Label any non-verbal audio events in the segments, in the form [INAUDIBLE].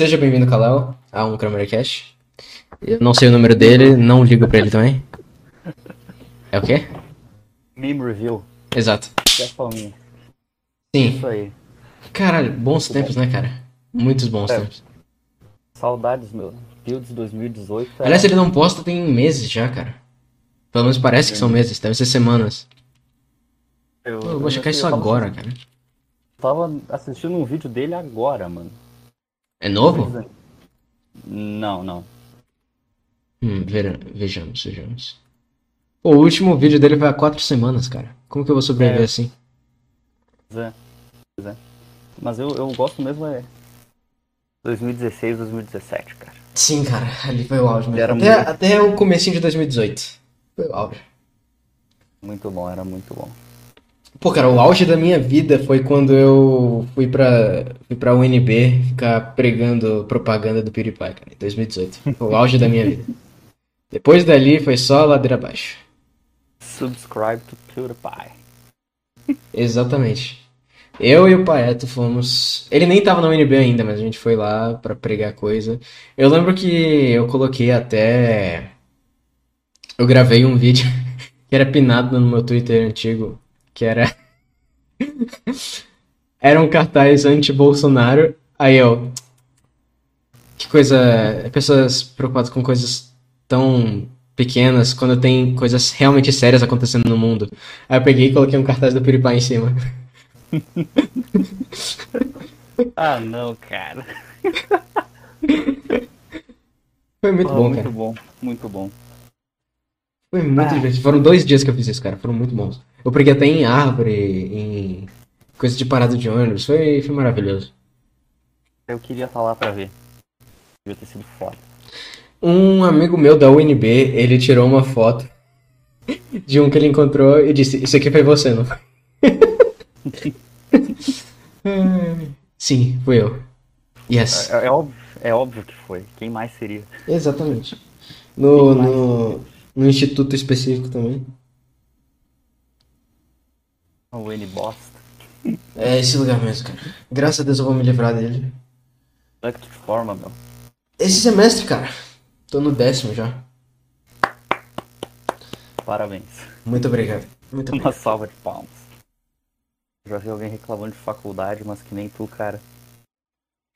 Seja bem-vindo, Kalel, a um Kramercast. Eu não sei o número dele, não ligo pra ele também. É o quê? Meme Review. Exato. É. Sim. Isso aí. Caralho, bons tempos, né, cara? Muitos bons É. tempos. Saudades, meu. Builds 2018. era- Aliás, ele não posta tem meses já, cara. Pelo menos parece que são meses, deve ser semanas. eu, Pô, eu vou checar isso agora, cara. Tava assistindo um vídeo dele agora, mano. É novo? Não, não. Hum, vejamos, vejamos. Pô, o último vídeo dele foi há quatro semanas, cara. Como que eu vou sobreviver É. assim? Pois é. Pois é. Mas eu, eu gosto mesmo é 2016, 2017, cara. Sim, cara, ali foi o auge mesmo. Até, muito- até o comecinho de 2018. Foi o auge. Muito bom, era muito bom. Pô, cara, o auge da minha vida foi quando eu fui pra, fui pra UNB ficar pregando propaganda do PewDiePie, cara, em 2018. Foi o auge da minha vida. Depois dali foi só ladeira abaixo. Subscribe to PewDiePie. Exatamente. Eu e o Paeto fomos. Ele nem tava na UNB ainda, mas a gente foi lá pra pregar coisa. Eu lembro que eu coloquei até. Eu gravei um vídeo [LAUGHS] que era pinado no meu Twitter antigo, que era. [LAUGHS] Era um cartaz anti-Bolsonaro. Aí eu. Que coisa. Pessoas preocupadas com coisas tão pequenas quando tem coisas realmente sérias acontecendo no mundo. Aí eu peguei e coloquei um cartaz do PewDiePie em cima. [LAUGHS] Ah, não, cara. Foi muito Ah, bom, muito cara. bom, muito bom. Foi muito Ah. divertido. Foram dois dias que eu fiz isso, cara. Foram muito bons. Eu preguei até em árvore, em coisa de parada de ônibus. Foi, foi maravilhoso. Eu queria estar lá pra ver. Devia ter sido foda. Um amigo meu da UNB, ele tirou uma foto de um que ele encontrou e disse: Isso aqui foi você, não foi? [LAUGHS] Sim, fui eu. Yes. É, é óbvio, é óbvio que foi. Quem mais seria? Exatamente. No, no, no instituto específico também. O N bosta. É esse lugar mesmo, cara. Graças a Deus eu vou me livrar dele. É que forma, meu? Esse semestre, cara. Tô no décimo já. Parabéns. Muito obrigado. Muito Uma obrigado. salva de palmas. Já vi alguém reclamando de faculdade, mas que nem tu, cara.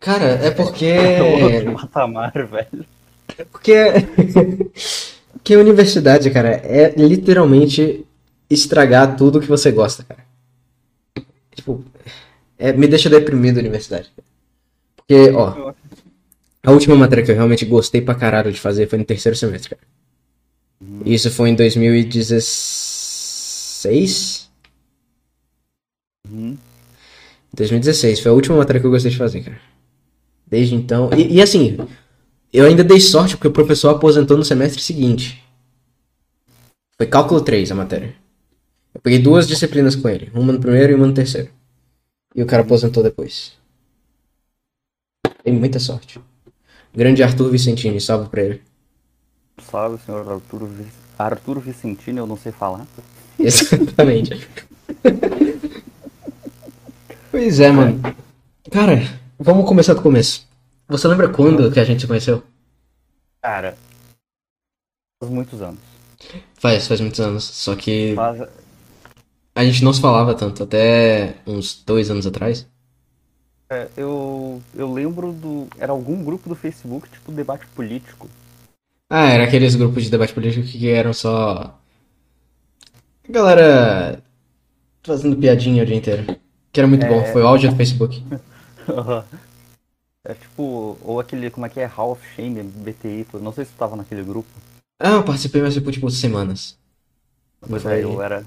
Cara, é porque. É [LAUGHS] outro patamar, velho. Porque. Porque [LAUGHS] a universidade, cara, é literalmente estragar tudo que você gosta, cara. Tipo, é, me deixa deprimido a universidade. Porque, ó, a última matéria que eu realmente gostei pra caralho de fazer foi no terceiro semestre, cara. Isso foi em 2016? Uhum. 2016, foi a última matéria que eu gostei de fazer, cara. Desde então. E, e assim, eu ainda dei sorte porque o professor aposentou no semestre seguinte. Foi cálculo 3 a matéria. Eu peguei duas disciplinas com ele, uma no primeiro e uma no terceiro. E o cara aposentou depois. Dei muita sorte. Grande Arthur Vicentini, salve pra ele. Salve, senhor Arturo, Vi- Arturo Vicentini, eu não sei falar. [LAUGHS] Exatamente. pois é, mano. Cara, vamos começar do começo. Você lembra quando que a gente se conheceu? Cara, faz muitos anos. Faz, faz muitos anos. Só que Faz... a gente não se falava tanto, até uns dois anos atrás. é, eu, eu lembro do. Era algum grupo do Facebook, tipo debate político. Ah, era aqueles grupos de debate político que eram só. Galera fazendo piadinha o dia inteiro. Que era muito bom, foi o áudio do Facebook. [LAUGHS] é tipo, ou aquele, como é que é? Hall of Shame, BTI, não sei se tu tava naquele grupo. Ah, eu participei, mas foi tipo semanas. Mas Foi- aí eu era.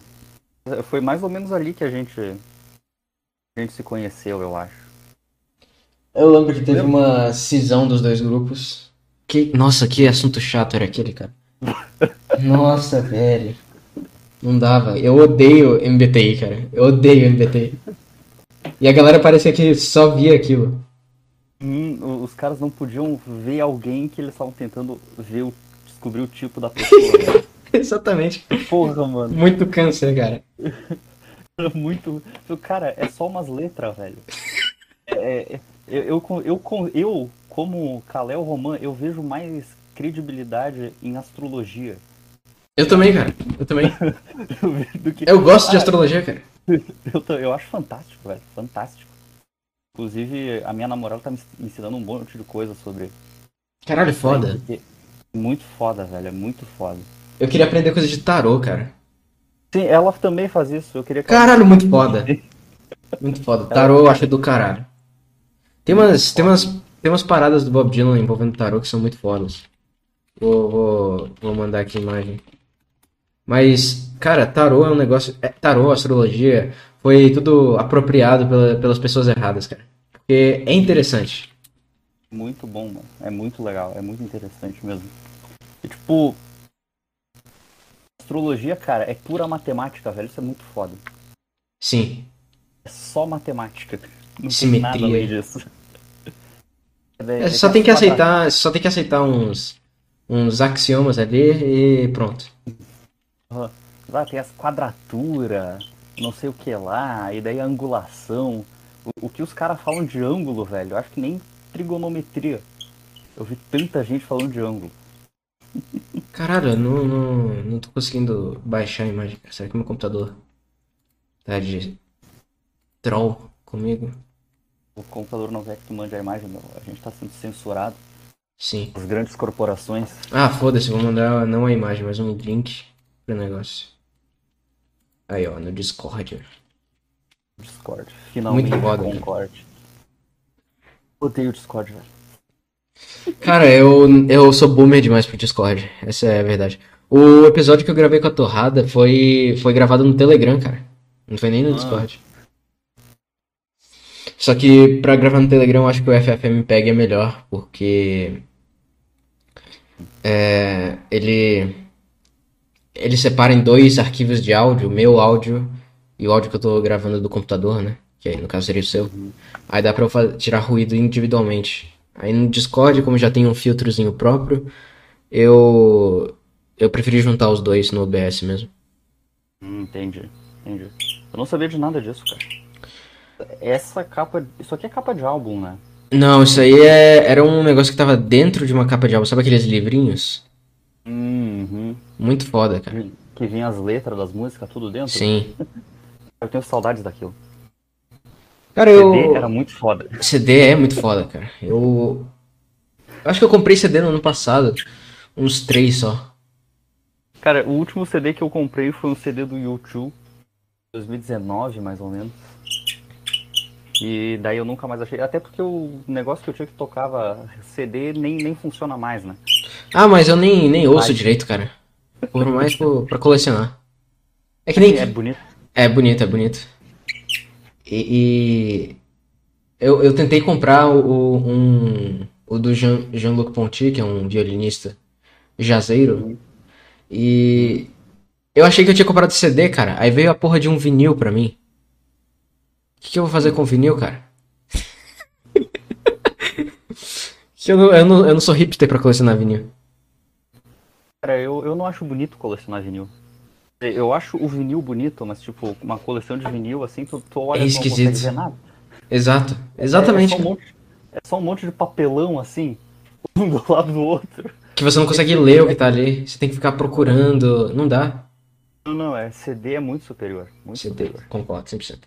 Foi mais ou menos ali que a gente. A gente se conheceu, eu acho. Eu lembro que teve uma cisão dos dois grupos. Que... Nossa, que assunto chato era aquele, cara. [LAUGHS] Nossa, velho. Não dava. Eu odeio MBTI, cara. Eu odeio MBTI. E a galera parecia que só via aquilo. Hum, os caras não podiam ver alguém que eles estavam tentando ver o, descobrir o tipo da pessoa. né? [LAUGHS] Exatamente. Porra, mano. Muito câncer, cara. Era [LAUGHS] muito. Cara, é só umas letras, velho. É, é- Eu, eu, eu, com- eu, como Kalel Roman, eu vejo mais credibilidade em astrologia Eu também, cara. Eu também. [LAUGHS] do que. Eu gosto de Ah, astrologia, cara. Eu, eu acho fantástico, velho. Fantástico. Inclusive, a minha namorada tá me ensinando um monte de coisa sobre. Caralho, foda. Porque- Muito foda, velho. É muito foda. Eu queria aprender coisa de tarô, cara. Sim, ela também faz isso. Eu queria Caralho, muito foda. Muito foda. Tarô eu acho do caralho. Tem umas, tem umas, tem umas paradas do Bob Dylan envolvendo tarô que são muito fodas. Vou, vou, vou mandar aqui a imagem. Mas, cara, tarô é um negócio. é, tarô, astrologia, foi tudo apropriado pela- pelas pessoas erradas, cara. Porque é interessante. Muito bom, mano. É muito legal. É muito interessante mesmo. E, tipo. Astrologia, cara, é pura matemática, velho. Isso é muito foda. Sim. É só matemática. Não Simetria. tem nada além disso. É, [LAUGHS] É, só tem que aceitar, só tem que aceitar uns, uns axiomas ali e pronto. Lá tem as quadraturas, não sei o que lá, e daí a angulação. O, o que os caras falam de ângulo, velho, eu acho que nem trigonometria. Eu vi tanta gente falando de ângulo. Caralho, eu não, não, não tô conseguindo baixar a imagem. Será que meu computador tá de troll comigo? O computador não quer que tu mande a imagem, meu. A gente tá sendo censurado. Sim. As grandes corporações. Ah, foda-se, vou mandar não a imagem, mas um link pro negócio. Aí, ó, no Discord. Discord. Finalmente Muito foda. Concord. Odeio o Discord, velho. Cara, eu, eu sou boomer demais pro Discord. Essa é a verdade. O episódio que eu gravei com a Torrada foi, foi gravado no Telegram, cara. Não foi nem no Ah. Discord. Só que pra gravar no Telegram eu acho que o FFmpeg é melhor, porque é, ele ele separa em dois arquivos de áudio, o meu áudio e o áudio que eu tô gravando do computador, né? Que aí no caso seria o seu. Aí dá pra eu tirar ruído individualmente. Aí no Discord, como já tem um filtrozinho próprio, eu eu preferi juntar os dois no OBS mesmo. Hum, entendi, entendi. Eu não sabia de nada disso, cara. Essa capa. Isso aqui é capa de álbum, né? Não, isso aí é, era um negócio que tava dentro de uma capa de álbum, sabe aqueles livrinhos? Uhum. Muito foda, cara. Que vinha as letras das músicas, tudo dentro. Sim. [LAUGHS] Eu tenho saudades daquilo. Cara, CD eu. era muito foda. CD é muito foda, cara. Eu. eu Acho que eu comprei CD no ano passado. Uns três só. Cara, o último CD que eu comprei foi um CD do YouTube, 2019 mais ou menos. E daí eu nunca mais achei. Até porque o negócio que eu tinha que tocava CD nem, nem funciona mais, né? Ah, mas eu nem, nem ouço Vai. direito, cara. Por mais por, pra colecionar. É que nem. É bonito. É bonito, é bonito. E, e eu, eu tentei comprar o, o- um, o do Jean, Jean-Luc Ponty, que é um violinista jazeiro. E eu achei que eu tinha comprado CD, cara. Aí veio a porra de um vinil pra mim. O que, que eu vou fazer com vinil, cara? [LAUGHS] Eu, não, eu, não, eu não sou hipster pra colecionar vinil. Cara, eu, eu não acho bonito colecionar vinil. Eu acho o vinil bonito, mas tipo, uma coleção de vinil assim, tu, tu olha É e tu não consegue esquisito. ver nada. Exato, É, exatamente. é, só um monte, é só um monte de papelão assim, [LAUGHS] um do lado do outro. Que você não consegue ler o que tá ali. Você tem que ficar procurando. Não dá. Não, não, é CD é muito superior. Muito CD, superior. concordo, 100%.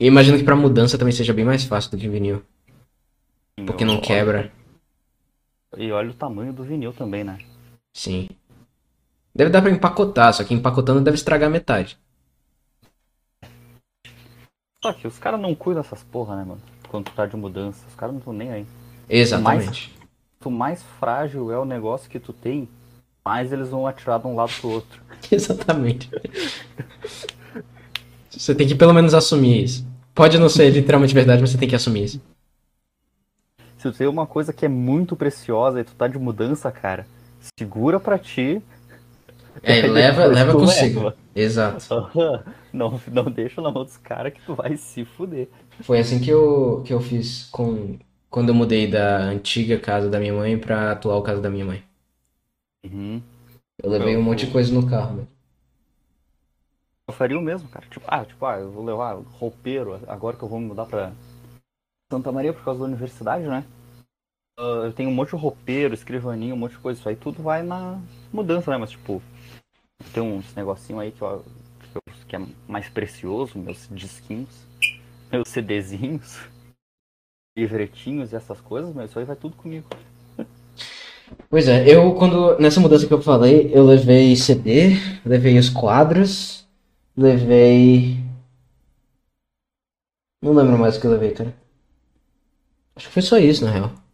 E imagino que pra mudança também seja bem mais fácil do que vinil. Porque não quebra. E olha o tamanho do vinil também, né? Sim. Deve dar pra empacotar, só que empacotando deve estragar metade. Só que os caras não cuidam dessas porra, né, mano? Quando tu tá de mudança, os caras não estão nem aí. Exatamente. Quanto mais frágil é o negócio que tu tem, mais eles vão atirar de um lado pro outro. [LAUGHS] Exatamente. Você tem que pelo menos assumir isso. Pode não ser literalmente verdade, mas você tem que assumir isso. Se tu tem uma coisa que é muito preciosa e tu tá de mudança, cara, segura pra ti. É, leva, [LAUGHS] leva consigo. leva. Exato. [LAUGHS] Não, não deixa na mão dos caras que tu vai se fuder. Foi assim que eu, que eu fiz com quando eu mudei da antiga casa da minha mãe pra atual casa da minha mãe. Uhum. Eu levei um monte de coisa no carro, né? Eu faria o mesmo, cara. Tipo, ah, tipo, ah, eu vou levar roupeiro agora que eu vou me mudar pra, Santa Maria por causa da universidade, né? Uh, eu tenho um monte de roupeiro, escrivaninho, um monte de coisa. Isso aí tudo vai na mudança, né? Mas, tipo, tem uns negocinho aí que, eu, que é mais precioso, meus disquinhos, meus CDzinhos, [LAUGHS] livretinhos e essas coisas, mas isso aí vai tudo comigo. Pois é, eu quando. Nessa mudança que eu falei, eu levei CD, levei os quadros, levei. Não lembro mais o que eu levei, cara. Acho que foi só isso, na real.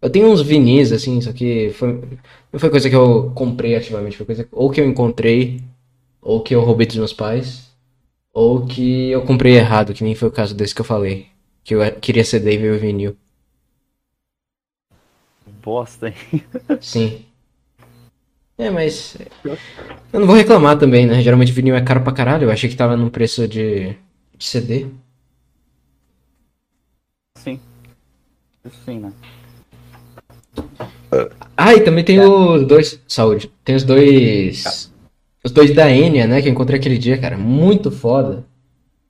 Eu tenho uns vinis, assim, só que foi, não foi coisa que eu comprei ativamente, foi coisa ou que eu encontrei, ou que eu roubei dos meus pais, ou que eu comprei errado, que nem foi o caso desse que eu falei. Que eu queria CD e veio vinil. Bosta, hein? [LAUGHS] Sim. É, mas. Eu não vou reclamar também, né? Geralmente vinil é caro pra caralho. Eu achei que tava num preço de, de CD. Sim. Isso sim, né? Ah, e também tem os dois. Saúde. Tem os dois. Os dois da Enya, né? Que eu encontrei aquele dia, cara. Muito foda.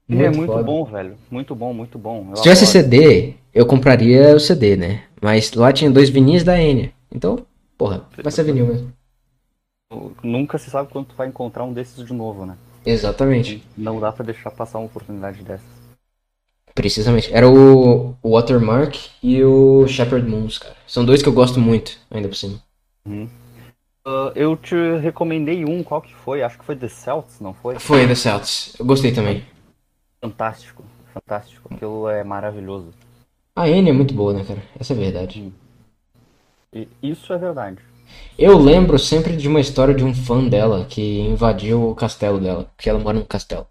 Muito é muito foda. bom, velho. Muito bom, muito bom. Eu Se tivesse CD, eu compraria o CD, né? Mas lá tinha dois vinis da Enya. Então, porra, vai ser vinil mesmo. Nunca se sabe quando tu vai encontrar um desses de novo, né? Exatamente. Não dá pra deixar passar uma oportunidade dessas. Precisamente. Era o, Watermark e o Shepherd Moons, cara. São dois que eu gosto muito, ainda por cima. Uhum. Uh, eu te recomendei um, qual que foi? Acho que foi The Celts, não foi? Foi The Celts. Eu gostei também. Fantástico, fantástico. Aquilo é maravilhoso. A Anne é muito boa, né, cara? Essa é a verdade. E isso é verdade. Eu lembro sempre de uma história de um fã dela que invadiu o castelo dela, porque ela mora no castelo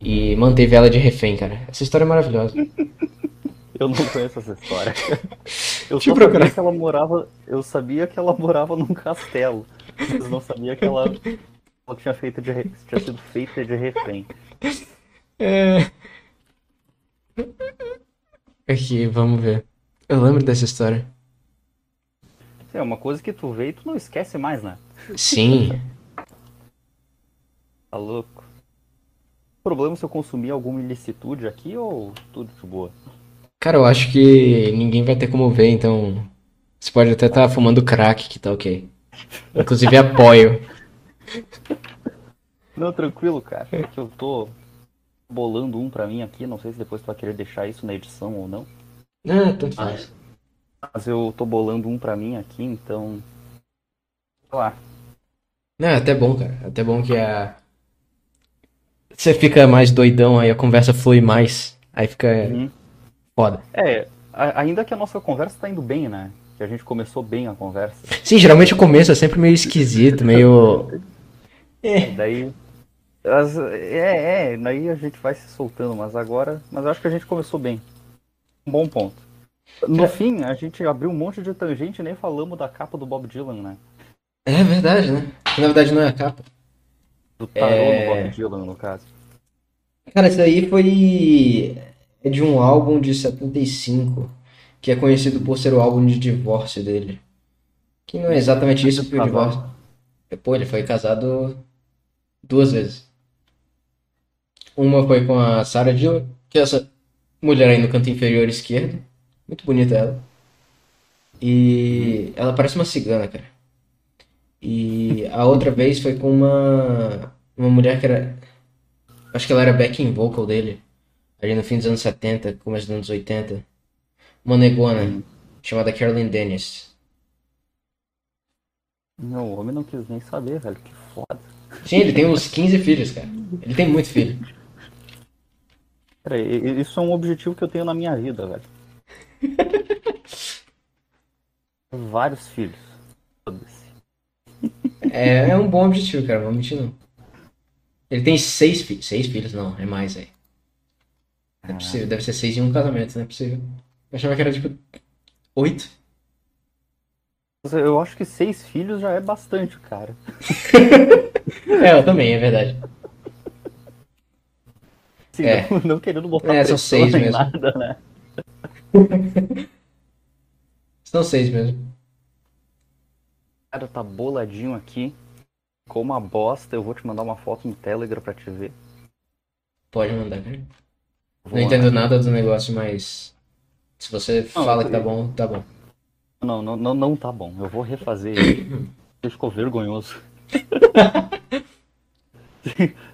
e manteve ela de refém, cara. Essa história é maravilhosa. [LAUGHS] Eu não conheço essa história. Eu só sabia que ela morava. Eu sabia que ela morava num castelo. Mas não sabia que ela, ela tinha, feito de, tinha sido feita de refém. É. Aqui, vamos ver. Eu lembro dessa história. É uma coisa que tu vê e tu não esquece mais, né? Sim. tá louco problema se eu consumir alguma ilicitude aqui ou tudo de boa? Cara, eu acho que ninguém vai ter como ver, então. Você pode até estar tá fumando crack, que tá ok. Inclusive apoio. Não, tranquilo, cara. É que eu tô bolando um pra mim aqui, não sei se depois tu vai querer deixar isso na edição ou não. Ah, tanto faz. Mas eu tô bolando um pra mim aqui, então. Sei lá. Não, é até bom, cara. É até bom que a, você fica mais doidão, aí a conversa flui mais. Aí fica uhum. foda. É, ainda que a nossa conversa tá indo bem, né? Que a gente começou bem a conversa. Sim, geralmente o começo é sempre meio esquisito, meio. [LAUGHS] É. Daí. As, é, é, daí a gente vai se soltando, mas agora. Mas eu acho que a gente começou bem. Um bom ponto. No é. fim, a gente abriu um monte de tangente e nem falamos da capa do Bob Dylan, né? É verdade, né? Na verdade não é a capa. Do tarô é... no Bob Dylan, no caso. Cara, isso aí foi é de um álbum de 75, que é conhecido por ser o álbum de divórcio dele. Que não é exatamente isso, porque o divórcio... Pô, ele foi casado duas vezes. Uma foi com a Sarah Dillon, que é essa mulher aí no canto inferior esquerdo. Muito bonita ela. E ela parece uma cigana, cara. E a outra vez foi com uma, uma mulher que era. Acho que ela era backing vocal dele. Ali no fim dos anos 70, começo dos anos 80. Uma negona, chamada Carolyn Dennis. Não, o homem não quis nem saber, velho. Que foda. Sim, ele tem uns 15 filhos, cara. Ele tem muito filho. Cara, isso é um objetivo que eu tenho na minha vida, velho. [LAUGHS] Vários filhos. Foda-se. É, é um bom objetivo, cara. Vou mentir, não. Ele tem seis filhos. Seis filhos, não. É mais aí. É possível. Deve ser seis em um casamento, não é possível. Eu achava que era tipo. Oito? Eu acho que seis filhos já é bastante, cara. [LAUGHS] é, eu também, é verdade. Sim, é. não, não, querendo botar é, são seis mesmo. nada, né? [LAUGHS] são seis mesmo. Cara, tá boladinho aqui. Com uma bosta, eu vou te mandar uma foto no Telegram pra te ver. Pode mandar, cara. Vou não entendo nada do negócio, mas. Se você Não, fala que tá bom, tá bom. Não, não, não, não tá bom. Eu vou refazer ele. [COUGHS] Ele ficou vergonhoso. [LAUGHS]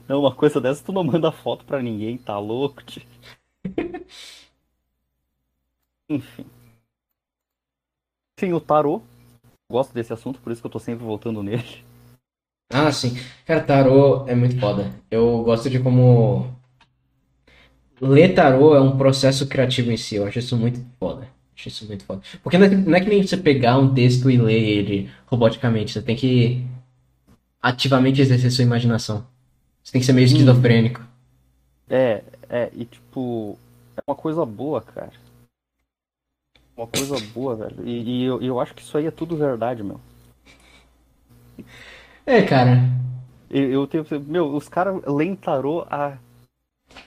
Não, uma coisa dessa tu não manda foto pra ninguém, tá louco? tio? [LAUGHS] Enfim. Enfim, o tarô. Gosto desse assunto, por isso que eu tô sempre voltando nele. Ah, sim. Cara, tarô é muito foda. Eu gosto de como. Ler tarô é um processo criativo em si. Eu acho isso muito foda. Acho isso muito foda. Porque não é, não é que nem você pegar um texto e ler ele roboticamente. Você tem que ativamente exercer sua imaginação. Você tem que ser meio esquizofrênico. É, é, e tipo, é uma coisa boa, cara. Uma coisa boa, velho. E, e eu, eu acho que isso aí é tudo verdade, meu. É, cara. Eu, eu tenho. Meu, os caras leem tarô há.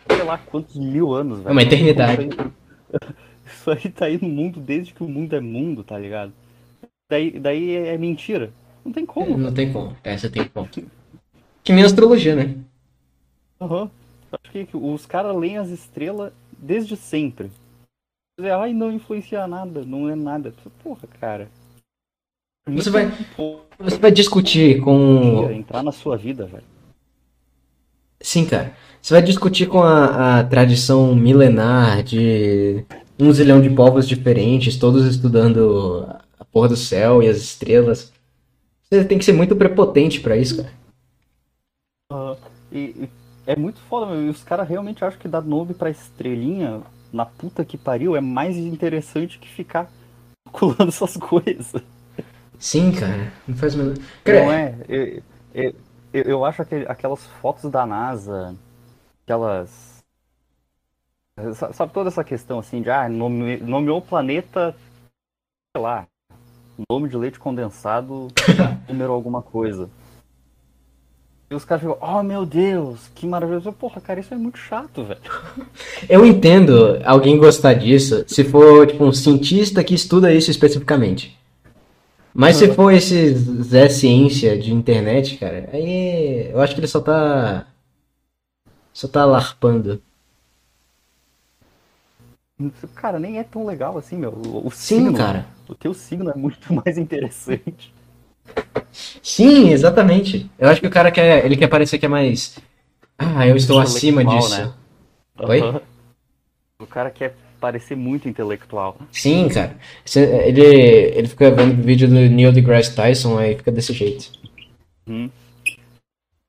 sei lá quantos mil anos, velho. É uma eternidade. Isso [LAUGHS] aí, isso aí tá aí no mundo desde que o mundo é mundo, tá ligado? Daí, daí é, é mentira. Não tem como. Não tem como. É, você tem ponto. Que nem astrologia, né? Aham. Acho que os caras leem as estrelas desde sempre. Dizer, Ai, não influencia nada, não é nada. Porra, cara. Você vai- Você vai discutir com. entrar na sua vida, velho. Sim, cara. Você vai discutir com a, a tradição milenar de um zilhão de povos diferentes, todos estudando a porra do céu e as estrelas. Você tem que ser muito prepotente pra isso, cara. E, e é muito foda, meu. E os caras realmente acham que dar nome pra estrelinha na puta que pariu é mais interessante que ficar [LAUGHS] calculando essas coisas. Sim, cara. Não faz menor. Não Cara, é? Eu, eu, eu- eu acho que aquelas fotos da NASA, aquelas. sa- Sabe toda essa questão assim de ah, nome, nomeou o planeta, sei lá, nome de leite condensado, [LAUGHS] número alguma coisa. E os caras ficam, oh meu Deus, que maravilhoso. Porra, cara, isso é muito chato, velho. [LAUGHS] eu entendo alguém gostar disso se for, tipo, um cientista que estuda isso especificamente. Mas se for esse Zé Ciência de internet, cara, aí eu acho que ele só tá. Só tá larpando. Cara, nem é tão legal assim, meu. O, o Sim, signo, cara. O teu signo é muito [LAUGHS] mais interessante. Sim, exatamente. Eu acho que o cara quer. Ele quer parecer que é mais. Ah, eu estou acima Intelectual, disso. né? Oi? O cara quer parecer muito intelectual. Sim, cara. Ele, ele fica vendo vídeo do Neil deGrasse Tyson, aí fica desse jeito.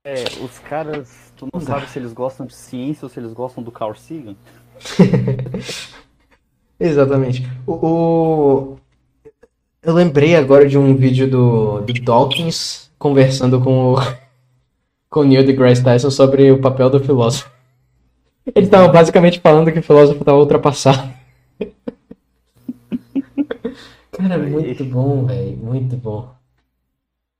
É, os caras, tu não sabe se eles gostam de ciência ou se eles gostam do Carl Sagan. [LAUGHS] Exatamente. O, o- Eu lembrei agora de um vídeo do, do Dawkins conversando com o, [LAUGHS] com o Neil deGrasse Tyson sobre o papel do filósofo. Ele estava basicamente falando que o filósofo estava ultrapassado. [LAUGHS] Cara, muito bom, velho. Muito bom.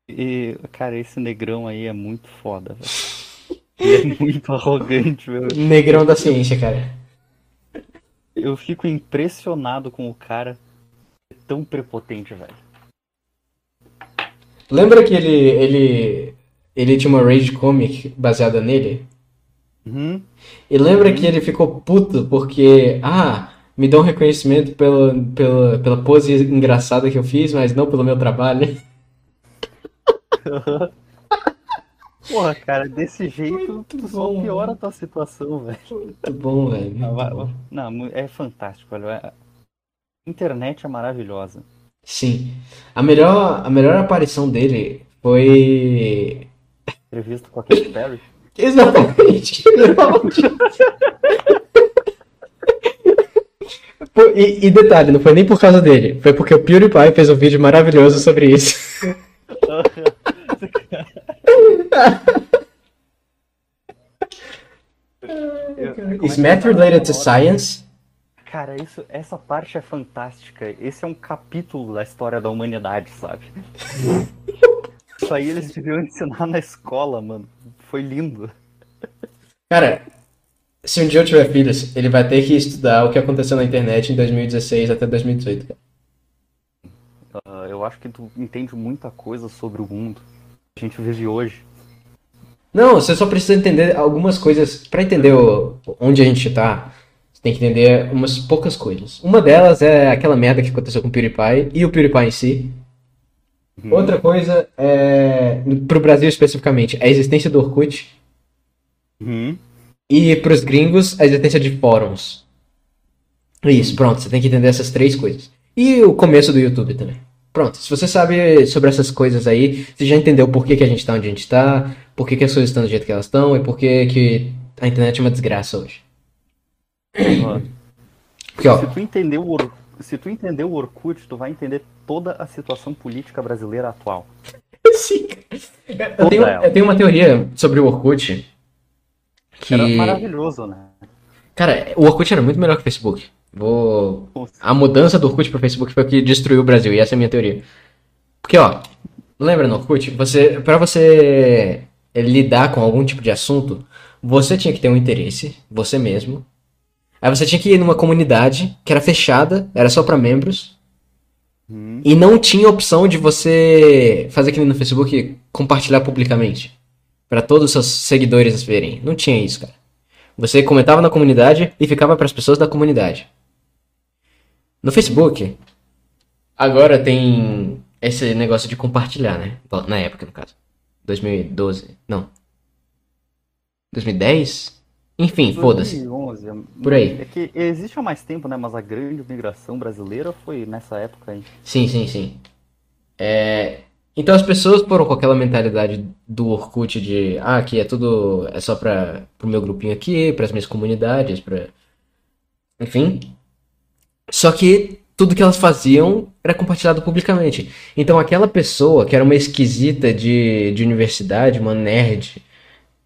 E, cara, esse negrão aí é muito foda, velho. Ele é muito [LAUGHS] arrogante, meu. Negrão da ciência, cara. Eu fico impressionado com o cara tão prepotente, velho. Lembra que ele, ele, ele tinha uma rage comic baseada nele? Uhum. E lembra que ele ficou puto porque, ah, me dão reconhecimento pelo, pela, pela pose engraçada que eu fiz, mas não pelo meu trabalho. [LAUGHS] Porra, cara, desse jeito só bom, piora a tua situação, velho. Muito bom, velho. Ah. Não, é fantástico, velho. A internet é maravilhosa. Sim. A melhor, a melhor aparição dele foi. Entrevista com a Katy Perry. [LAUGHS] Exatamente. [LAUGHS] E, e detalhe, não foi nem por causa dele, foi porque o PewDiePie fez um vídeo maravilhoso sobre isso. [LAUGHS] Is math related to science? Cara, isso, essa parte é fantástica. Esse é um capítulo da história da humanidade, sabe? Isso aí eles deviam ensinar na escola, mano. Foi lindo. Cara, se um dia eu tiver filhos, ele vai ter que estudar o que aconteceu na internet em 2016 até 2018. cara. Ah, eu acho que tu entende muita coisa sobre o mundo a gente vive hoje. Não, você só precisa entender algumas coisas. Pra entender o- onde a gente tá, você tem que entender umas poucas coisas. Uma delas é aquela merda que aconteceu com o PewDiePie e o PewDiePie em si. Uhum. Outra coisa é, pro Brasil especificamente, a existência do Orkut Uhum. e pros gringos, a existência de fóruns. Isso, pronto, você tem que entender essas três coisas. E o começo do YouTube também. Pronto, se você sabe sobre essas coisas aí, você já entendeu por que, que a gente tá onde a gente tá, por que, que as coisas estão do jeito que elas estão e por que, que a internet é uma desgraça hoje. Porque, ó, Se tu entender o Or... se tu entender o Orkut, tu vai entender toda a situação política brasileira atual. Sim. Eu tenho, eu tenho uma teoria sobre o Orkut. Que... Era maravilhoso, né? Cara, o Orkut era muito melhor que o Facebook. Vou. A mudança do Orkut pro Facebook foi o que destruiu o Brasil, e essa é a minha teoria. Porque, ó, lembra no Orkut? Você, pra você lidar com algum tipo de assunto, você tinha que ter um interesse, você mesmo. Aí você tinha que ir numa comunidade que era fechada, era só pra membros. Uhum. E não tinha opção de você fazer nem no Facebook compartilhar publicamente. Pra todos os seus seguidores verem. Não tinha isso, cara. Você comentava na comunidade e ficava pras pessoas da comunidade. No Facebook, agora tem esse negócio de compartilhar, né? Na época, no caso. 2012. Não. 2010? Enfim, foda-se. 2011, Por aí. É que existe há mais tempo, né? Mas a grande migração brasileira foi nessa época aí. Sim, sim, sim. É, Então as pessoas foram com aquela mentalidade do Orkut de ah, aqui é tudo é só para pro meu grupinho aqui, para as minhas comunidades, para enfim. Só que tudo que elas faziam era compartilhado publicamente. Então aquela pessoa que era uma esquisita de, de universidade, uma nerd,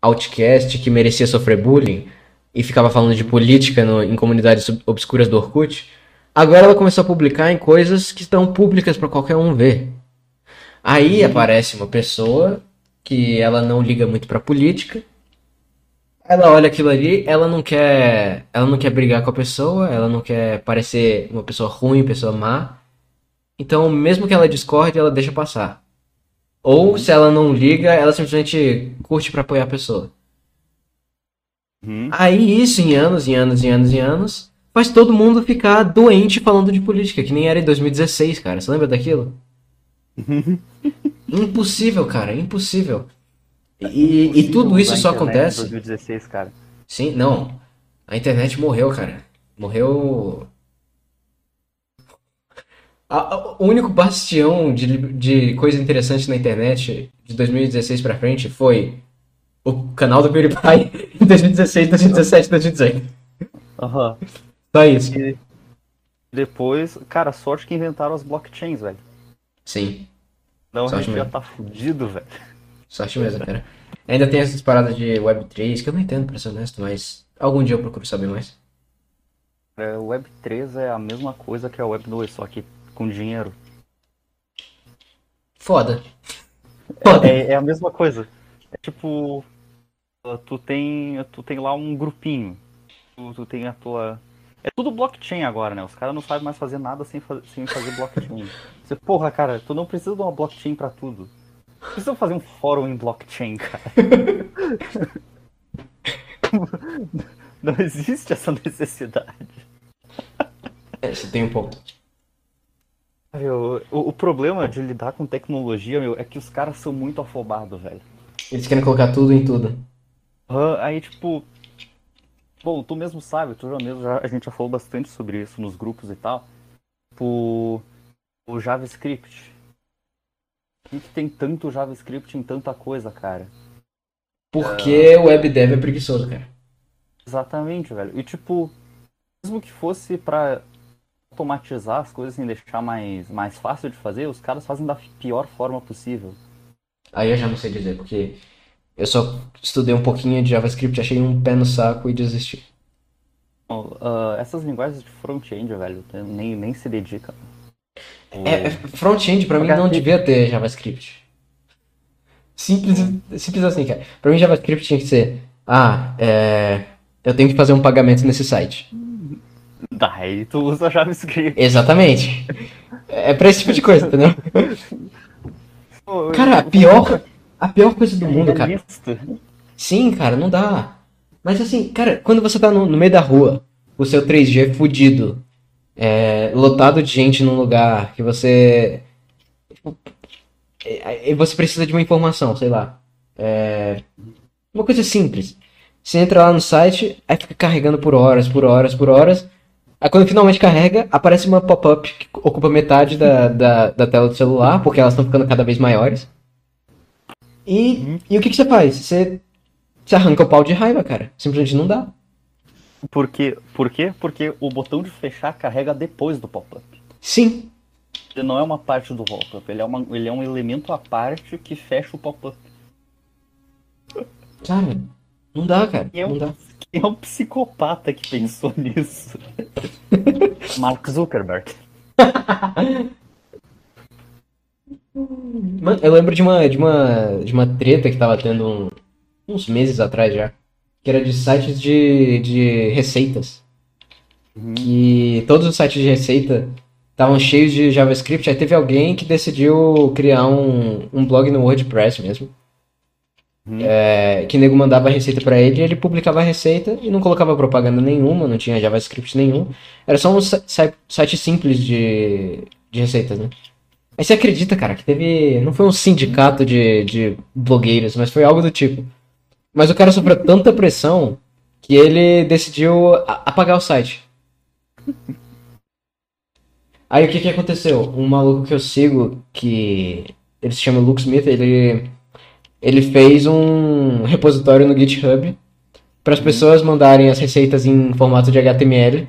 outcast que merecia sofrer bullying e ficava falando de política no- em comunidades obscuras do Orkut, agora ela começou a publicar em coisas que estão públicas para qualquer um ver. Aí aparece uma pessoa que ela não liga muito pra política. Ela olha aquilo ali, ela não quer, ela não quer brigar com a pessoa, ela não quer parecer uma pessoa ruim, pessoa má. Então, mesmo que ela discorde, ela deixa passar. Ou se ela não liga, ela simplesmente curte pra apoiar a pessoa. Uhum. Aí isso em anos, em anos, em anos, em anos, faz todo mundo ficar doente falando de política, que nem era em 2016, cara. Você lembra daquilo? Impossível, cara, impossível. E, e tudo isso só em acontece. 2016, cara. Sim, não. A internet morreu, cara. Morreu. A- a- o único bastião de, de coisa interessante na internet de 2016 pra frente foi o canal do PewDiePie [LAUGHS] em 2016, 2017, 2018. Aham. Só isso. E depois, cara, sorte que inventaram as blockchains, velho. Sim, Não, a Sorte gente já mesmo. tá fudido, velho. sorte mesmo, cara. Ainda tem essas paradas de Web3 que eu não entendo, pra ser honesto, mas algum dia eu procuro saber mais. É, o Web3 é a mesma coisa que a Web2, só que com dinheiro. Foda. Foda. É, é a mesma coisa. É tipo, tu tem, tu tem lá um grupinho. Tu, tu tem a tua. É tudo blockchain agora, né? Os caras não sabem mais fazer nada sem, fa- sem fazer blockchain. [LAUGHS] Você, porra, cara, tu não precisa de uma blockchain pra tudo. Precisa fazer um fórum em blockchain, cara. [LAUGHS] Não existe essa necessidade. É, você tem um ponto. Meu, o, o problema de lidar com tecnologia, meu, é que os caras são muito afobados, velho. Eles querem colocar tudo em tudo. Ah, aí, tipo. Bom, tu mesmo sabe, tu já mesmo, já, a gente já falou bastante sobre isso nos grupos e tal. Tipo, o JavaScript. Por que, que tem tanto JavaScript em tanta coisa, cara? Porque o web dev é preguiçoso, cara. Exatamente, velho. E tipo, mesmo que fosse pra automatizar as coisas e deixar mais, mais fácil de fazer, os caras fazem da pior forma possível. Aí eu já não sei dizer, porque eu só estudei um pouquinho de JavaScript, achei um pé no saco e desisti. Ah, essas linguagens de front-end, velho, nem, nem se dedica. É, é, front-end pra mim não devia ter JavaScript. Simples, simples assim, cara. Pra mim JavaScript tinha que ser, ah, é, eu tenho que fazer um pagamento nesse site. Daí tu usa JavaScript. Exatamente. É pra esse tipo de coisa, entendeu? Cara, a pior, a pior coisa do mundo, cara. Sim, cara, não dá. Mas assim, cara, quando você tá no, no meio da rua o seu 3G fudido, é, lotado de gente num lugar que você. é, é, você precisa de uma informação, sei lá. É, uma coisa simples. Você entra lá no site, aí fica carregando por horas, por horas, por horas. Aí quando finalmente carrega, aparece uma pop-up que ocupa metade da, da, da tela do celular, porque elas estão ficando cada vez maiores. E, e o que, que você faz? Você, você arranca o pau de raiva, cara. Simplesmente não dá. Por quê? Por quê? Porque o botão de fechar carrega depois do pop-up. Sim. Ele não é uma parte do pop-up, ele, é uma- ele é um elemento à parte que fecha o pop-up. Cara, não dá, cara. E é Não um, dá. É um psicopata que pensou [LAUGHS] nisso? Mark Zuckerberg. Mano, eu lembro de uma, de uma, de uma treta que tava tendo um- uns meses atrás já. Que era de sites de, de receitas. Que todos os sites de receita estavam cheios de JavaScript. Aí teve alguém que decidiu criar um, um blog no WordPress mesmo. Uhum. É, que o nego mandava a receita pra ele, ele publicava a receita e não colocava propaganda nenhuma, não tinha JavaScript nenhum. Era só um si- si- site simples de, de receitas, né? Aí você acredita, cara, que teve. Não foi um sindicato de, de blogueiros, mas foi algo do tipo. Mas o cara sofreu tanta pressão que ele decidiu apagar o site. Aí o que que aconteceu? Um maluco que eu sigo, que ele se chama Luke Smith, ele, ele fez um repositório no GitHub para as pessoas mandarem as receitas em formato de HTML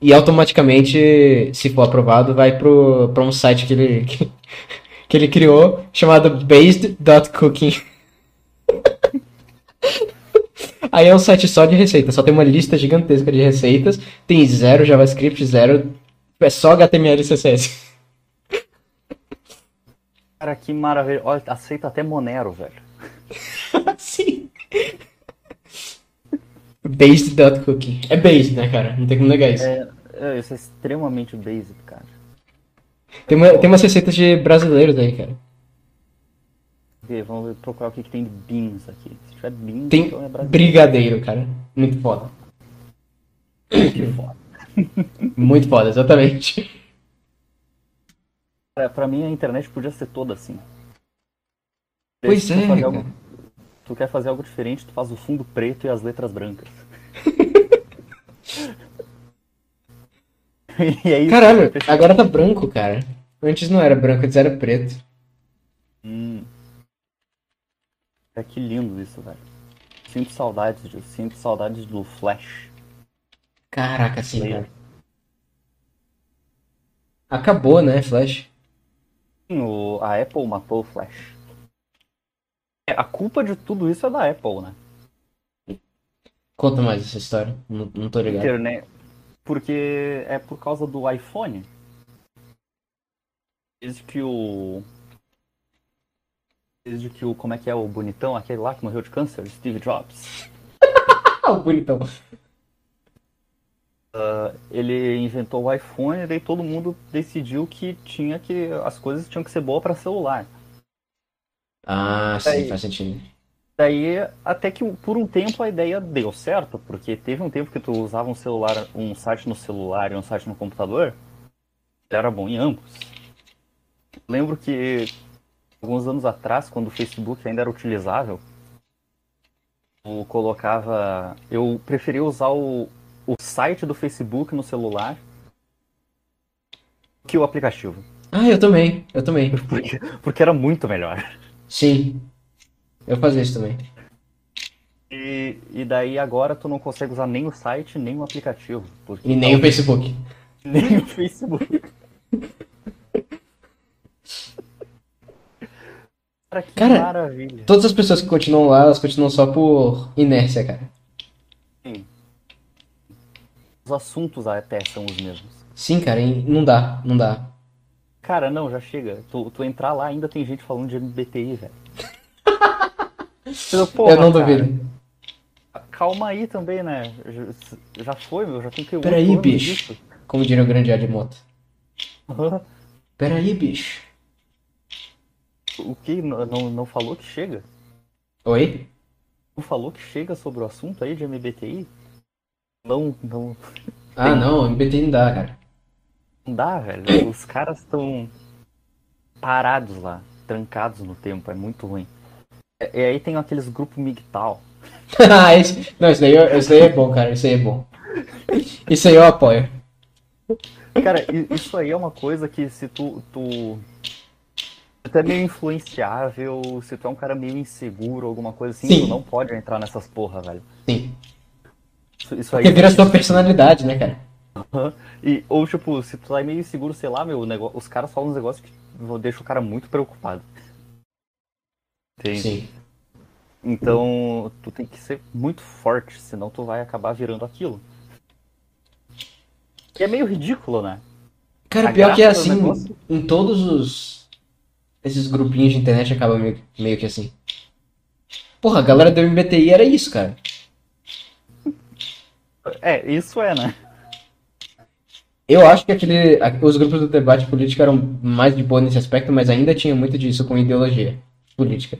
e automaticamente, se for aprovado, vai para um site que ele, que, que ele criou chamado based.cooking. [LAUGHS] Aí é um site só de receitas, só tem uma lista gigantesca de receitas, tem zero JavaScript, zero. É só HTML e CSS. Cara, que maravilha. Olha, aceita até Monero, velho. [LAUGHS] Sim. Based.cooking. É based, né, cara? Não tem como negar isso. É, é, isso é extremamente basic, cara. Tem, uma, tem umas receitas de brasileiros aí, cara. Ok, vamos procurar o que, que tem de beans aqui. Se tiver beans, Tem então é brasileiro. brigadeiro, cara. Muito foda. Que foda. [LAUGHS] Muito foda, exatamente. Cara, pra mim a internet podia ser toda assim. Pois tu é, cara. algo- tu quer fazer algo diferente, tu faz o fundo preto e as letras brancas. [LAUGHS] e é isso. Caralho, agora tá branco, cara. Antes não era branco, antes era preto. Hum. É que lindo isso, velho. Sinto saudades disso. Sinto saudades do Flash. Caraca, sim, cara. Acabou, né, Flash? O, a Apple matou o Flash. É, a culpa de tudo isso é da Apple, né? Conta mais essa história. Não, não tô ligado. Internet. Porque é por causa do iPhone. Desde que o. Desde que o. Como é que é o bonitão, aquele lá que morreu de câncer? Steve Jobs. [LAUGHS] O bonitão. Ele inventou o iPhone e daí todo mundo decidiu que tinha que. As coisas tinham que ser boas para celular. Ah, sim, Aí. faz sentido. Daí, até que por um tempo a ideia deu certo, porque teve um tempo que tu usava um celular, um site no celular e um site no computador, era bom em ambos. Lembro que alguns anos atrás, quando o Facebook ainda era utilizável, eu colocava, eu preferia usar o, o site do Facebook no celular que o aplicativo, Ah, eu também, eu também. [LAUGHS] porque, porque era muito melhor. Sim. Eu fazia isso também. E, e daí agora tu não consegue usar nem o site, nem o aplicativo. Porque E nem o Facebook. [LAUGHS] nem o Facebook. Cara, que Cara, maravilha. Todas as pessoas que continuam lá, elas continuam só por inércia, cara. Os assuntos até são os mesmos. Sim, cara, não dá, não dá. Cara, não, já chega. Tu, tu entrar lá ainda tem gente falando de MBTI, velho. [LAUGHS] Eu, porra, eu não cara, duvido. Calma aí também, né? Já- foi, meu. Já tem que Peraí, bicho. disso. Como diria o grande Admoto. Peraí, bicho. O que? Não, não, não falou que chega? Oi? Não falou que chega sobre o assunto aí de MBTI? Não, não. Ah, não, MBT não dá, cara. Não dá, velho. Os caras estão parados lá, trancados no tempo, é muito ruim. E aí tem aqueles grupos. [LAUGHS] Ah, esse- não, isso daí, isso daí é bom, cara. Isso aí é bom. Isso aí eu apoio. Cara, isso aí é uma coisa que se tu. tu... Se tu é meio influenciável, se tu é um cara meio inseguro, alguma coisa assim, Sim. tu não pode entrar nessas porra, velho. Sim. Isso, aí Porque vira a sua personalidade, né, cara? Aham. E, ou tipo, se tu tá meio inseguro, sei lá, meu, o nego... os caras falam uns negócios que deixam o cara muito preocupado. Entende? Sim. Então, tu tem que ser muito forte, senão tu vai acabar virando aquilo. E é meio ridículo, né? Cara, A pior que é assim, negócio- em todos os. Esses grupinhos de internet acaba meio, meio que assim. Porra, a galera do MBTI era isso, cara. É, isso é, né? Eu acho que aquele, os grupos do debate político eram mais de boa nesse aspecto, mas ainda tinha muito disso com ideologia política.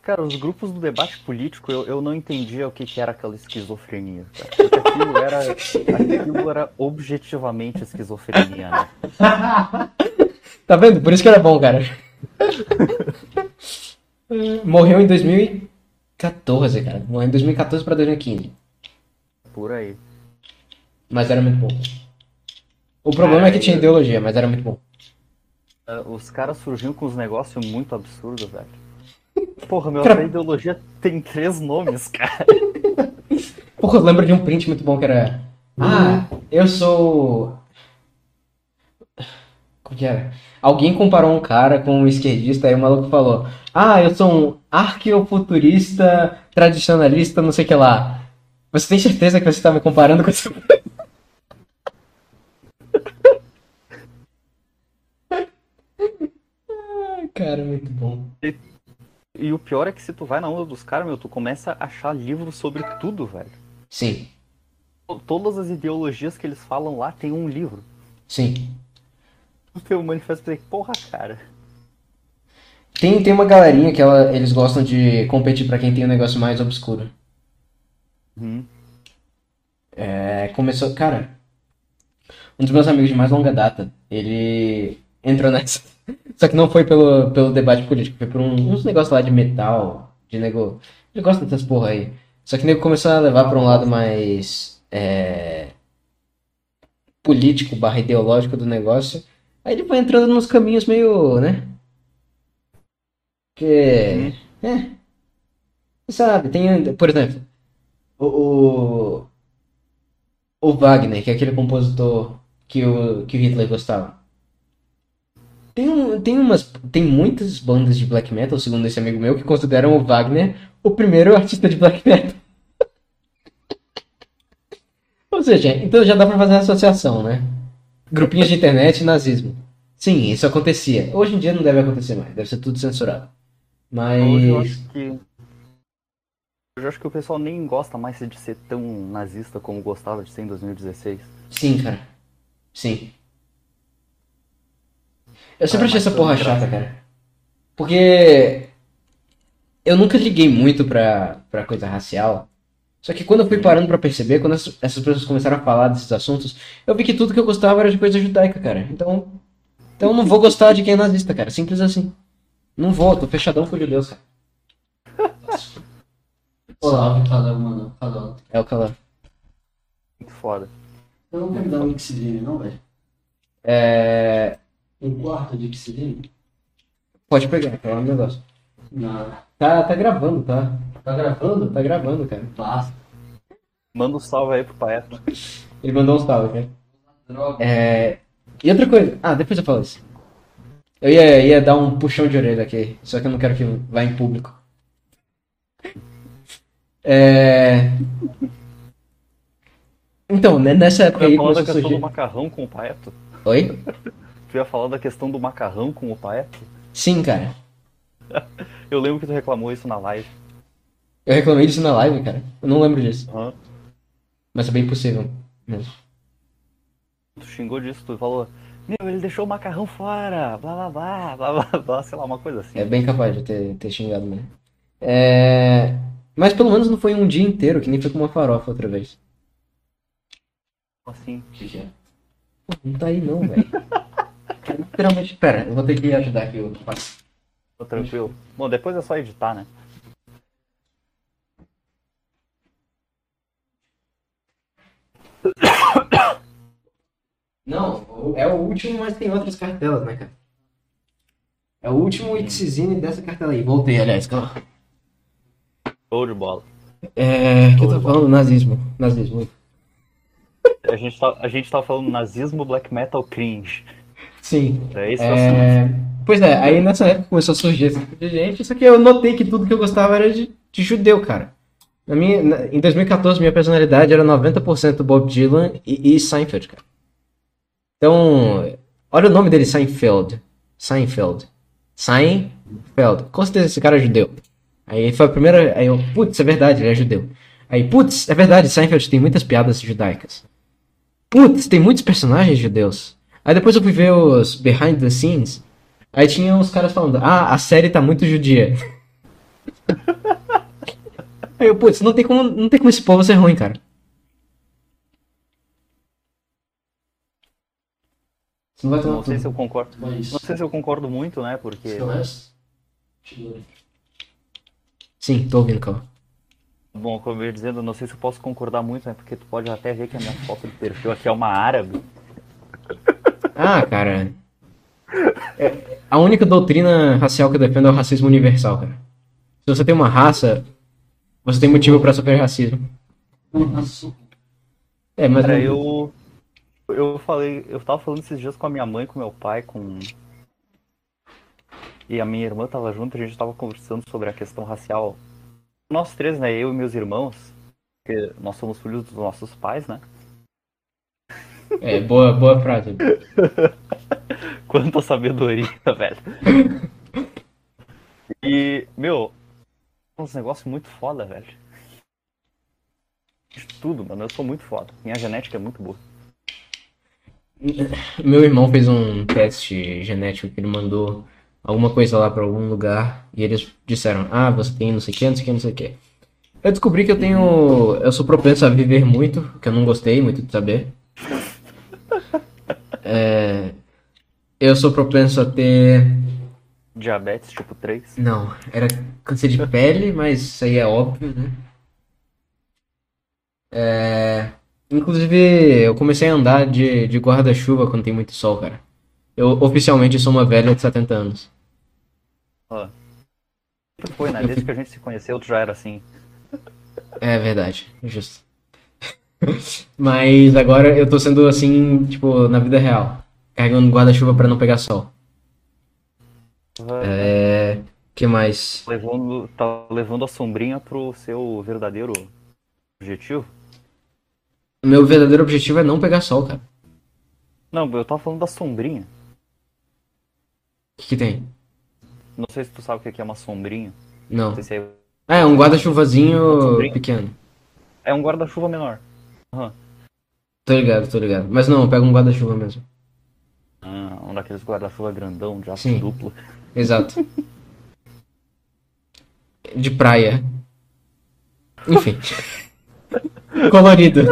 Cara, os grupos do debate político, eu, eu não entendia o que, que era aquela esquizofrenia. Aquilo era, aquilo era objetivamente esquizofrenia, né? [LAUGHS] Tá vendo? Por isso que era bom, cara. [LAUGHS] Morreu em 2014, cara. Morreu em 2014 pra 2015. Por aí. Mas era muito bom. O problema é que tinha ideologia, mas era muito bom. Ah, Os caras surgiam com uns negócios muito absurdos, velho. Porra, meu, Cara- a ideologia tem três nomes, cara. [LAUGHS] Porra, eu lembro de um print muito bom que era. Ah, eu sou. Como que era? Alguém comparou um cara com um esquerdista, aí o maluco falou: Ah, eu sou um arqueofuturista, tradicionalista, não sei o que lá. Você tem certeza que você está me comparando com esse. [LAUGHS] Ai, cara, muito bom. E o pior é que se tu vai na onda dos caras, meu, tu começa a achar livros sobre tudo, velho. Sim, Todas as ideologias que eles falam lá tem um livro. sim. O teu manifesto dizer, porra, cara. Tem, tem uma galerinha que ela, eles gostam de competir pra quem tem um negócio mais obscuro. Hum. É, começou, cara, um dos meus amigos de mais longa data, ele entrou nessa. [LAUGHS] Só que não foi pelo, pelo debate político, foi por um- uns negócios lá de metal, de nego. Ele gosta dessas porra aí. Só que o nego começou a levar pra um lado mais é, político barra ideológico do negócio. Aí ele foi entrando nos caminhos meio, né? Que. É. Sabe, tem. Por exemplo, o, o, Wagner, que é aquele compositor que o, que o Hitler gostava. Tem, um, tem, umas, tem muitas bandas de black metal, segundo esse amigo meu, que consideram o Wagner o primeiro artista de black metal. [LAUGHS] Ou seja, então já dá pra fazer uma associação, né? Grupinhos de internet e nazismo. Sim, isso acontecia. Hoje em dia não deve acontecer mais, deve ser tudo censurado. Hoje eu Mas. acho que. Eu acho que o pessoal nem gosta mais de ser tão nazista como gostava de ser em 2016. Sim, cara. Sim. Eu sempre Ah, achei essa porra chata, cara. Porque eu nunca liguei muito pra, pra coisa racial. Só que quando eu fui parando pra perceber, quando essas pessoas começaram a falar desses assuntos, eu vi que tudo que eu gostava era de coisa judaica, cara. Então, então eu não vou gostar de quem é nazista, cara. Simples assim. Não vou, tô fechadão com os judeus, cara. Salve, Calão, mano. Calão. É o calor. Muito foda. Eu não quero dar um Xidine, não, velho. É... Um quarto de Xidine? Pode pegar, é um negócio. Não. Tá, tá gravando, tá? Tá gravando? Tá gravando, cara. Basta. Manda um salve aí pro Paeto. Ele mandou um salve, cara. Droga. É... E outra coisa. Ah, depois eu falo isso. Eu ia, ia dar um puxão de orelha aqui, só que eu não quero que vá em público. É... Então, né, nessa época Tu aí ia falar da questão do surgir... macarrão com o Paeto? Oi? Tu ia falar da questão do macarrão com o Paeto? Sim, cara. [LAUGHS] Eu lembro que tu reclamou isso na live. Eu reclamei disso na live, cara. Eu não lembro disso. Aham. Mas é bem possível mesmo. Tu xingou disso, tu falou, meu, ele deixou o macarrão fora, blá blá blá, blá blá blá, sei lá, uma coisa assim. É bem capaz de ter, ter xingado mesmo. É... Mas pelo menos não foi um dia inteiro, que nem foi com uma farofa outra vez. Assim. O que, que é? Pô, não tá aí não, velho. [LAUGHS] Literalmente, pera, eu vou ter que ajudar aqui o Tô tranquilo. Bom, depois é só editar, né? Não, é o último, mas tem outras cartelas, né, cara? É o último Xzine dessa cartela aí. Voltei, aliás, calma. Show de bola. É. O que eu tô falando? Nazismo. Nazismo. A gente, tá, a gente tava falando nazismo, black metal, cringe. Sim. É esse o assunto. É... Pois é, aí nessa época começou a surgir esse tipo de gente, só que eu notei que tudo que eu gostava era de, de judeu, cara. Na minha, na- em 2014, minha personalidade era 90% Bob Dylan e, e Seinfeld, cara. Então, olha o nome dele, Seinfeld. Seinfeld. Seinfeld. Com certeza esse cara é judeu. Aí foi a primeira. Aí eu, putz, é verdade, ele é judeu. Aí, putz, é verdade, Seinfeld tem muitas piadas judaicas. Putz, tem muitos personagens judeus. Aí depois eu fui ver os behind the scenes. Aí tinha uns caras falando, ah, a série tá muito judia. [LAUGHS] Aí eu, putz, não tem como, não tem como esse povo ser ruim, cara. Não Não sei se eu concordo. Mas. Não sei se eu concordo muito, né? Porque. Você conhece? Sim, tô ouvindo, calma. Bom, como eu ia dizendo, não sei se eu posso concordar muito, né? Porque tu pode até ver que a minha foto de perfil aqui é uma árabe. [LAUGHS] Ah, cara. É, a única doutrina racial que eu defendo é o racismo universal, cara. Se você tem uma raça, você tem motivo pra sofrer racismo. É, mas. Cara, eu. Eu falei. Eu tava falando esses dias com a minha mãe, com meu pai, com. E a minha irmã tava junto, a gente tava conversando sobre a questão racial. Nós três, né? Eu e meus irmãos. Porque nós somos filhos dos nossos pais, né? É, boa, boa frase. [LAUGHS] Quanta sabedoria, [LAUGHS] velho. E, meu, uns negócios muito foda, velho. De tudo, mano. Eu sou muito foda. Minha genética é muito boa. Meu irmão fez um teste genético que ele mandou alguma coisa lá pra algum lugar e eles disseram: Ah, você tem não sei o que, não sei o que, não sei o que. Eu descobri que eu tenho. Eu sou propenso a viver muito, que eu não gostei muito de saber. [LAUGHS] É, eu sou propenso a ter. Diabetes tipo 3. Não, era câncer de pele, mas isso aí é óbvio, né? É, Inclusive, eu comecei a andar de, de guarda-chuva quando tem muito sol, cara. Eu oficialmente sou uma velha de 70 anos. Ó. Foi, né? Desde que a gente se conheceu, tu já era assim. É verdade, justo. [LAUGHS] Mas agora eu tô sendo assim, tipo, na vida real. Carregando guarda-chuva pra não pegar sol. É. que mais? Levando, tá levando a sombrinha pro seu verdadeiro objetivo? Meu verdadeiro objetivo é não pegar sol, cara. Não, eu tava falando da sombrinha. O que, que tem? Não sei se tu sabe o que é uma sombrinha. Não. Não sei se é, é um guarda-chuvazinho Sombrinha? pequeno. é um guarda-chuva menor. Tô ligado, tô ligado. Mas não, pega um guarda-chuva mesmo. Ah, um daqueles guarda-chuva grandão, de aço Sim. duplo. Exato. De praia. Enfim. [LAUGHS] Colorido.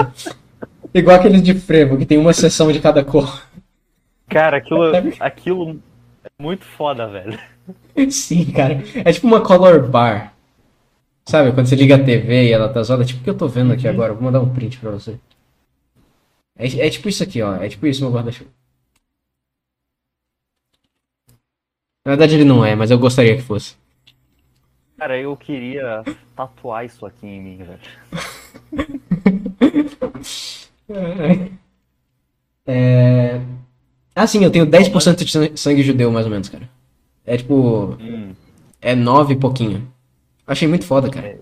Igual aqueles de frevo, que tem uma seção de cada cor. Cara, aquilo, aquilo é muito foda, velho. [LAUGHS] Sim, cara. É tipo uma color bar. Sabe, quando você liga a TV e ela tá zoada, tipo o que eu tô vendo aqui agora. Vou mandar um print pra você. É, é tipo isso aqui, ó. É tipo isso meu guarda-chuva. Na verdade ele não é, mas eu gostaria que fosse. Cara, eu queria tatuar isso aqui em mim, velho. [LAUGHS] É... Ah, sim, eu tenho 10% de san- sangue judeu, mais ou menos, cara. É tipo. Hum, É 9 e pouquinho. Achei muito foda, cara.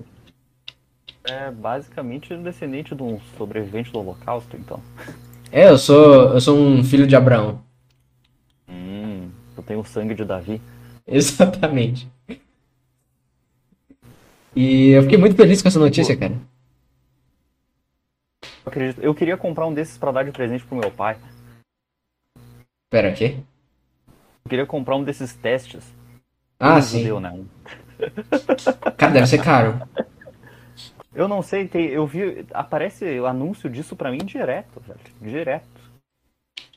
é basicamente descendente de um sobrevivente do holocausto, então. É, eu sou. Eu sou um filho de Abraão. Hum, eu tenho o sangue de Davi. [LAUGHS] Exatamente. E eu fiquei muito feliz com essa notícia, cara. Eu, acredito, eu queria comprar um desses pra dar de presente pro meu pai. Pera, o quê? Eu queria comprar um desses testes. Ah, Ele sim. Deu, né? Um- Cara, deve ser caro. Eu não sei, tem, eu vi. Aparece o anúncio disso pra mim direto, velho. Direto.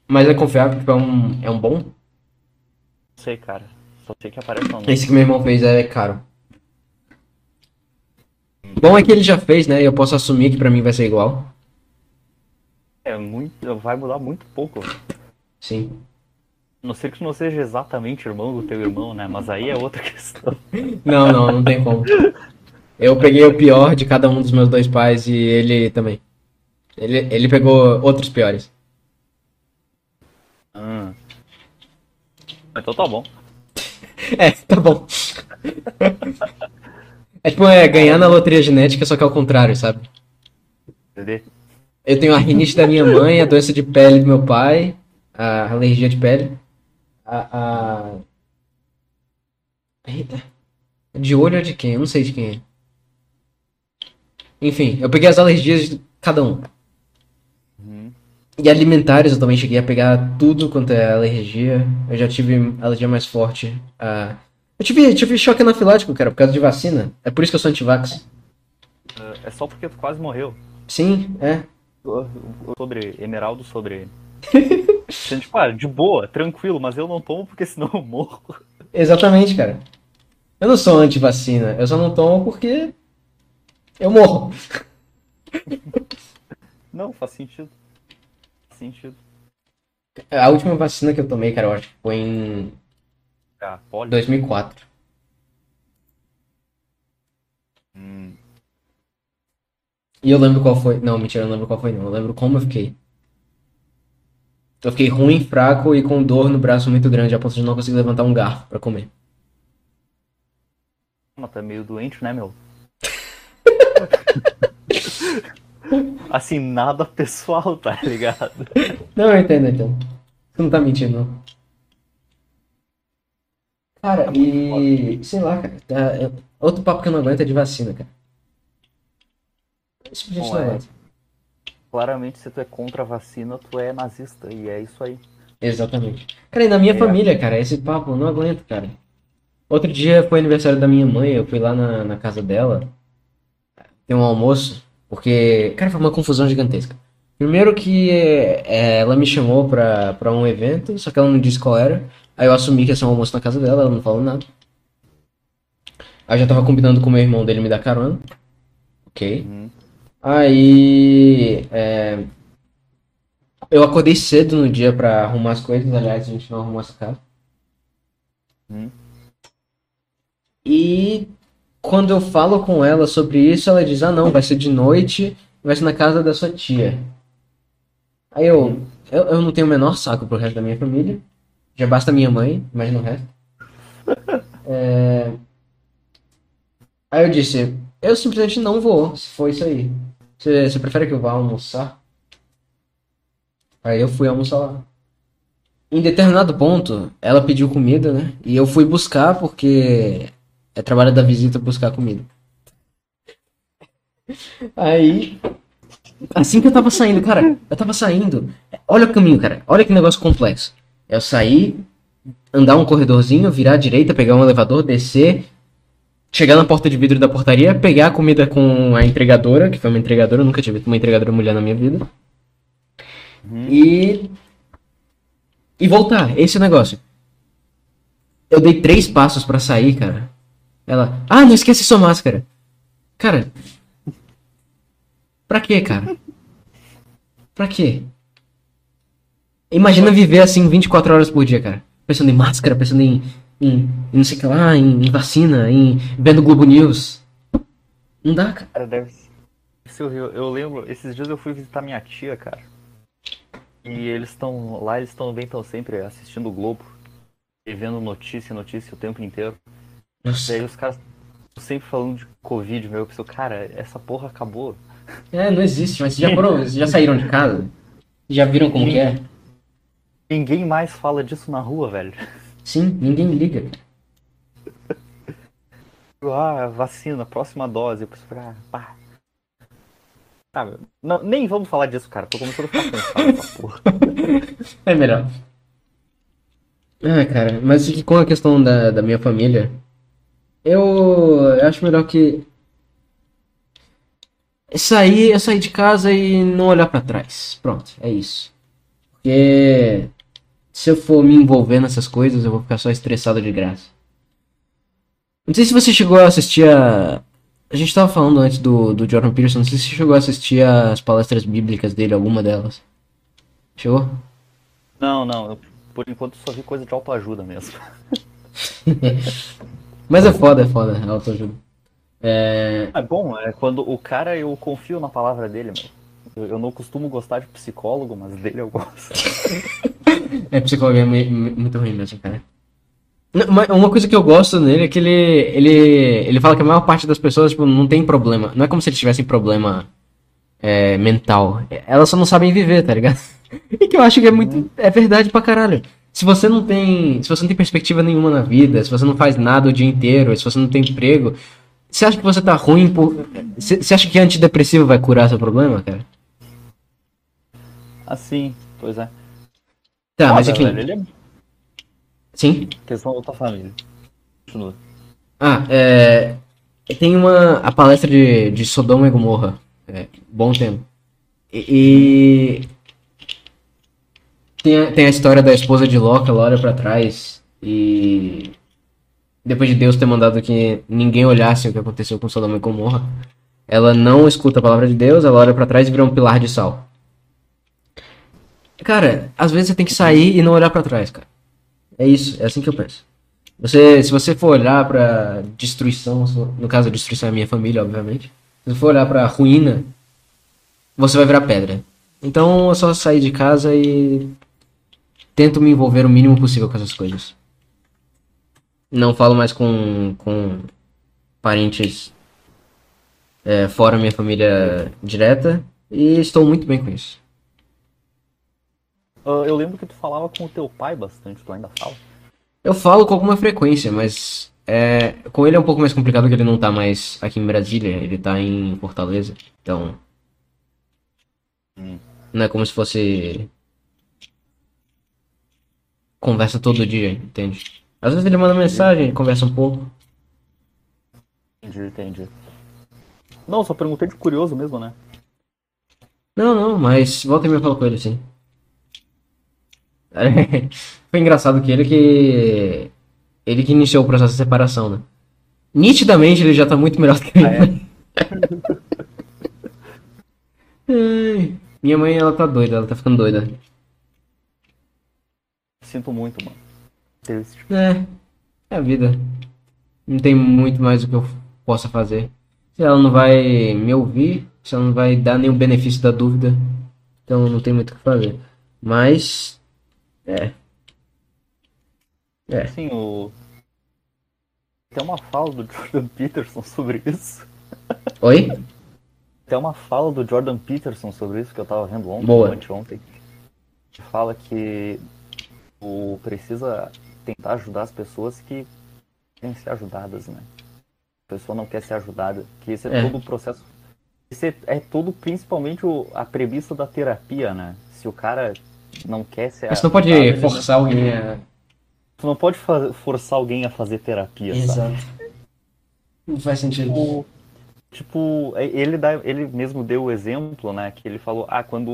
Mas é confiável, tipo, é um, é um bom? Não sei, cara. Só sei que aparece o anúncio. Esse que meu irmão fez é caro. Bom é que ele já fez, né? Eu posso assumir que pra mim vai ser igual. É muito. Vai mudar muito pouco. Sim. Não ser que não seja exatamente irmão do teu irmão, né? Mas aí é outra [LAUGHS] questão. Não, não, não tem como. Eu peguei o pior de cada um dos meus dois pais e ele também. Ele, ele pegou outros piores. Hum. Então tá bom. [LAUGHS] É, tá bom. É tipo, é ganhar na loteria genética, só que ao contrário, sabe? Entendeu? Eu tenho a rinite da minha mãe, a doença de pele do meu pai, a alergia de pele, a. a... Eita. De olho é de quem? Eu não sei de quem é. Enfim, eu peguei as alergias de cada um. Uhum. E alimentares eu também cheguei a pegar tudo quanto é alergia. Eu já tive alergia mais forte. a- Eu tive, tive choque anafilático, cara, por causa de vacina. É por isso que eu sou antivax. É só porque tu quase morreu. Sim, é. Sobre Emeraldo, sobre. [LAUGHS] Sendo, tipo, ah, de boa, tranquilo, mas eu não tomo porque senão eu morro. Exatamente, cara. Eu não sou anti-vacina, eu só não tomo porque eu morro. Não, faz sentido. Faz sentido. A última vacina que eu tomei, cara, eu acho que foi em Ah, pode. 2004. Hum. E eu lembro qual foi. Não, mentira, eu não lembro qual foi, não. Eu lembro como eu fiquei. Eu fiquei ruim, fraco e com dor no braço muito grande, a ponto de não conseguir levantar um garfo pra comer. Mas tá meio doente, né, meu? [LAUGHS] assim, nada pessoal, tá ligado? Não, eu entendo, então. Tu não tá mentindo, não. Cara, e. Sei lá, cara. tá- é- Outro papo que eu não aguento é de vacina, cara. Isso a gente não é. Claramente, se tu é contra a vacina, tu é nazista, e é isso aí. Exatamente. Cara, e na minha É. família, cara, esse papo eu não aguento, cara. Outro dia foi aniversário da minha mãe, eu fui lá na, na casa dela, tem um almoço, porque, cara, foi uma confusão gigantesca. Primeiro que é, ela me chamou pra, pra um evento, só que ela não disse qual era. Aí eu assumi que ia ser um almoço na casa dela, ela não falou nada. Aí eu já tava combinando com o meu irmão dele me dar carona. Ok. Uhum. Aí, é, eu acordei cedo no dia pra arrumar as coisas. Aliás, a gente não arrumou essa casa. Hum. E quando eu falo com ela sobre isso, ela diz: Ah, não, vai ser de noite, vai ser na casa da sua tia. Aí eu, eu, eu não tenho o menor saco pro resto da minha família. Já basta minha mãe, imagina o resto. [LAUGHS] É, Aí eu disse: Eu simplesmente não vou, se for isso aí. Você, prefere que eu vá almoçar? Aí eu fui almoçar lá. Em determinado ponto, ela pediu comida, né? E eu fui buscar porque é trabalho da visita buscar comida. Aí, assim que eu tava saindo, cara, eu tava saindo. Olha o caminho, cara. Olha que negócio complexo. Eu saí, andar um corredorzinho, virar à direita, pegar um elevador, descer, chegar na porta de vidro da portaria, pegar a comida com a entregadora, que foi uma entregadora, eu nunca tive uma entregadora mulher na minha vida. Uhum. E. E voltar, esse é negócio. Eu dei três passos pra sair, cara. Ela. Ah, não esquece sua máscara. Cara. Pra quê, cara? Pra quê? Imagina viver assim 24 horas por dia, cara. Pensando em máscara, pensando em. Em, em não sei o que lá, em, em vacina, em. vendo Globo News. Não dá, cara. Cara, deve ser horrível. Eu lembro, esses dias eu fui visitar minha tia, cara. E eles estão lá, eles estão bem, estão sempre assistindo o Globo. E vendo notícia, notícia o tempo inteiro. Nossa. Daí os caras sempre falando de Covid, meu. Eu penso, cara, essa porra acabou. É, não existe, mas já foram. Já saíram de casa? Já viram como que é? Ninguém mais fala disso na rua, velho. Sim, ninguém liga. [LAUGHS] Ah, vacina, próxima dose. Eu penso, ah. Ah, não, nem vamos falar disso, cara. Tô começando a ficar cansado dessa [LAUGHS] porra. É melhor. Ah, cara, mas com a questão da, da minha família, eu, eu acho melhor que. é sair, é sair de casa e não olhar pra trás. Pronto, é isso. Porque se eu for me envolver nessas coisas, eu vou ficar só estressado de graça. Não sei se você chegou a assistir a. A gente tava falando antes do, do Jordan Peterson, não sei se você chegou a assistir as palestras bíblicas dele, alguma delas. Chegou? Não, não. Eu, por enquanto só vi coisa de autoajuda mesmo. [LAUGHS] Mas é foda, é foda, a autoajuda. É. É bom, é quando o cara eu confio na palavra dele, meu. Eu, eu não costumo gostar de psicólogo, mas dele eu gosto. [LAUGHS] É, psicologia é muito ruim mesmo, cara. Uma coisa que eu gosto nele é que ele, ele, ele fala que a maior parte das pessoas tipo, não tem problema. Não é como se eles tivessem problema é, mental. Elas só não sabem viver, tá ligado? [LAUGHS] E que eu acho que é muito. É verdade pra caralho. Se você não tem. Se você não tem perspectiva nenhuma na vida, se você não faz nada o dia inteiro, se você não tem emprego, você acha que você tá ruim por. Você você acha que antidepressivo vai curar seu problema, cara? Assim, pois é. Tá, mas Foda, enfim. velho, é Sim. questão da outra família. Continua. Ah, é. Tem uma. A palestra de, de Sodoma e Gomorra. É, bom tempo. E. Tem, a, tem a história da esposa de Ló, que ela olha pra trás e. Depois de Deus ter mandado que ninguém olhasse o que aconteceu com Sodoma e Gomorra, ela não escuta a palavra de Deus, ela olha pra trás e vira um pilar de sal. Cara, às vezes você tem que sair e não olhar pra trás, cara. É isso, é assim que eu penso. Você, se você for olhar pra destruição, no caso a destruição é minha família, obviamente. Se você for olhar pra ruína, você vai virar pedra. Então eu só sair de casa e tento me envolver o mínimo possível com essas coisas. Não falo mais com, com parentes é, fora minha família direta e estou muito bem com isso. Ah, eu lembro que tu falava com o teu pai bastante, tu ainda fala? Eu falo com alguma frequência, mas é, com ele é um pouco mais complicado que ele não tá mais aqui em Brasília, ele tá em Fortaleza. Então. Hum. Não é como se fosse. Conversa todo dia, entende? Às vezes ele manda mensagem, conversa um pouco. Entendi, entendi. Não, só perguntei de curioso mesmo, né? Não, não, mas volta e meia eu falo com ele sim. [LAUGHS] Foi engraçado que ele que. Ele que iniciou o processo de separação, né? Nitidamente ele já tá muito melhor do que Ah, eu. [LAUGHS] Ai, Minha mãe, ela tá doida, ela tá ficando doida. Sinto muito, mano. Triste. É, é a vida. Não tem muito mais o que eu possa fazer. Se ela não vai me ouvir, se ela não vai dar nenhum benefício da dúvida, então não tem muito o que fazer. Mas, é. É. Assim, o. Tem uma fala do Jordan Peterson sobre isso. Oi? Tem uma fala do Jordan Peterson sobre isso que eu tava vendo ontem, Boa. anteontem. Que fala que o precisa tentar ajudar as pessoas que querem ser ajudadas, né? A pessoa não quer ser ajudada. Que esse é, É. todo o processo. Esse é, é todo principalmente o- a premissa da terapia, né? Se o cara não quer ser Mas você não pode forçar alguém a. Tu não pode forçar alguém a fazer terapia, sabe? Não faz sentido. Tipo, tipo, é- ele, dá, ele mesmo deu o exemplo, né? Que ele falou, ah, quando,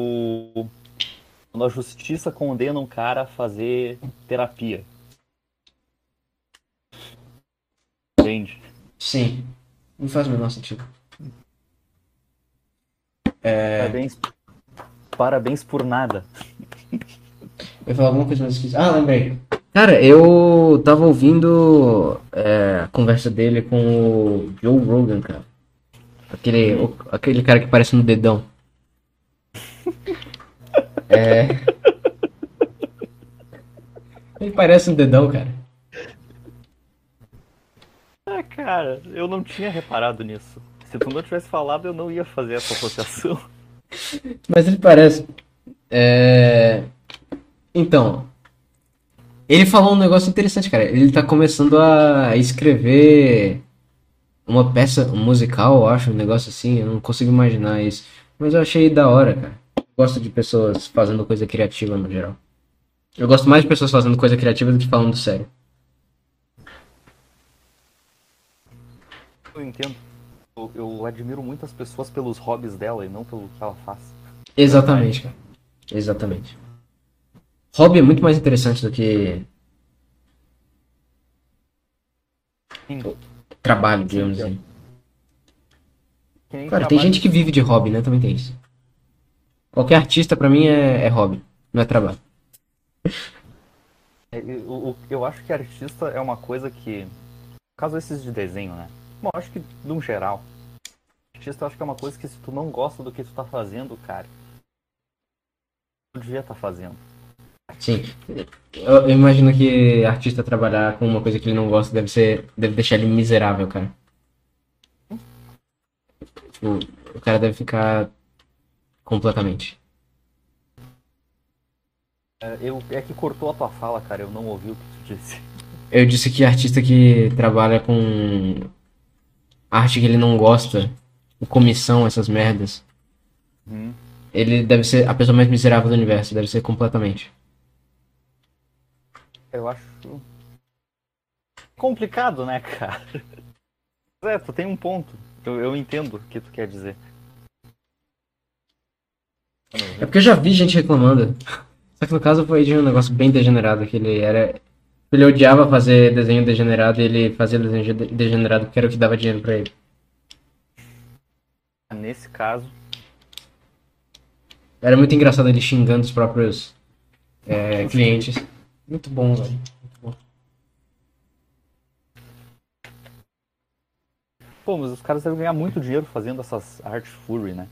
quando a justiça condena um cara a fazer terapia. Entende? Sim. Não faz o menor sentido. É. Parabéns, parabéns por nada. Eu ia falar alguma coisa mais esquisita. Ah, lembrei. Cara, eu tava ouvindo é, a conversa dele com o Joe Rogan, cara. Aquele, o- aquele cara que parece um dedão. [LAUGHS] É. Ele parece um dedão, cara. Ah, cara, eu não tinha reparado nisso. Se tu não tivesse falado, eu não ia fazer essa associação. [LAUGHS] Mas ele parece. É... Então. Ele falou um negócio interessante, cara. Ele tá começando a escrever uma peça musical, eu acho, um negócio assim. Eu não consigo imaginar isso. Mas eu achei da hora, cara. Eu gosto de pessoas fazendo coisa criativa no geral. Eu gosto mais de pessoas fazendo coisa criativa do que falando sério. Eu entendo. Eu, eu admiro muitas pessoas pelos hobbies dela e não pelo que ela faz. Exatamente, cara. Exatamente. Hobby é muito mais interessante do que Sim. trabalho, digamos Sim, assim. Claro, tem gente que vive de hobby, né? Também tem isso. Qualquer artista, pra mim, é, é hobby, não é trabalho. É, Eu, eu- acho que artista é uma coisa que. No caso esses de desenho, né? Bom, acho que no geral. Artista eu acho que é uma coisa que se tu não gosta do que tu tá fazendo, cara. Devia estar fazendo. Sim. Eu, imagino que artista trabalhar com uma coisa que ele não gosta deve ser. deve deixar ele miserável, cara. Tipo, o cara deve ficar completamente. É, eu, é que cortou a tua fala, cara. Eu não ouvi o que tu disse. Eu disse que artista que trabalha com arte que ele não gosta, com comissão, essas merdas, Hum. Ele deve ser a pessoa mais miserável do universo, deve ser completamente. Eu acho. Complicado, né, cara? [LAUGHS] É, tu tem um ponto. Eu, eu entendo o que tu quer dizer. É porque eu já vi gente reclamando. Só que no caso foi de um negócio bem degenerado, que ele era. Ele odiava fazer desenho degenerado e ele fazia desenho de- degenerado porque era o que dava dinheiro pra ele. Nesse caso, Era muito engraçado ele xingando os próprios é, clientes. Muito bom, velho. Muito bom. pô, mas os caras devem ganhar muito dinheiro fazendo essas artes furry, né?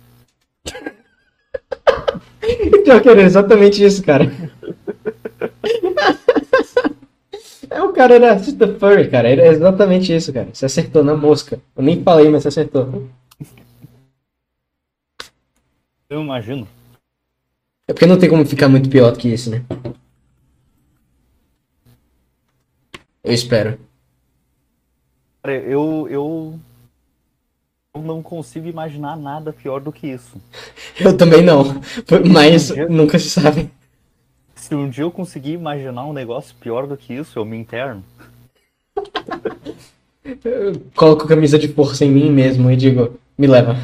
[LAUGHS] Pior que era exatamente isso, cara. É, o cara era artista furry, cara. Era exatamente isso, cara. Você acertou na mosca. Eu nem falei, mas você acertou. Eu imagino. É porque não tem como ficar muito pior do que isso, né? Eu espero. Cara, eu, eu. Eu não consigo imaginar nada pior do que isso. Eu também não. Mas Eu- nunca se sabe. Se um dia eu conseguir imaginar um negócio pior do que isso, eu me interno. [LAUGHS] Eu coloco camisa de força em mim mesmo e digo, me leva.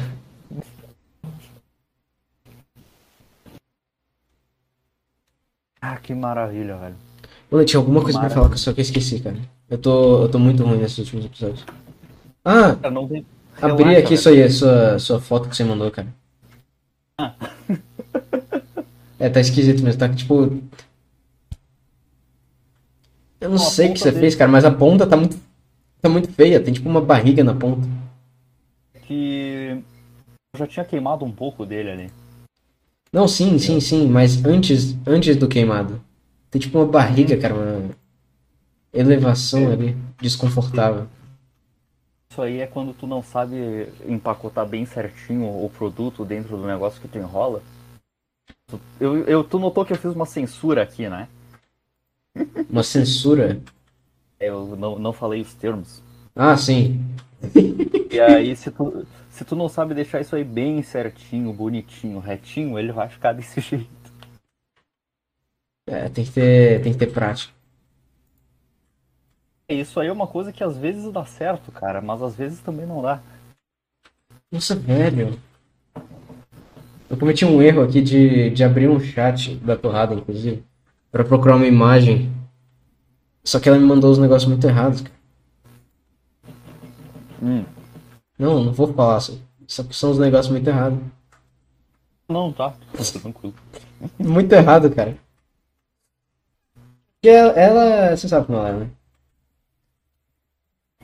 Ah, que maravilha, velho. Mano, tinha alguma coisa pra Maravilha. falar que eu só que eu esqueci, cara. Eu tô, eu tô muito ruim nesses últimos episódios. Ah, Cara, não tem. abri Relaxa, aqui isso aí, a sua, sua foto que você mandou, cara. Ah. É, tá esquisito mesmo, tá tipo. Eu não sei o que você dele- fez, cara, mas a ponta tá muito. Tá muito feia, tem tipo uma barriga na ponta. Que. Eu já tinha queimado um pouco dele ali. Não, sim, sim, sim, mas antes, antes do queimado. Tem tipo uma barriga, cara, uma elevação ali, desconfortável. Isso aí é quando tu não sabe empacotar bem certinho o produto dentro do negócio que tu enrola. Tu- Eu, eu, tu notou que eu fiz uma censura aqui, né? Uma censura. Eu não, não falei os termos. Ah, sim. E aí, se tu, se tu não sabe deixar isso aí bem certinho, bonitinho, retinho, ele vai ficar desse [LAUGHS] jeito. É, tem que ter, tem que ter prática. Isso aí é uma coisa que às vezes dá certo, cara, mas às vezes também não dá. Nossa, velho. Eu cometi um erro aqui de, de abrir um chat da torrada, inclusive, pra procurar uma imagem. Só que ela me mandou os negócios muito errados, cara. Hum. Não, não vou falar. Só, só que são os negócios muito errados. Não, tá. Tranquilo. Muito errado, cara. Porque ela, ela- você sabe como ela é, né?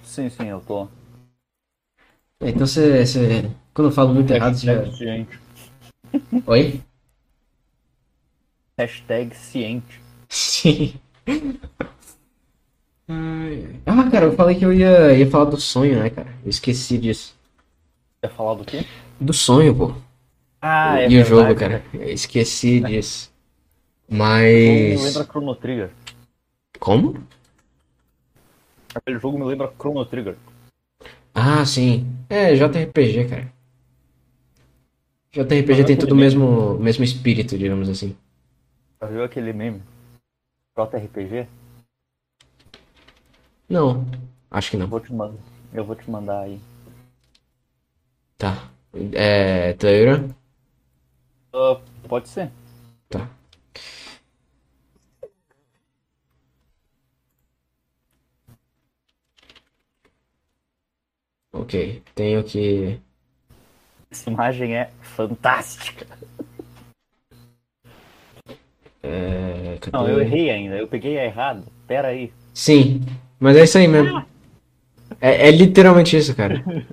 Sim, sim, eu tô. Então você, você- quando eu falo muito errado, você já... Ciente. Oi? Hashtag ciente. Sim. Ah, cara, eu falei que eu ia, ia falar do sonho, né, cara? Eu esqueci disso. Quer falar do quê? Do sonho, pô. Ah, e o jogo, cara. Eu esqueci disso. Me Mas. lembra Chrono Trigger. Como? Aquele jogo me lembra Chrono Trigger. Ah, sim. É, JRPG, cara. JRPG Mas tem tudo o mesmo, mesmo espírito, digamos assim. Já viu aquele meme? JRPG? Não, acho que Eu não. vou te mandar. Eu vou te mandar aí. Tá. É. Taylor? Ah, pode ser. Tá. Ok. Tenho que. Essa imagem é fantástica. É? Não, eu errei ainda. Eu peguei a errada. Pera aí. Sim, mas é isso aí mesmo. É, é literalmente isso, cara. [LAUGHS]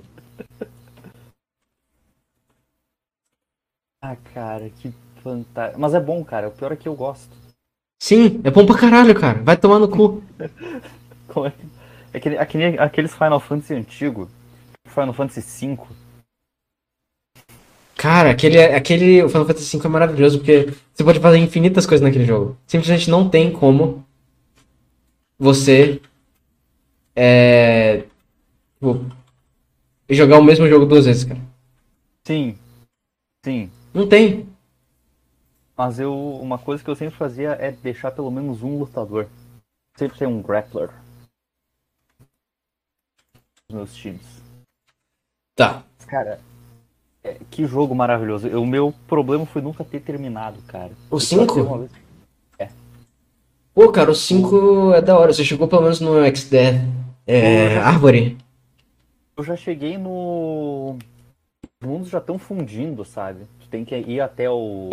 Ah, cara, que fantástico. Mas é bom, cara. O pior é que eu gosto. Sim, é bom pra caralho, cara. Vai tomar no cu. [LAUGHS] Como é que... É que, é que nem aqueles Final Fantasy antigo. Final Fantasy V. Cara, aquele, aquele o Final Fantasy V é maravilhoso porque você pode fazer infinitas coisas naquele jogo. Simplesmente não tem como você é, tipo, jogar o mesmo jogo duas vezes, cara. Sim. Sim. Não tem. Mas eu. Uma coisa que eu sempre fazia é deixar pelo menos um lutador. Sempre tem um grappler. Nos meus times. Tá. Cara, é, que jogo maravilhoso. O meu problema foi nunca ter terminado, cara. O Eu cinco? tentei uma vez. Pô, cara, o 5 é da hora. Você chegou pelo menos no X-Death. É. Porra. Árvore. Eu já cheguei no. Os mundos já estão fundindo, sabe? Tu tem que ir até o.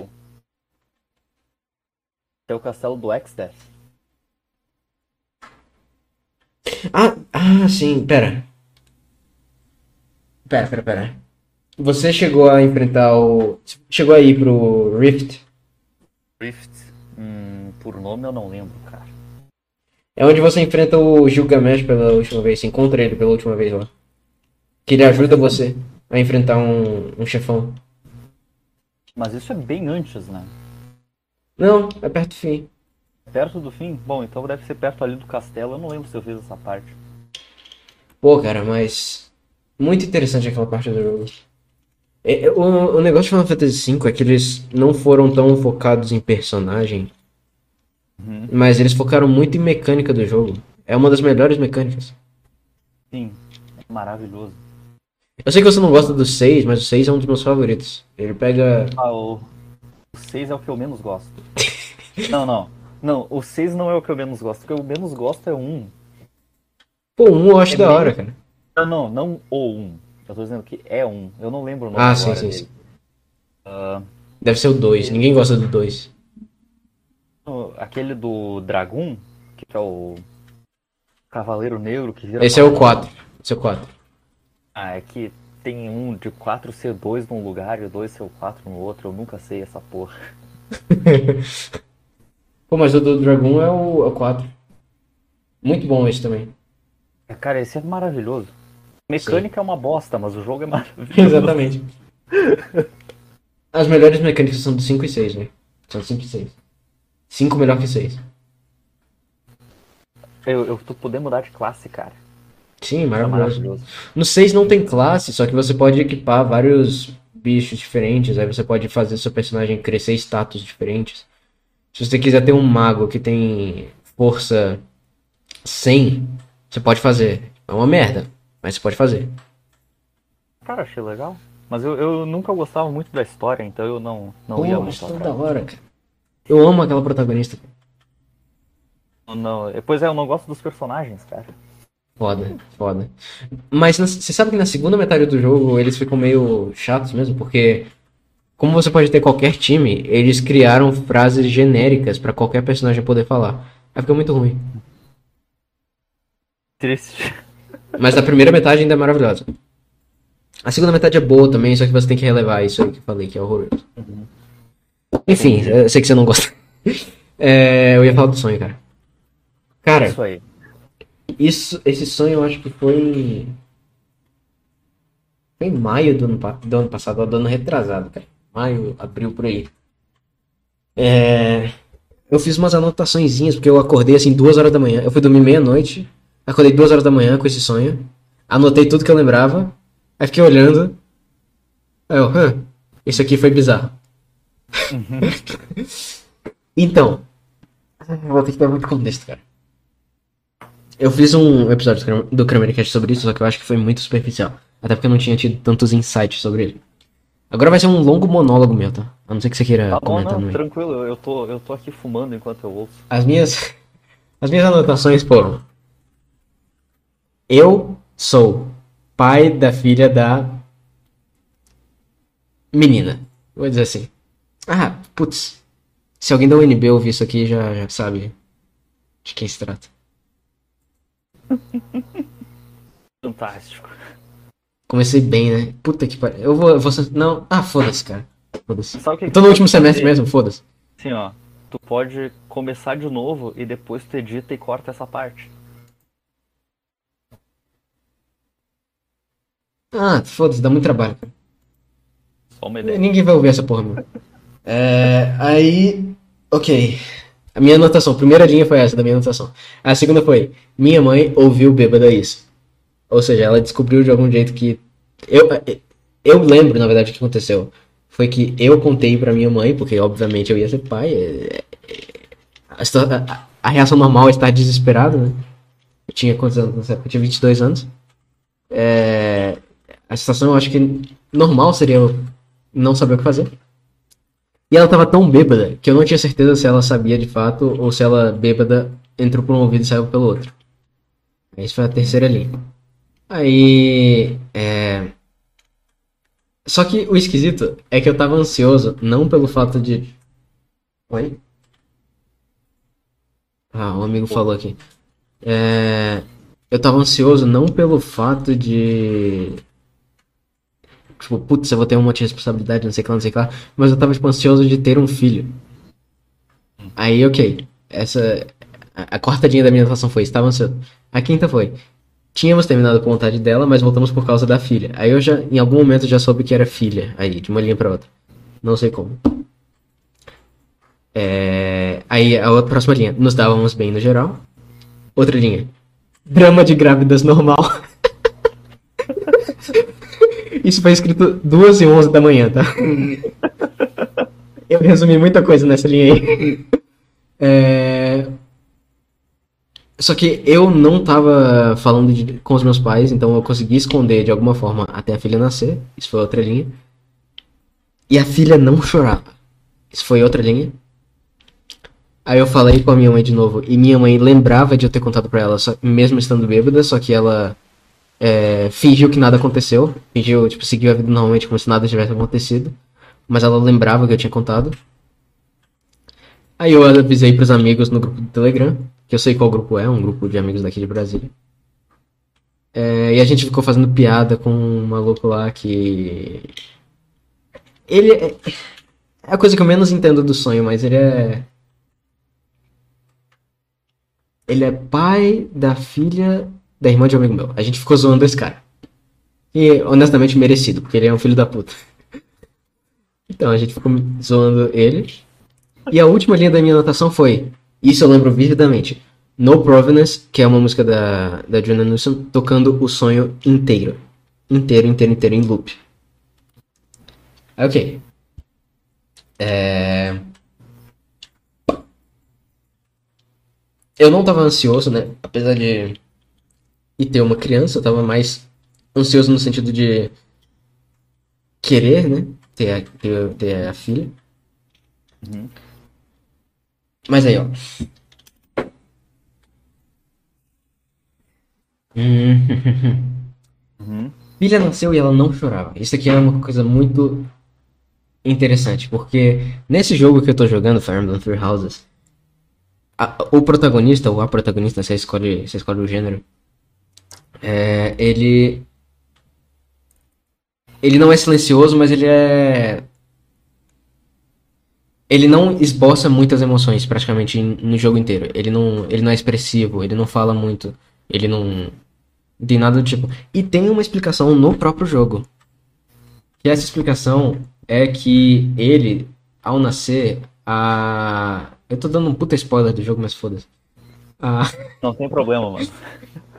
Até o castelo do X-Death. Ah, ah, sim, pera. Pera, pera, pera. Você chegou a enfrentar o. Chegou a ir pro Rift? Rift. Hum, por nome eu não lembro, cara. É onde você enfrenta o Gilgamesh pela última vez. Você encontra ele pela última vez lá. Que ele ajuda você a enfrentar um, um chefão. Mas isso é bem antes, né? Não, é perto do fim. Perto do fim? Bom, então deve ser perto ali do castelo. Eu não lembro se eu fiz essa parte. Pô, cara, mas. Muito interessante aquela parte do jogo. É, é, O, o negócio de Final Fantasy V é que eles não foram tão focados em personagem, Uhum. mas eles focaram muito em mecânica do jogo. É uma das melhores mecânicas. Sim, é maravilhoso. Eu sei que você não gosta do 6, mas o 6 é um dos meus favoritos. Ele pega. Ah, o... o 6 é o que eu menos gosto. [LAUGHS] não, não. Não, o 6 não é o que eu menos gosto. O que eu menos gosto é o 1. Pô, um eu acho É da bem- hora, cara. Não, não, não o 1. Eu tô dizendo que é um. Eu não lembro o nome Ah, sim, sim, dele. sim. Ah, Deve ser o 2. Ninguém gosta do 2. Aquele do Dragon, que é o Cavaleiro Negro que vira Esse é o cavaleiro. 4. Esse é o 4. Ah, é que tem um de 4 ser 2 num lugar e o 2 ser o 4 no outro. Eu nunca sei essa porra. [LAUGHS] Pô, mas o do Dragon é o, é o 4. Muito bom esse também. Cara, esse é maravilhoso. Mecânica é uma bosta, mas o jogo é maravilhoso. [LAUGHS] Exatamente. [LAUGHS] As melhores mecânicas são do 5 e 6, né? São 5 e 6. 5 melhor que 6. Eu, eu tô podendo mudar de classe, cara. Sim, É maravilhoso. No 6 não tem classe, só que você pode equipar vários bichos diferentes. Aí você pode fazer seu personagem crescer status diferentes. Se você quiser ter um mago que tem força 100, você pode fazer. É uma merda, mas você pode fazer. Cara, achei legal. Mas eu, eu nunca gostava muito da história, então eu não, não Pô, ia mas muito da hora, cara. Eu amo aquela protagonista. Não, depois é, eu não gosto dos personagens, cara. Foda, foda. Mas você sabe que na segunda metade do jogo eles ficam meio chatos mesmo, porque como você pode ter qualquer time, eles criaram frases genéricas pra qualquer personagem poder falar. Aí fica muito ruim. Triste. Mas a primeira metade ainda é maravilhosa. A segunda metade é boa também, só que você tem que relevar isso aí que eu falei, que é horroroso. Enfim, eu sei que você não gosta. [LAUGHS] É, eu ia falar do sonho, cara. Cara, Isso aí. Isso, esse sonho eu acho que foi. Foi em maio do ano, do ano passado, ó, do ano retrasado, cara. Maio, abril por aí. É, Eu fiz umas anotaçõezinhas, porque eu acordei assim duas horas da manhã. Eu fui dormir meia-noite, acordei duas horas da manhã com esse sonho. Anotei tudo que eu lembrava. Aí fiquei olhando. Aí eu, hã, isso aqui foi bizarro. Então, vou ter que dar muito contexto, cara. Eu fiz um episódio do Cram- do Kramercast sobre isso, só que eu acho que foi muito superficial. Até porque eu não tinha tido tantos insights sobre ele. Agora vai ser um longo monólogo meu, tá? A não ser que você queira Tá bom, comentar não, tranquilo, eu tô, eu tô aqui fumando enquanto eu ouço. As minhas, as minhas anotações foram: Eu sou pai da filha da menina. Vou dizer assim. Ah, putz. Se alguém da UNB ouvir isso aqui, já, já sabe de quem se trata. [LAUGHS] Fantástico. Comecei bem, né? Puta que pariu. Eu vou, eu vou. Não. Ah, foda-se, cara. Foda-se. Que tô no último semestre mesmo, foda-se. Assim, ó. Tu pode começar de novo e depois tu edita e corta essa parte. Ah, foda-se, dá muito trabalho, cara. Só uma ideia. Ninguém vai ouvir essa porra, meu. É, aí. Ok. A minha anotação, a primeira linha foi essa da minha anotação. A segunda foi: Minha mãe ouviu bêbada isso. Ou seja, ela descobriu de algum jeito que. Eu, eu lembro, na verdade, o que aconteceu. Foi que eu contei pra minha mãe, porque obviamente eu ia ser pai. é, é, A, a- a reação normal é estar desesperado, né? Eu tinha quantos anos nessa época? Eu tinha 22 anos. É, a situação eu acho que normal seria eu não saber o que fazer. E ela tava tão bêbada que eu não tinha certeza se ela sabia de fato ou se ela bêbada entrou por um ouvido e saiu pelo outro. Isso foi a terceira linha. Aí. É... Só que o esquisito é que eu tava ansioso, não pelo fato de. Oi? Ah, um amigo falou aqui. É... Eu tava ansioso não pelo fato de. Tipo, putz, eu vou ter um monte de responsabilidade, não sei o que lá, não sei o que lá. Mas eu tava, tipo, ansioso de ter um filho. Aí, ok. Essa. A, a quarta linha da minha anotação foi: estava ansioso. A quinta foi: tínhamos terminado com vontade dela, mas voltamos por causa da filha. Aí eu já, em algum momento, já soube que era filha, aí, de uma linha pra outra. Não sei como. É, Aí, a outra, próxima linha: nos dávamos bem no geral. Outra linha: drama de grávidas normal. [LAUGHS] Isso foi escrito 2 e 11 da manhã, tá? Eu resumi muita coisa nessa linha aí. É... Só que eu não tava falando de- com os meus pais, então eu consegui esconder de alguma forma até a filha nascer. Isso foi outra linha. E a filha não chorava. Isso foi outra linha. Aí eu falei com a minha mãe de novo, e minha mãe lembrava de eu ter contado pra ela, só- mesmo estando bêbada, só que ela é, fingiu que nada aconteceu. Fingiu, tipo, seguiu a vida normalmente como se nada tivesse acontecido. Mas ela lembrava que eu tinha contado. Aí eu avisei pros amigos no grupo do Telegram, que eu sei qual grupo é, um grupo de amigos daqui de Brasília. É, e a gente ficou fazendo piada com um maluco lá que. Ele é. É a coisa que eu menos entendo do sonho, mas ele é. Ele é pai da filha da irmã de um amigo meu. A gente ficou zoando esse cara. E honestamente merecido, porque ele é um filho da puta. Então a gente ficou zoando ele. E a última linha da minha anotação foi: Isso eu lembro vividamente. No Provenance, que é uma música da, da Joanna Newsom, tocando o sonho inteiro. Inteiro, inteiro, inteiro, em loop. Ok. É... Eu não tava ansioso, né? Apesar de e ter uma criança, eu tava mais ansioso no sentido de querer, né? Ter a, ter, ter a filha. Uhum. Mas aí, ó. Hum. Uhum. Filha nasceu e ela não chorava. Isso aqui é uma coisa muito interessante, porque nesse jogo que eu tô jogando, Fire Emblem Three Houses, a- o protagonista, ou a protagonista, você escolhe, você escolhe o gênero, é, ele. Ele não é silencioso, mas ele é. Ele não esboça muitas emoções praticamente no jogo inteiro. Ele não, ele não é expressivo, ele não fala muito, ele não tem nada do tipo. E tem uma explicação no próprio jogo. Que essa explicação é que ele, ao nascer, a. Eu tô dando um puta spoiler do jogo, mas foda-se. A... Não tem problema, mano. [LAUGHS]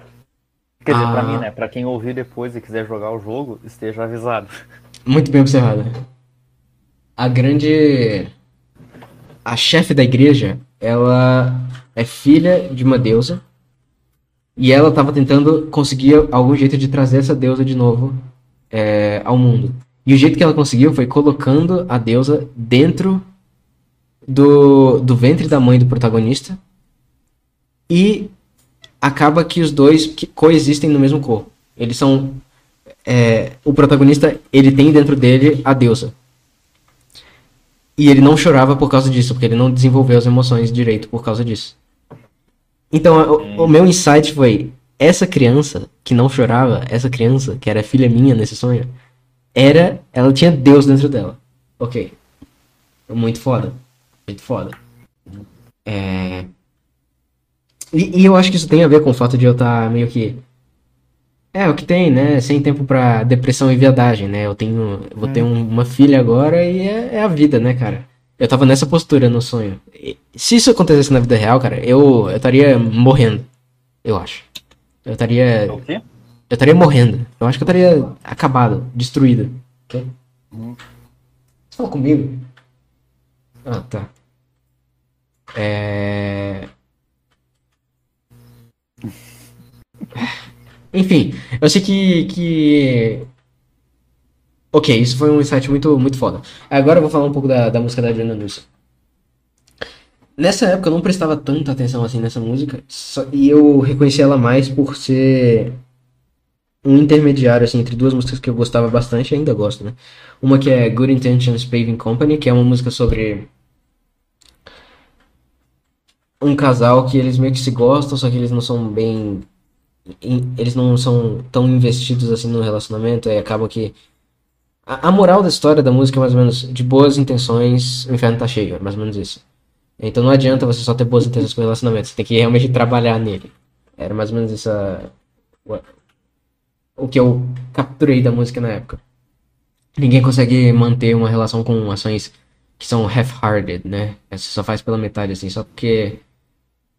Quer dizer, pra Ah. mim, né? Pra quem ouvir depois e quiser jogar o jogo, esteja avisado. Muito bem observado. A grande. A chefe da igreja, ela é filha de uma deusa. E ela tava tentando conseguir algum jeito de trazer essa deusa de novo é, ao mundo. E o jeito que ela conseguiu foi colocando a deusa dentro do, do ventre da mãe do protagonista. E acaba que os dois coexistem no mesmo corpo. Eles são. é, o protagonista ele tem dentro dele a deusa. E ele não chorava por causa disso, porque ele não desenvolveu as emoções direito por causa disso. Então, o, o meu insight foi: essa criança que não chorava, essa criança que era filha minha nesse sonho, era. Ela tinha Deus dentro dela. Ok. Muito foda. Muito foda. É. E, e eu acho que isso tem a ver com o fato de eu estar meio que. É, o que tem, né? Sem tempo pra depressão e viadagem, né? Eu tenho. eu vou ter um- uma filha agora e é, é a vida, né, cara? Eu tava nessa postura no sonho. E se isso acontecesse na vida real, cara, eu eu estaria morrendo. Eu acho. Eu estaria. O quê? Eu estaria morrendo. Eu acho que eu estaria acabado, destruído. Ok? Uhum. Você fala comigo? Ah, tá. É. Enfim, eu sei que, que. Ok, isso foi um insight muito, muito foda. Agora eu vou falar um pouco da, da música da Adriana Nilsson. Nessa época eu não prestava tanta atenção assim nessa música, só- e eu reconheci ela mais por ser um intermediário assim entre duas músicas que eu gostava bastante e ainda gosto, né? Uma que é Good Intentions Paving Company, que é uma música sobre um casal que eles meio que se gostam, só que eles não são bem eles não são tão investidos assim no relacionamento, aí acaba que a, moral da história da música é mais ou menos de boas intenções, o inferno tá cheio, é mais ou menos isso. Então não adianta você só ter boas intenções com o relacionamento, você tem que realmente trabalhar nele. Era mais ou menos essa o que eu capturei da música na época. Ninguém consegue manter uma relação com ações que são half-hearted, né? Você só faz pela metade, assim, só porque.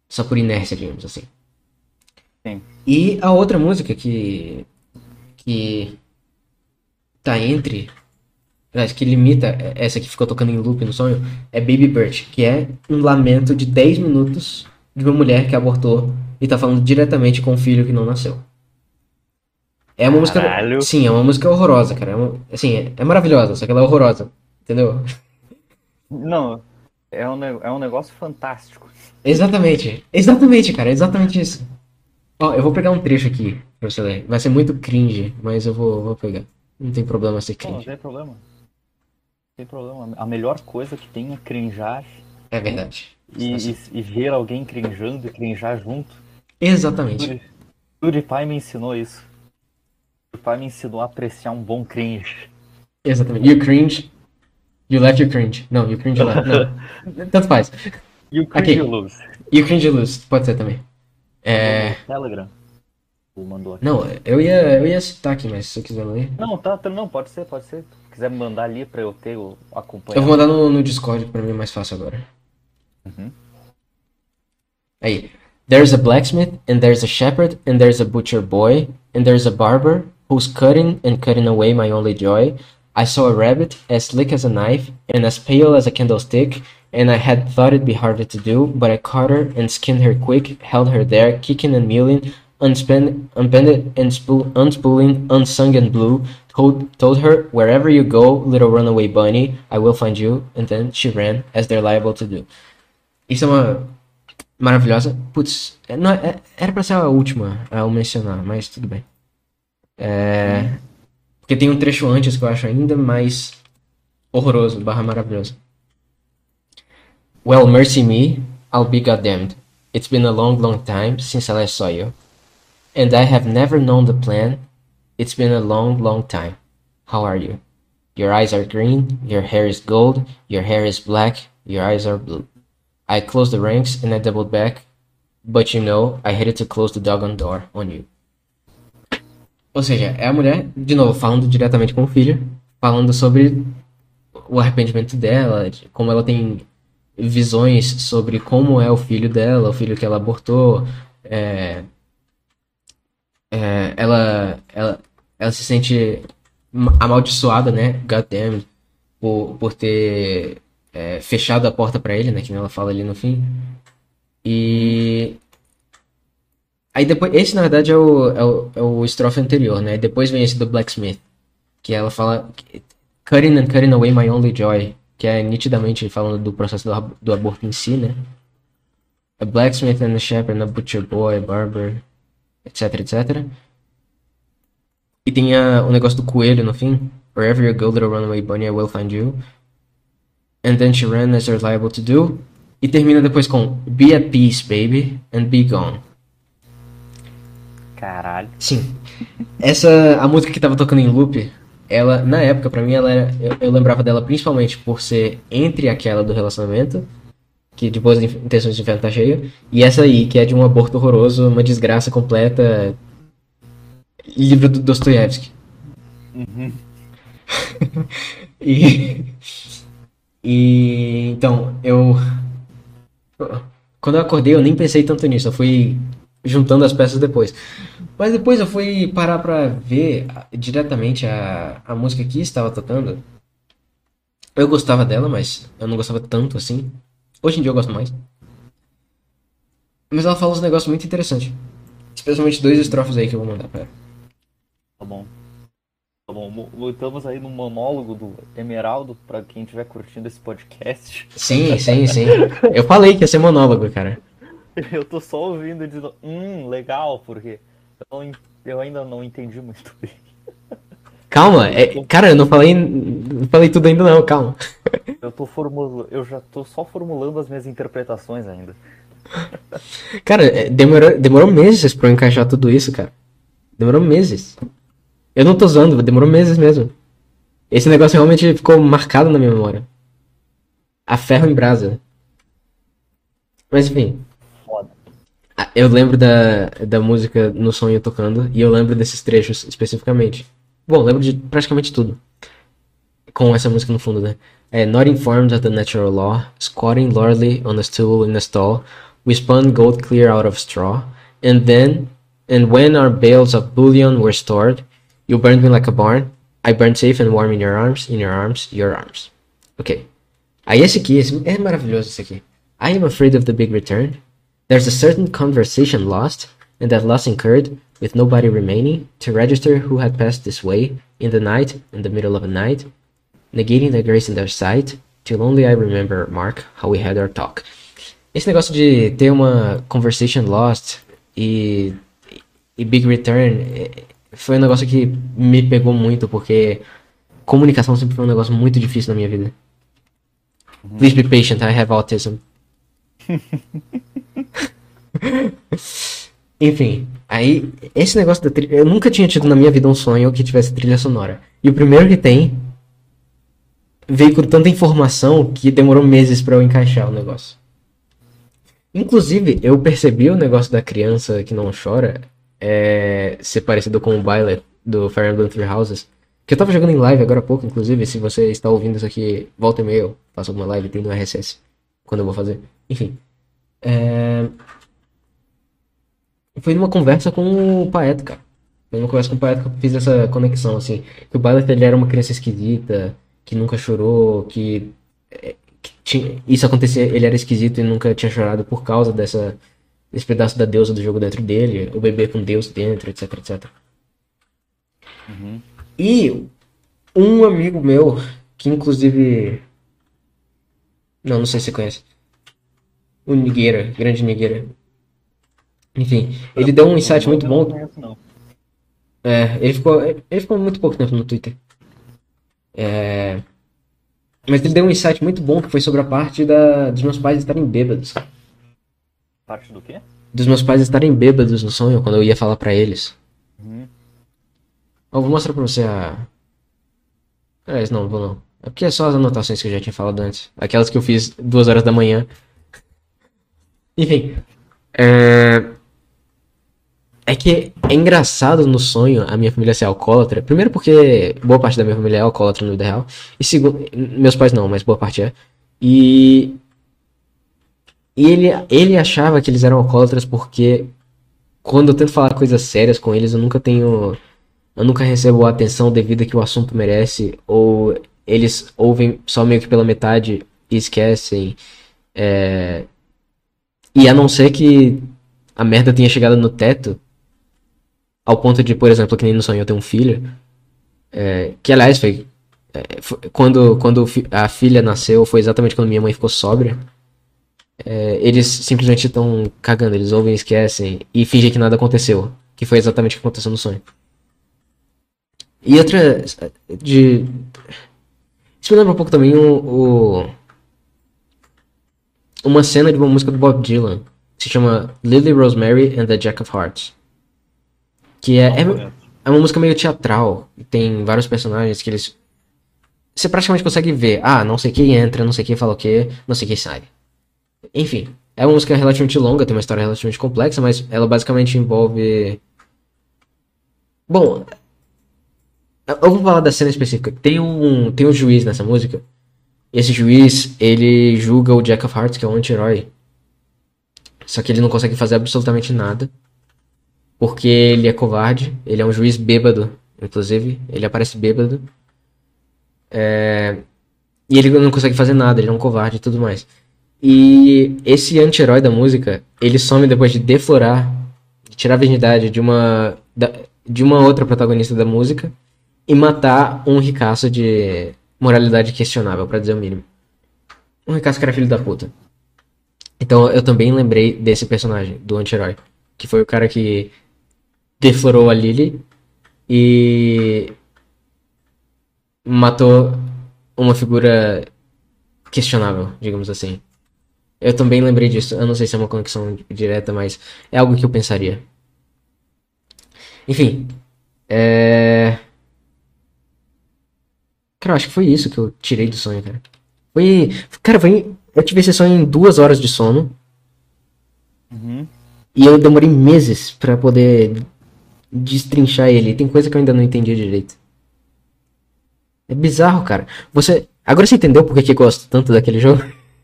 Só por inércia, digamos assim. Sim. E a outra música que. que. tá entre. que limita essa que ficou tocando em loop no sonho, é Baby Birch, que é um lamento de 10 minutos de uma mulher que abortou e tá falando diretamente com um filho que não nasceu. É uma música. Caralho. Sim, é uma música horrorosa, cara. É uma- assim, é, é maravilhosa, só que ela é horrorosa. Entendeu? Não, é um, é um negócio fantástico. Exatamente. Exatamente, cara. Exatamente isso. Ó, eu vou pegar um trecho aqui pra você ler. Vai ser muito cringe, mas eu vou, vou pegar. Não tem problema ser Não, não cringe. tem problema. Não tem problema. A melhor coisa que tem é crinjar É verdade. e, e, e ver alguém crinjando e crinjar junto. Exatamente. Puri- PewDiePie me ensinou isso. PewDiePie me ensinou a apreciar um bom cringe. Exatamente. You cringe. You left you cringe. Não, you cringe left. Não. [LAUGHS] Tanto faz. O cringe Ok. lose. You cringe lose. Pode ser também. É. Telegram. Não, eu ia, eu ia citar aqui, mas se você quiser ler. Não, tá, tá, não, pode ser, pode ser. Se quiser me mandar ali pra eu ter o acompanhar. Eu vou mandar no, no Discord, pra mim é mais fácil agora. Uhum. Aí. There's a blacksmith, and there's a shepherd, and there's a butcher boy, and there's a barber who's cutting and cutting away my only joy. I saw a rabbit as slick as a knife and as pale as a candlestick, and I had thought it'd be harder to do, but I caught her and skinned her quick, held her there, kicking and mewing, unspent, unbended and spool, unspooling, unsung and blue, told, told her, wherever you go, little runaway bunny, I will find you, and then she ran, as they're liable to do. Isso é uma maravilhosa. Putz, não, era pra ser a última a eu mencionar, mas tudo bem. É, porque tem um trecho antes que eu acho ainda mais horroroso, barra maravilhoso. Well, mercy me, I'll be goddamned. It's been a long, long time since I last saw you. And I have never known the plan. It's been a long, long time. How are you? Your eyes are green, your hair is gold, your hair is black, your eyes are blue. I closed the ranks and I doubled back, but you know, I hated to close the doggone door on you. Ou seja, é a mulher, de novo, falando diretamente com o filho, falando sobre o arrependimento dela, de como ela tem visões sobre como é o filho dela, o filho que ela abortou, é, é, ela, ela, ela se sente ma- amaldiçoada, né? God damn, por, por ter é, fechado a porta pra ele, né? Que ela fala ali no fim. E aí depois, esse na verdade é o, é o, é o estrofe anterior, né? Depois vem esse do Blacksmith. que ela fala Cutting and Cutting Away My Only Joy, que é nitidamente falando do processo do, ab- do aborto em si, né? A blacksmith and a shepherd, a butcher boy, a barber, etc, etc. E tem a- o negócio do coelho no fim. Wherever you go, little runaway bunny, I will find you. And then she ran as you're liable to do. E termina depois com Be at peace, baby, and be gone. Caralho. Sim. Essa, a música que tava tocando em loop, ela, na época, pra mim, ela era, eu, eu lembrava dela principalmente por ser entre aquela do relacionamento, que de boas intenções de inferno tá cheio, e essa aí, que é de um aborto horroroso, uma desgraça completa, livro do Dostoiévski. [LAUGHS] e, e, então, eu, quando eu acordei, eu nem pensei tanto nisso, eu fui juntando as peças depois. Mas depois eu fui parar pra ver diretamente a, a música que estava tocando. Eu gostava dela, mas eu não gostava tanto assim. Hoje em dia eu gosto mais. Mas ela fala uns negócios muito interessantes. Especialmente dois estrofes aí que eu vou mandar pra ela. Tá bom. Tá bom. mo- Voltamos aí no monólogo do Emeraldo, pra quem estiver curtindo esse podcast. Sim, sim, sim. Eu falei que ia ser monólogo, cara. [LAUGHS] Eu tô só ouvindo e dizendo, hum, legal, porque eu, eu ainda não entendi muito bem. Calma, é- cara, eu não falei, não falei tudo ainda não, calma. [LAUGHS] Eu tô formulando, eu já tô só formulando as minhas interpretações ainda. Cara, é, demorou, demorou meses pra eu encaixar tudo isso, cara. Demorou meses. Eu não tô zoando, demorou meses mesmo. Esse negócio realmente ficou marcado na minha memória. A ferro em brasa. Mas enfim, eu lembro da, da música no sonho tocando e eu lembro desses trechos especificamente. Bom, lembro de praticamente tudo. Com essa música no fundo, né? É, Not informed of the natural law, squatting lordly on a stool in a stall, we spun gold clear out of straw, and then, and when our bales of bullion were stored, you burned me like a barn, I burned safe and warm in your arms, in your arms, your arms. Ok. Aí esse aqui, esse, é maravilhoso esse aqui. I am afraid of the big return. There's a certain conversation lost, and that loss incurred, with nobody remaining, to register who had passed this way, in the night, in the middle of a night, negating the grace in their sight, till only I remember, Mark, how we had our talk. Esse negócio de ter uma conversation lost e, e big return foi um negócio que me pegou muito, porque comunicação sempre foi um negócio muito difícil na minha vida. Please be patient, I have autism. [LAUGHS] [LAUGHS] Enfim, aí esse negócio da trilha. Eu nunca tinha tido na minha vida um sonho que tivesse trilha sonora. E o primeiro que tem veio com tanta informação que demorou meses pra eu encaixar o negócio. Inclusive, eu percebi o negócio da criança que não chora é, ser parecido com o Violet do Fire Emblem Three Houses. Que eu tava jogando em live agora há pouco, inclusive, se você está ouvindo isso aqui, volta e meia, faço alguma live, tem no RSS, quando eu vou fazer. Enfim. É... Foi numa conversa com o Paeto, cara. Foi numa conversa com o Paeto que eu fiz essa conexão, assim. Que o Violet, ele era uma criança esquisita, que nunca chorou, que... é, que tinha... Isso acontecia, ele era esquisito e nunca tinha chorado por causa dessa... Desse pedaço da deusa do jogo dentro dele, o bebê com Deus dentro, etc, etc. Uhum. E um amigo meu, que inclusive. Não, não sei se você conhece. O Nigueira, grande Nigueira. Enfim, ele deu um insight muito Eu não bom. conheço, não. É, ele ficou, ele ficou muito pouco tempo no Twitter. É, mas ele deu um insight muito bom que foi sobre a parte da, dos meus pais estarem bêbados. Parte do quê? Dos meus pais estarem bêbados no sonho quando eu ia falar pra eles. Uhum. Eu vou mostrar pra você a. Aliás, não, vou não. É porque é só as anotações que eu já tinha falado antes. Aquelas que eu fiz duas horas da manhã. Enfim. É... é que é engraçado no sonho a minha família ser alcoólatra. Primeiro porque boa parte da minha família é alcoólatra no vida real. E segundo. Meus pais não, mas boa parte é. E. E ele, ele achava que eles eram alcoólatras porque quando eu tento falar coisas sérias com eles, eu nunca tenho. Eu nunca recebo a atenção devida que o assunto merece, ou eles ouvem só meio que pela metade e esquecem. é, E a não ser que a merda tenha chegado no teto, ao ponto de, por exemplo, que nem no sonho eu ter um filho, É, que aliás foi, é, foi- quando, quando a filha nasceu, foi exatamente quando minha mãe ficou sóbria. É, eles simplesmente estão cagando, eles ouvem, esquecem e fingem que nada aconteceu. Que foi exatamente o que aconteceu no sonho. E outra. De. Isso me lembra um pouco também o, o- uma cena de uma música do Bob Dylan. Que se chama Lily Rosemary and the Jack of Hearts. Que é, é, é uma música meio teatral. Tem vários personagens que eles. Você praticamente consegue ver. Ah, não sei quem entra, não sei quem fala o quê, não sei quem sai. Enfim, é uma música relativamente longa, tem uma história relativamente complexa, mas ela basicamente envolve. Bom, eu vou falar da cena específica. Tem um, tem um juiz nessa música. Esse juiz, ele julga o Jack of Hearts, que é um anti-herói. Só que ele não consegue fazer absolutamente nada. Porque ele é covarde. Ele é um juiz bêbado, inclusive. Ele aparece bêbado. É, E ele não consegue fazer nada, ele é um covarde e tudo mais. E esse anti-herói da música, ele some depois de deflorar, de tirar a virgindade de uma, de uma outra protagonista da música e matar um ricaço de moralidade questionável, pra dizer o mínimo. Um ricaço que era filho da puta. Então eu também lembrei desse personagem, do anti-herói. Que foi o cara que deflorou a Lily e matou uma figura questionável, digamos assim. Eu também lembrei disso. Eu não sei se é uma conexão direta, mas é algo que eu pensaria. Enfim. É. Cara, eu acho que foi isso que eu tirei do sonho, cara. Foi. Cara, foi. Eu tive esse sonho em duas horas de sono. Uhum. E eu demorei meses pra poder destrinchar ele. Tem coisa que eu ainda não entendi direito. É bizarro, cara. Você. Agora você entendeu por que que eu gosto tanto daquele jogo?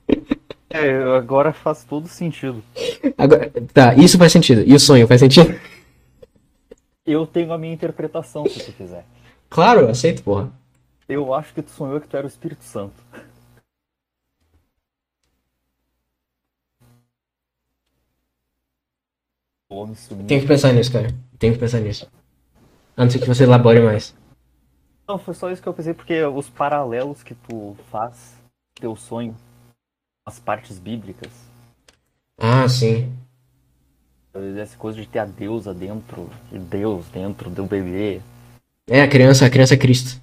[LAUGHS] É, agora faz todo sentido. Agora, tá, isso faz sentido. E o sonho faz sentido? Eu tenho a minha interpretação, se tu quiser. Claro, eu aceito, porra. Eu acho que tu sonhou que tu era o Espírito Santo. Tenho que pensar nisso, cara. Tenho que pensar nisso. A não ser que você elabore mais. Não, foi só isso que eu pensei, porque os paralelos que tu faz, teu sonho, as partes bíblicas, Ah, sim. essa coisa de ter a deusa dentro, de Deus dentro do bebê. É, a criança, a criança é Cristo.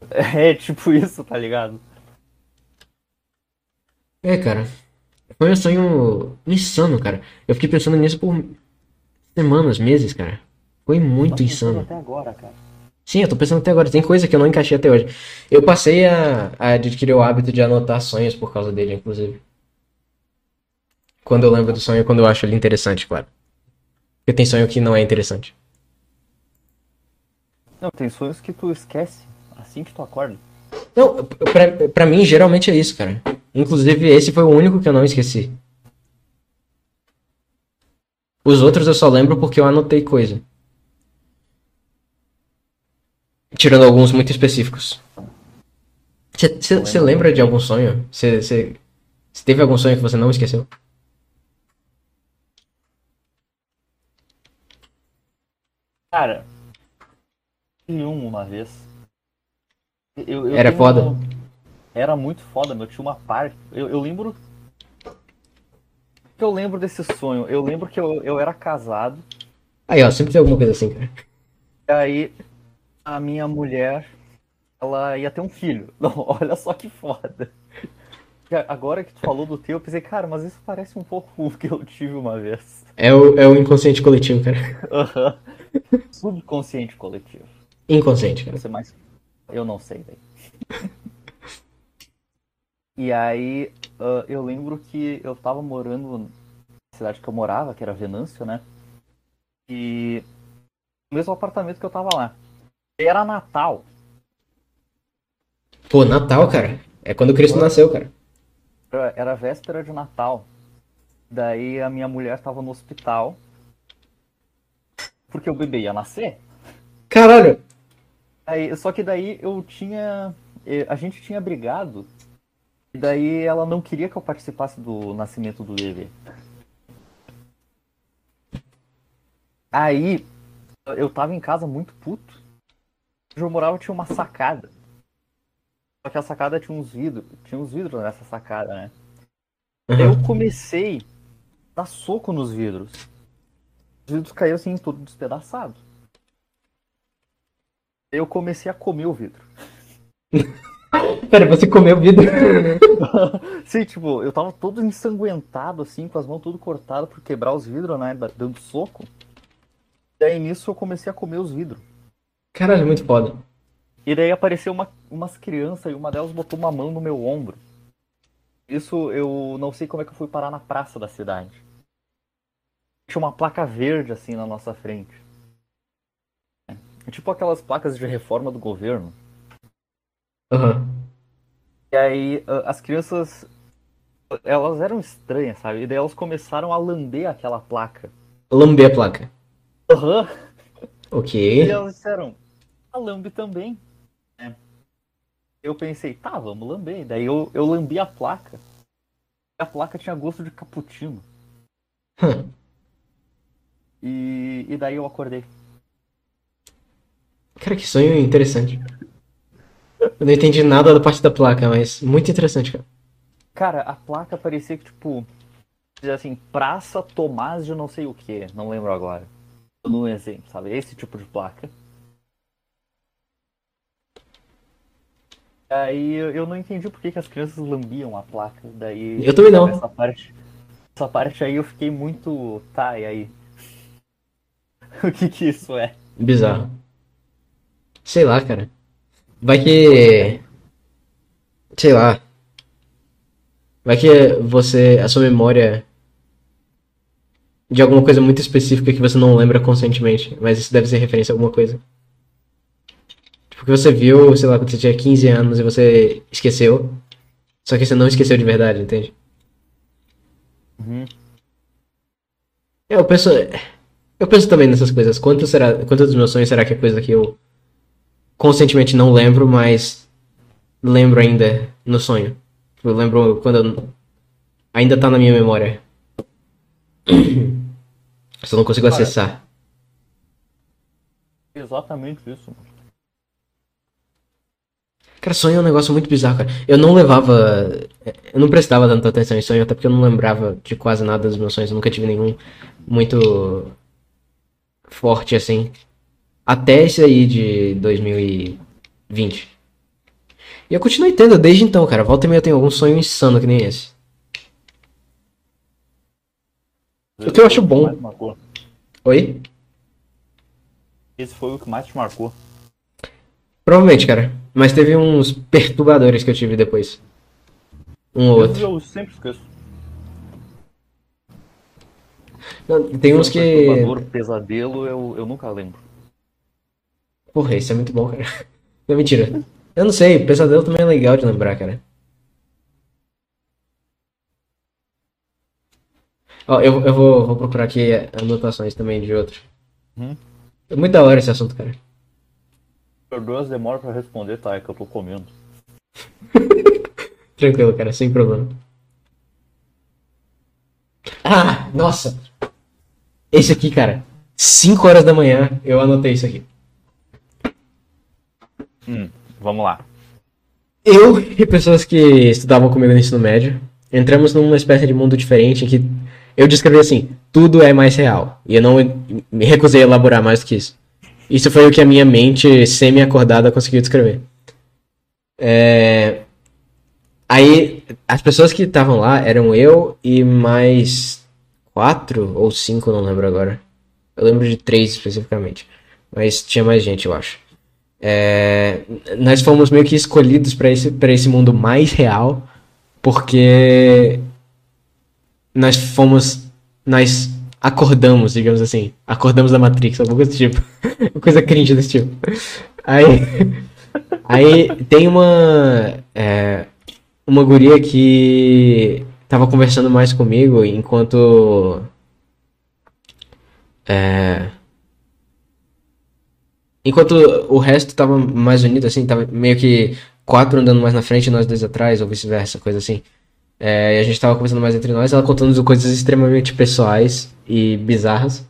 [LAUGHS] É tipo isso, tá ligado? É, cara. Foi um sonho insano, cara. Eu fiquei pensando nisso por semanas, meses, cara. Foi muito insano. Até agora, cara. Sim, eu tô pensando até agora. Tem coisa que eu não encaixei até hoje. Eu passei a, a adquirir o hábito de anotar sonhos por causa dele, inclusive. Quando eu lembro do sonho, quando eu acho ele interessante, claro. Porque tem sonho que não é interessante. Não, tem sonhos que tu esquece assim que tu acorda. Não, pra, pra mim, geralmente é isso, cara. Inclusive, esse foi o único que eu não esqueci. Os outros eu só lembro porque eu anotei coisa. Tirando alguns muito específicos. Você lembra de algum sonho? Você teve algum sonho que você não esqueceu? Cara, tive um uma vez. Eu- eu Era foda? Era muito foda, meu. Tinha uma parte. Eu, eu lembro. Que eu lembro desse sonho? Eu lembro que eu, eu era casado. Aí, ó, sempre tem alguma coisa assim, cara. E aí a minha mulher, ela ia ter um filho. [LAUGHS] Não, olha só que foda. Agora que tu falou do teu, eu pensei, cara, mas isso parece um pouco [LAUGHS] o que eu tive uma vez. É o, é o inconsciente coletivo, cara. Aham. Subconsciente coletivo. Inconsciente, cara. Você mais. Eu não sei, velho. [LAUGHS] E aí, ah, eu lembro que eu tava morando na cidade que eu morava, que era Venâncio, né? E. No mesmo apartamento que eu tava lá. Era Natal. Pô, Natal, cara. É quando Cristo nasceu, cara. Era- Era véspera de Natal. Daí a minha mulher tava no hospital. Porque o bebê ia nascer. Caralho! Aí, só que daí eu tinha. eh, A gente tinha brigado. E daí ela não queria que eu participasse do nascimento do bebê. Aí eu tava em casa muito puto. Eu morava tinha uma sacada. Só que a sacada tinha uns vidros. Tinha uns vidros nessa sacada, né? Aham. eu comecei a dar soco nos vidros. Os vidros caíram assim, todo despedaçado. Eu comecei a comer o vidro. [LAUGHS] Pera, você comeu vidro? [LAUGHS] Sim, tipo, eu tava todo ensanguentado, assim, com as mãos tudo cortadas por quebrar os vidros, né? da- Dando soco. Daí nisso eu comecei a comer os vidros. Caralho, muito foda. E daí apareceu uma, umas crianças e uma delas botou uma mão no meu ombro. Isso eu não sei como é que eu fui parar na praça da cidade. Tinha uma placa verde assim na nossa frente. É tipo aquelas placas de reforma do governo. Aham. E aí as crianças elas eram estranhas, sabe? E daí elas começaram a lamber aquela placa. Lamber a placa. Aham. Ok. E elas disseram, a lambe também. né? Eu pensei, tá, vamos lamber. Daí eu, eu lambi a placa. E a placa tinha gosto de cappuccino. Hum. E, e daí eu acordei. Cara, que sonho interessante. Eu não entendi nada da parte da placa, mas muito interessante, cara. Cara, a placa parecia que, tipo, assim, Praça Tomás de não sei o que, não lembro agora. No exemplo, sabe? Esse tipo de placa. Aí eu eu não entendi por que, que as crianças lambiam a placa. Daí. Eu também não. Essa parte, essa parte aí eu fiquei muito. Tá, e aí? [LAUGHS] o que que isso é? Bizarro. Sei lá, cara. Vai que. Sei lá. Vai que você. A sua memória. De alguma coisa muito específica que você não lembra conscientemente. Mas isso deve ser referência a alguma coisa. Tipo, que você viu, sei lá, quando você tinha 15 anos e você esqueceu. Só que você não esqueceu de verdade, entende? Uhum. Eu penso. Eu penso também nessas coisas. Quanto será. Quanto dos meus sonhos será que é coisa que eu conscientemente não lembro, mas lembro ainda no sonho? Eu lembro quando eu- ainda tá na minha memória. [COUGHS] Só não consigo acessar. Exatamente isso. Cara, sonho é um negócio muito bizarro, cara. Eu não levava. Eu não prestava tanta atenção em sonho, até porque eu não lembrava de quase nada dos meus sonhos. Eu nunca tive nenhum muito forte assim. Até esse aí de 2020. E eu continuei tendo desde então, cara. Volta e meia eu tenho algum sonho insano que nem esse. O que eu acho bom. Oi? Esse foi o que mais te marcou. Provavelmente, cara. Mas teve uns perturbadores que eu tive depois. Um ou outro. Eu sempre esqueço. Não, tem uns que. Perturbador, pesadelo, eu, eu nunca lembro. Porra, isso é muito bom, cara. Não, mentira. Eu não sei, pesadelo também é legal de lembrar, cara. Ó, eu, eu vou, vou procurar aqui anotações também de outro. Uhum. É muito da hora esse assunto, cara. Perdoa as demoras pra responder, tá? É que eu tô comendo. [LAUGHS] Tranquilo, cara, sem problema. Ah, nossa! Esse aqui, cara. 5 horas da manhã eu anotei isso aqui. Hum, vamos lá. Eu e pessoas que estudavam comigo no ensino médio entramos numa espécie de mundo diferente em que eu descrevi assim: tudo é mais real. E eu não me recusei a elaborar mais do que isso. Isso foi o que a minha mente semi-acordada conseguiu descrever. É, Aí, as pessoas que estavam lá eram eu e mais quatro ou cinco, não lembro agora. Eu lembro de três especificamente. Mas tinha mais gente, eu acho. É, nós fomos meio que escolhidos para esse, esse mundo mais real, porque nós fomos. Nós acordamos, digamos assim. Acordamos da Matrix, alguma coisa do tipo. [LAUGHS] Coisa cringe desse tipo. Aí. Aí tem uma. é, uma guria que tava conversando mais comigo enquanto. É, Enquanto o resto tava mais unido, assim, tava meio que quatro andando mais na frente e nós dois atrás, ou vice-versa, coisa assim. É, e a gente tava conversando mais entre nós, ela contando coisas extremamente pessoais e bizarras.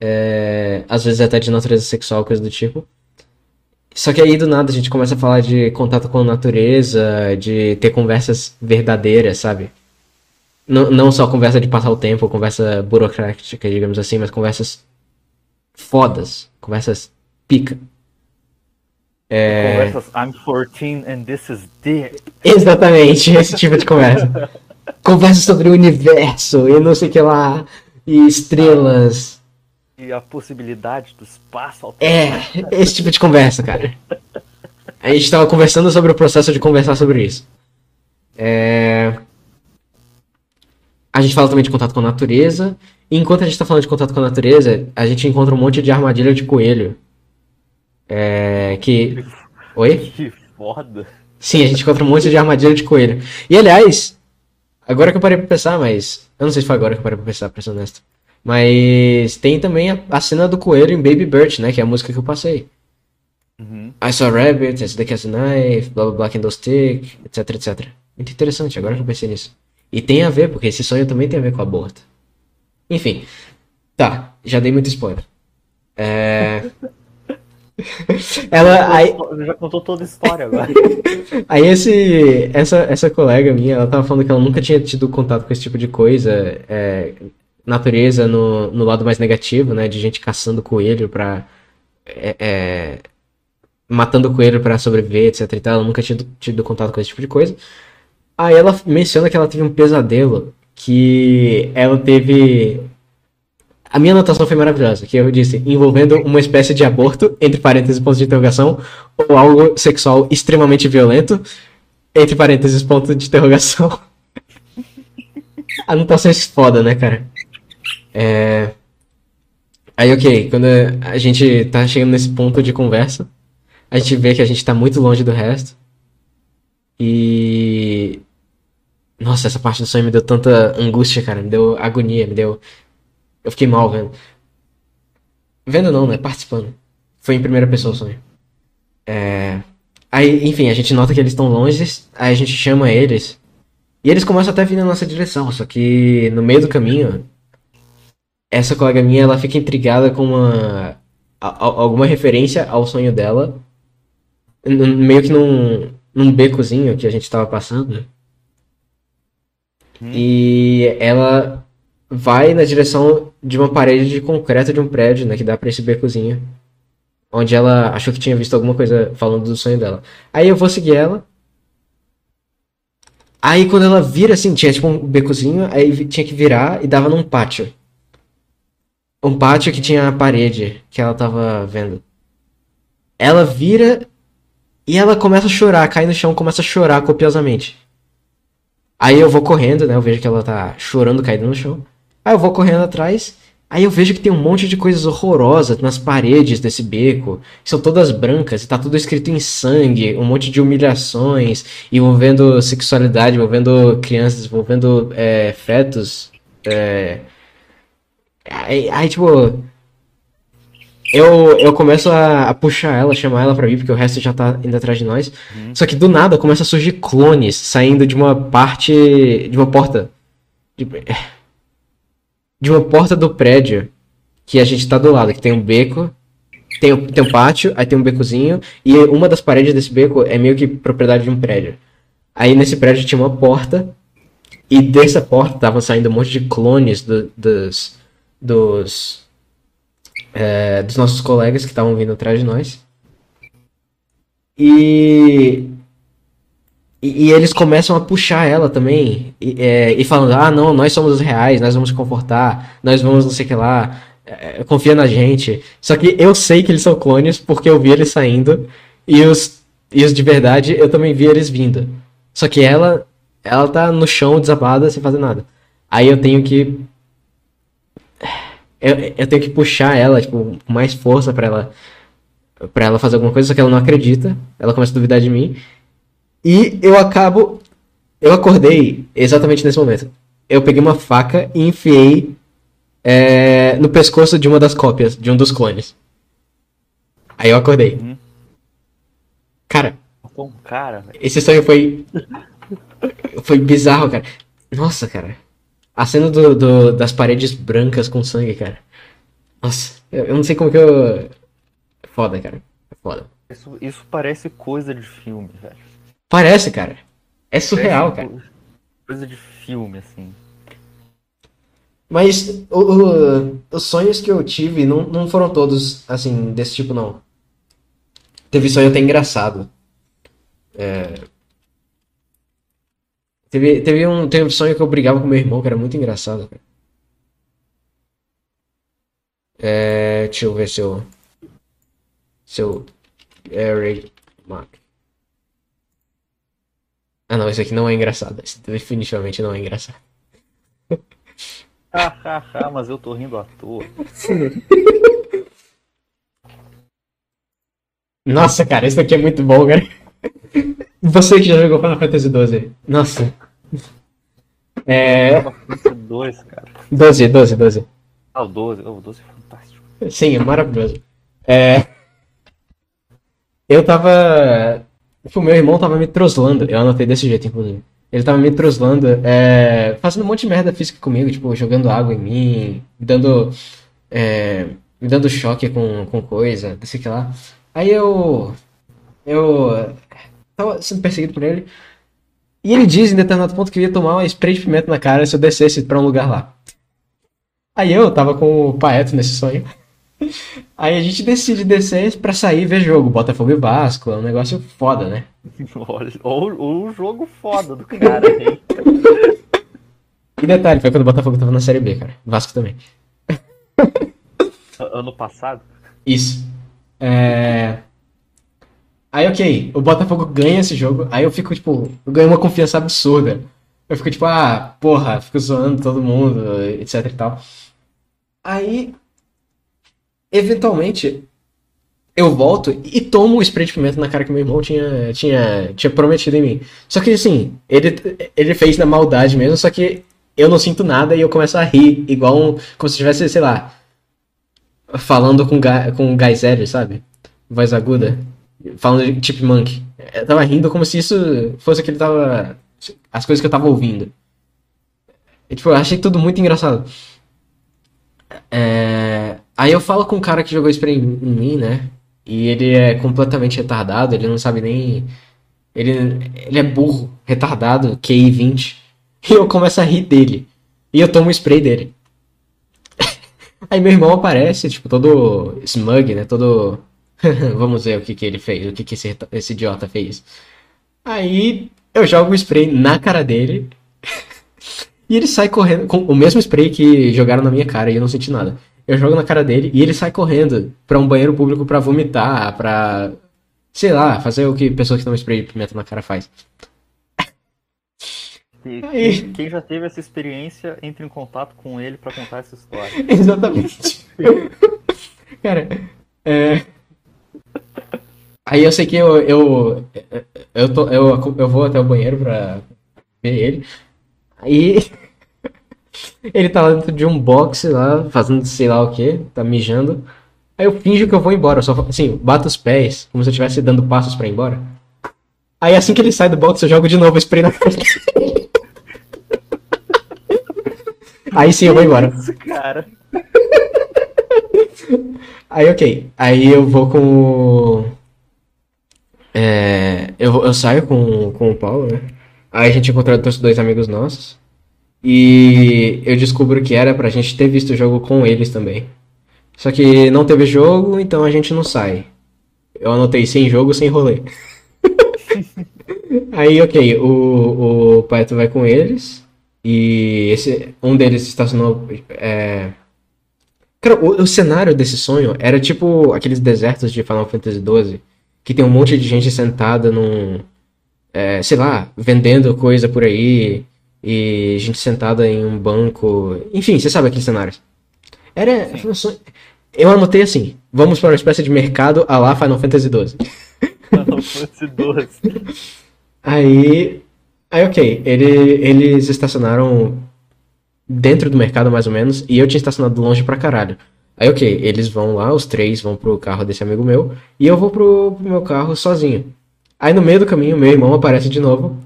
É, às vezes até de natureza sexual, coisa do tipo. Só que aí do nada a gente começa a falar de contato com a natureza, de ter conversas verdadeiras, sabe? Não, não só conversa de passar o tempo, conversa burocrática, digamos assim, mas conversas fodas, conversas pica. É... Conversas I'm 14 and this is dick. Exatamente, [LAUGHS] esse tipo de conversa. Conversa sobre o universo e não sei o que lá, e estrelas. E a possibilidade do espaço É, esse tipo de conversa, cara. A gente tava conversando sobre o processo de conversar sobre isso. É... A gente fala também de contato com a natureza. E enquanto a gente tá falando de contato com a natureza, a gente encontra um monte de armadilha de coelho. É... Que. Oi? Que foda. Sim, a gente encontra um monte de armadilha de coelho. E aliás, agora que eu parei pra pensar, mas. Eu não sei se foi agora que eu parei pra pensar, pra ser honesto. Mas tem também a, a cena do coelho em Baby Bird, né? Que é a música que eu passei. Uhum. I saw a rabbit, as the cat's a knife, blá blá blá, candlestick, etc, etc. Muito interessante, agora que eu pensei nisso. E tem a ver, porque esse sonho também tem a ver com aborto. Enfim. Tá, já dei muito spoiler. É. [LAUGHS] [LAUGHS] Ela. Aí, Já contou toda a história agora. [LAUGHS] aí esse, essa, essa colega minha, ela tava falando que ela nunca tinha tido contato com esse tipo de coisa. é, natureza no, no lado mais negativo, né? De gente caçando coelho pra. é, é, matando coelho pra sobreviver, etc e tal. Ela nunca tinha tido, tido contato com esse tipo de coisa. Aí ela menciona que ela teve um pesadelo que ela teve. A minha anotação foi maravilhosa, que eu disse, envolvendo uma espécie de aborto, entre parênteses, pontos de interrogação, ou algo sexual extremamente violento, entre parênteses, ponto de interrogação. [LAUGHS] Anotações foda, né, cara? É... Aí, ok, quando a gente tá chegando nesse ponto de conversa, a gente vê que a gente tá muito longe do resto. E. Nossa, essa parte do sonho me deu tanta angústia, cara. Me deu agonia, me deu. Eu fiquei mal vendo. Vendo não, né? Participando. Foi em primeira pessoa o sonho. É... Aí, enfim, a gente nota que eles estão longe, aí a gente chama eles. E eles começam até a vir na nossa direção, só que no meio do caminho, essa colega minha, ela fica intrigada com uma a- a- alguma referência ao sonho dela, meio que num, num becozinho que a gente tava passando. E ela vai na direção de uma parede de concreto de um prédio, né, que dá pra esse becozinho, onde ela achou que tinha visto alguma coisa falando do sonho dela. Aí eu vou seguir ela. Aí quando ela vira assim, tinha tipo um becozinho, aí tinha que virar e dava num pátio. Um pátio que tinha a parede que ela tava vendo. Ela vira e ela começa a chorar, cai no chão, começa a chorar copiosamente. Aí eu vou correndo, né? Eu vejo que ela tá chorando, caída no chão. Aí eu vou correndo atrás. Aí eu vejo que tem um monte de coisas horrorosas nas paredes desse beco. que São todas brancas e tá tudo escrito em sangue. Um monte de humilhações envolvendo sexualidade, envolvendo crianças, envolvendo é, fetos. é. Aí, aí, tipo. Eu, eu começo a, a puxar ela, chamar ela pra vir, porque o resto já tá indo atrás de nós. Só que do nada começa a surgir clones saindo de uma parte. de uma porta. De, de uma porta do prédio que a gente tá do lado, que tem um beco. Tem, um- tem um pátio, aí tem um becozinho, e uma das paredes desse beco é meio que propriedade de um prédio. Aí nesse prédio tinha uma porta, e dessa porta tava saindo um monte de clones do- dos. dos. é, dos nossos colegas que estavam vindo atrás de nós. E, e, e eles começam a puxar ela também. E, é, e falando, ah, não, nós somos os reais, nós vamos confortar, nós vamos não sei o que lá, é, confia na gente. Só que eu sei que eles são clones porque eu vi eles saindo. E os, e os de verdade eu também vi eles vindo. Só que ela, ela tá no chão desabada sem fazer nada. Aí eu tenho que. Eu, eu tenho que puxar ela, tipo, com mais força pra ela para ela fazer alguma coisa, só que ela não acredita. Ela começa a duvidar de mim. E eu acabo. Eu acordei exatamente nesse momento. Eu peguei uma faca e enfiei é, no pescoço de uma das cópias, de um dos clones. Aí eu acordei. Uhum. Cara, Bom, cara, esse sonho foi. Foi bizarro, cara. Nossa, cara. A cena do, do- das paredes brancas com sangue, cara. Nossa, eu, eu não sei como que eu. É foda, cara. É foda. Isso, isso parece coisa de filme, velho. Parece, cara. É surreal, cara. Coisa de filme, assim. Mas o- o- os sonhos que eu tive não, não foram todos, assim, desse tipo, não. Teve sonho até engraçado. É, Teve, teve, um, teve um sonho que eu brigava com meu irmão, que era muito engraçado, cara. É, deixa eu ver se eu... Se eu... Eric Mac. Ah, não, esse aqui não é engraçado. Esse definitivamente não é engraçado. Hahaha, mas eu tô rindo à toa. Nossa, cara, isso aqui é muito bom, cara. Você que já jogou Final Fantasy XII. Nossa. É. Dois, cara. 12, 12, 12. Ah, o 12. Oh, o 12 é fantástico. Sim, é maravilhoso. É. Eu tava. Tipo, meu irmão tava me troslando. Eu anotei desse jeito, inclusive. Ele tava me troslando, é... fazendo um monte de merda física comigo, tipo, jogando água em mim, me dando. é, Me dando choque com, com coisa, não sei o que lá. Aí eu. Eu. Tava sendo perseguido por ele. E ele diz em determinado ponto que ia tomar uma spray de pimenta na cara se eu descesse pra um lugar lá. Aí eu tava com o Paeto nesse sonho. Aí a gente decide descer pra sair e ver jogo. Botafogo e Vasco, é um negócio foda, né? [LAUGHS] Olha, ou o jogo foda do cara, hein? E detalhe, foi quando o Botafogo tava na Série B, cara. Vasco também. Ano passado? Isso. É... Aí, ok, o Botafogo ganha esse jogo. Aí eu fico, tipo, eu ganho uma confiança absurda. Eu fico, tipo, ah, porra, fico zoando todo mundo, etc e tal. Aí, eventualmente, eu volto e tomo o spray de pimenta na cara que meu irmão tinha, tinha, tinha prometido em mim. Só que, assim, ele, ele fez na maldade mesmo, só que eu não sinto nada e eu começo a rir, igual um, como se tivesse, sei lá, falando com, ga, com Geyser, sabe? Voz aguda. Falando de Chipmunk. Eu tava rindo como se isso fosse o que ele tava. As coisas que eu tava ouvindo. E, tipo, eu achei tudo muito engraçado. É, Aí eu falo com um cara que jogou spray em mim, né? E ele é completamente retardado, ele não sabe nem. Ele, ele é burro, retardado, QI 20. [LAUGHS] E eu começo a rir dele. E eu tomo o spray dele. [LAUGHS] Aí meu irmão aparece, tipo, todo smug, né? Todo. [LAUGHS] Vamos ver o que que ele fez, o que que esse, esse idiota fez. Aí eu jogo o spray na cara dele. e ele sai correndo com o mesmo spray que jogaram na minha cara e eu não senti nada. Eu jogo na cara dele e ele sai correndo pra um banheiro público pra vomitar, pra. Sei lá, fazer o que pessoa que toma spray de pimenta na cara faz. Aí. quem, quem já teve essa experiência, entre em contato com ele pra contar essa história. [LAUGHS] Exatamente. [LAUGHS] Cara, é... Aí eu sei que eu, eu, eu, tô, eu, eu vou até o banheiro pra ver ele. Aí ele tá lá dentro de um box lá, fazendo sei lá o que, tá mijando. Aí eu finjo que eu vou embora, eu só assim, bato os pés, como se eu estivesse dando passos pra ir embora. Aí assim que ele sai do box, eu jogo de novo o spray na dele. [LAUGHS] Aí sim eu vou embora. Isso, cara. Aí, ok. Aí eu vou com o. É, eu, eu saio com, com o Paulo, né? Aí a gente encontra outros dois amigos nossos. E eu descubro que era pra gente ter visto o jogo com eles também. Só que não teve jogo, então a gente não sai. Eu anotei sem jogo, sem rolê. [LAUGHS] Aí, ok, o, o Paeto vai com eles. E esse, um deles estacionou. É, Cara, o, o cenário desse sonho era tipo aqueles desertos de Final Fantasy XII, que tem um monte de gente sentada num, é, sei lá, vendendo coisa por aí, e gente sentada em um banco. Enfim, você sabe aqueles cenários. Era. sonho- Eu anotei assim: vamos para uma espécie de mercado a lá Final Fantasy XII. Final Fantasy 12. Aí. Aí, ok, ele, eles estacionaram dentro do mercado, mais ou menos, e eu tinha estacionado longe pra caralho. Aí, ok, eles vão lá, os três vão pro carro desse amigo meu, e eu vou pro, pro meu carro sozinho. Aí, no meio do caminho, meu irmão aparece de novo.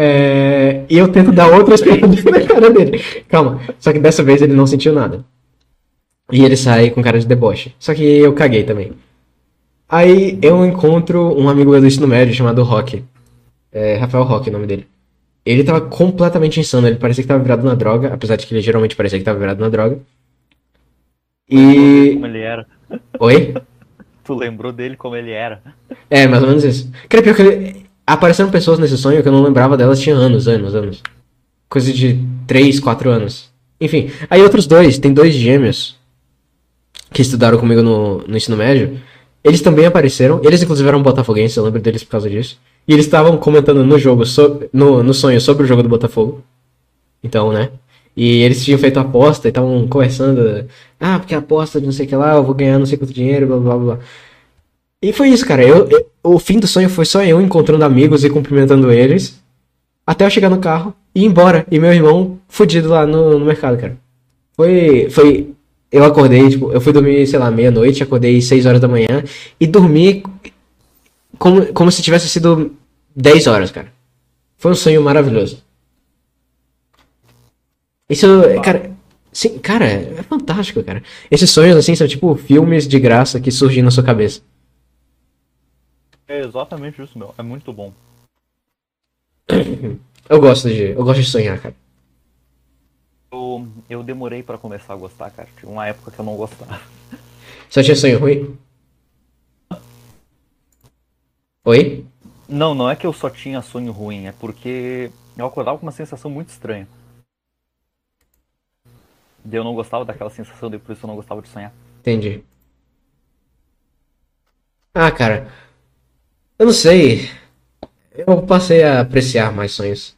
É, e eu tento dar outra experiência [LAUGHS] na cara dele. Calma, só que dessa vez ele não sentiu nada. E ele sai com cara de deboche. Só que eu caguei também. Aí eu encontro um amigo meu do ensino médio chamado Rock. É, Rafael Rock, é o nome dele. Ele tava completamente insano, ele parecia que tava virado na droga, apesar de que ele geralmente parecia que tava virado na droga. E. Como ele era. Oi? Tu lembrou dele como ele era. É, mais ou menos isso. Cara, pior que ele... apareceram pessoas nesse sonho que eu não lembrava delas tinha anos, anos, anos. Coisa de 3, 4 anos. Enfim, aí outros dois, tem dois gêmeos que estudaram comigo no, no ensino médio. Eles também apareceram, eles inclusive eram botafoguenses, eu lembro deles por causa disso. E eles estavam comentando no jogo, so- no, no sonho, sobre o jogo do Botafogo. Então, né? E eles tinham feito aposta e estavam conversando. Ah, porque aposta de não sei o que lá, eu vou ganhar não sei quanto dinheiro, blá blá blá. E foi isso, cara. Eu, eu- o fim do sonho foi só eu encontrando amigos e cumprimentando eles. Até eu chegar no carro e ir embora. E meu irmão fudido lá no, no mercado, cara. Foi. Foi. Eu acordei, tipo, eu fui dormir, sei lá, meia-noite, acordei 6 horas da manhã e dormi como, como se tivesse sido 10 horas, cara. Foi um sonho maravilhoso. Isso, cara. Sim, cara, é fantástico, cara. Esses sonhos, assim, são tipo filmes de graça que surgem na sua cabeça. É exatamente isso, meu. É muito bom. [COUGHS] Eu gosto de. Eu gosto de sonhar, cara. Eu, eu demorei pra começar a gostar, cara. Tinha uma época que eu não gostava. Só tinha sonho ruim? Oi? Não, não é que eu só tinha sonho ruim, é porque eu acordava com uma sensação muito estranha. E eu não gostava daquela sensação, e por isso eu não gostava de sonhar. Entendi. Ah, cara. Eu não sei. Eu passei a apreciar mais sonhos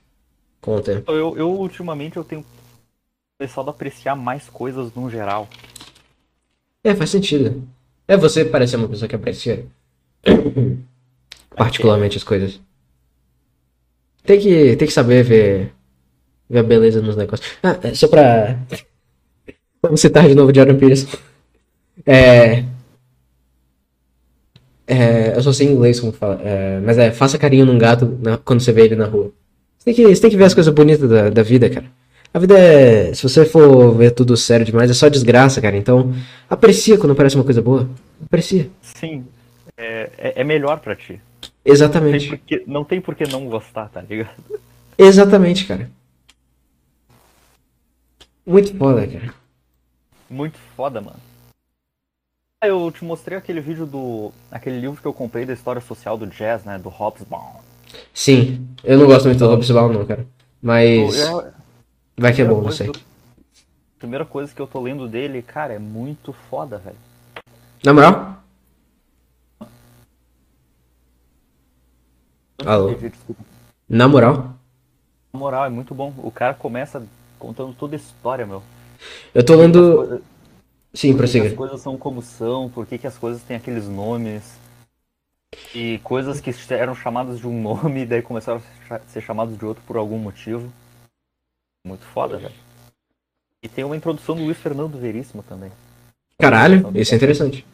com o tempo. Eu, eu ultimamente eu tenho começado a apreciar mais coisas no geral. É, faz sentido. É, você parece uma pessoa que aprecia [COUGHS] particularmente as coisas. Tem que, tem que saber ver, ver a beleza nos negócios. Ah, é, só pra. [LAUGHS] Vamos citar de novo Jordan Peterson. É. É, eu só sei em inglês como fala. É, mas é, faça carinho num gato na- quando você vê ele na rua. Você tem que, você tem que ver as coisas bonitas da, da vida, cara. A vida é. Se você for ver tudo sério demais, é só desgraça, cara. Então, aprecia quando aparece uma coisa boa. Aprecia. Sim, é, é, é melhor pra ti. Não tem, Exatamente. por que, não tem por que não gostar, tá ligado? Exatamente, cara. Muito foda, cara. Muito foda, mano. Eu te mostrei aquele vídeo do. aquele livro que eu comprei da história social do jazz, né? Do Hobsbawm. Sim, eu não gosto muito do Hobsbawm, não, cara. Mas Eu- vai que é bom, não sei. eu- Primeira coisa que eu tô lendo dele, cara, é muito foda, velho. Na moral? Alô? Na moral? Na moral, é muito bom. O cara começa contando toda a história, meu. Eu tô lendo. Sim, por que as coisas são como são, por que, que as coisas têm aqueles nomes. E coisas que eram chamadas de um [LAUGHS] nome e daí começaram a ser chamadas de outro por algum motivo. Muito foda, velho. E tem uma introdução do Luiz Fernando Veríssimo também. Caralho, isso é interessante.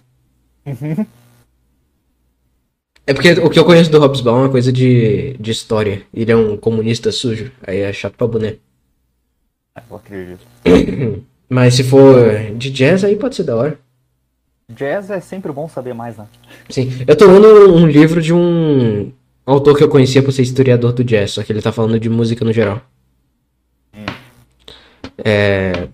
É porque o que eu conheço do Hobsbawm é uma coisa de, de história. Ele é um comunista sujo. Aí é chato pra boné. Ah, Eu acredito. [COUGHS] Mas se for de jazz, aí pode ser da hora. Jazz é sempre bom saber mais, né? Sim. Eu tô lendo um livro de um autor que eu conhecia por ser historiador do jazz, só que ele tá falando de música no geral. É.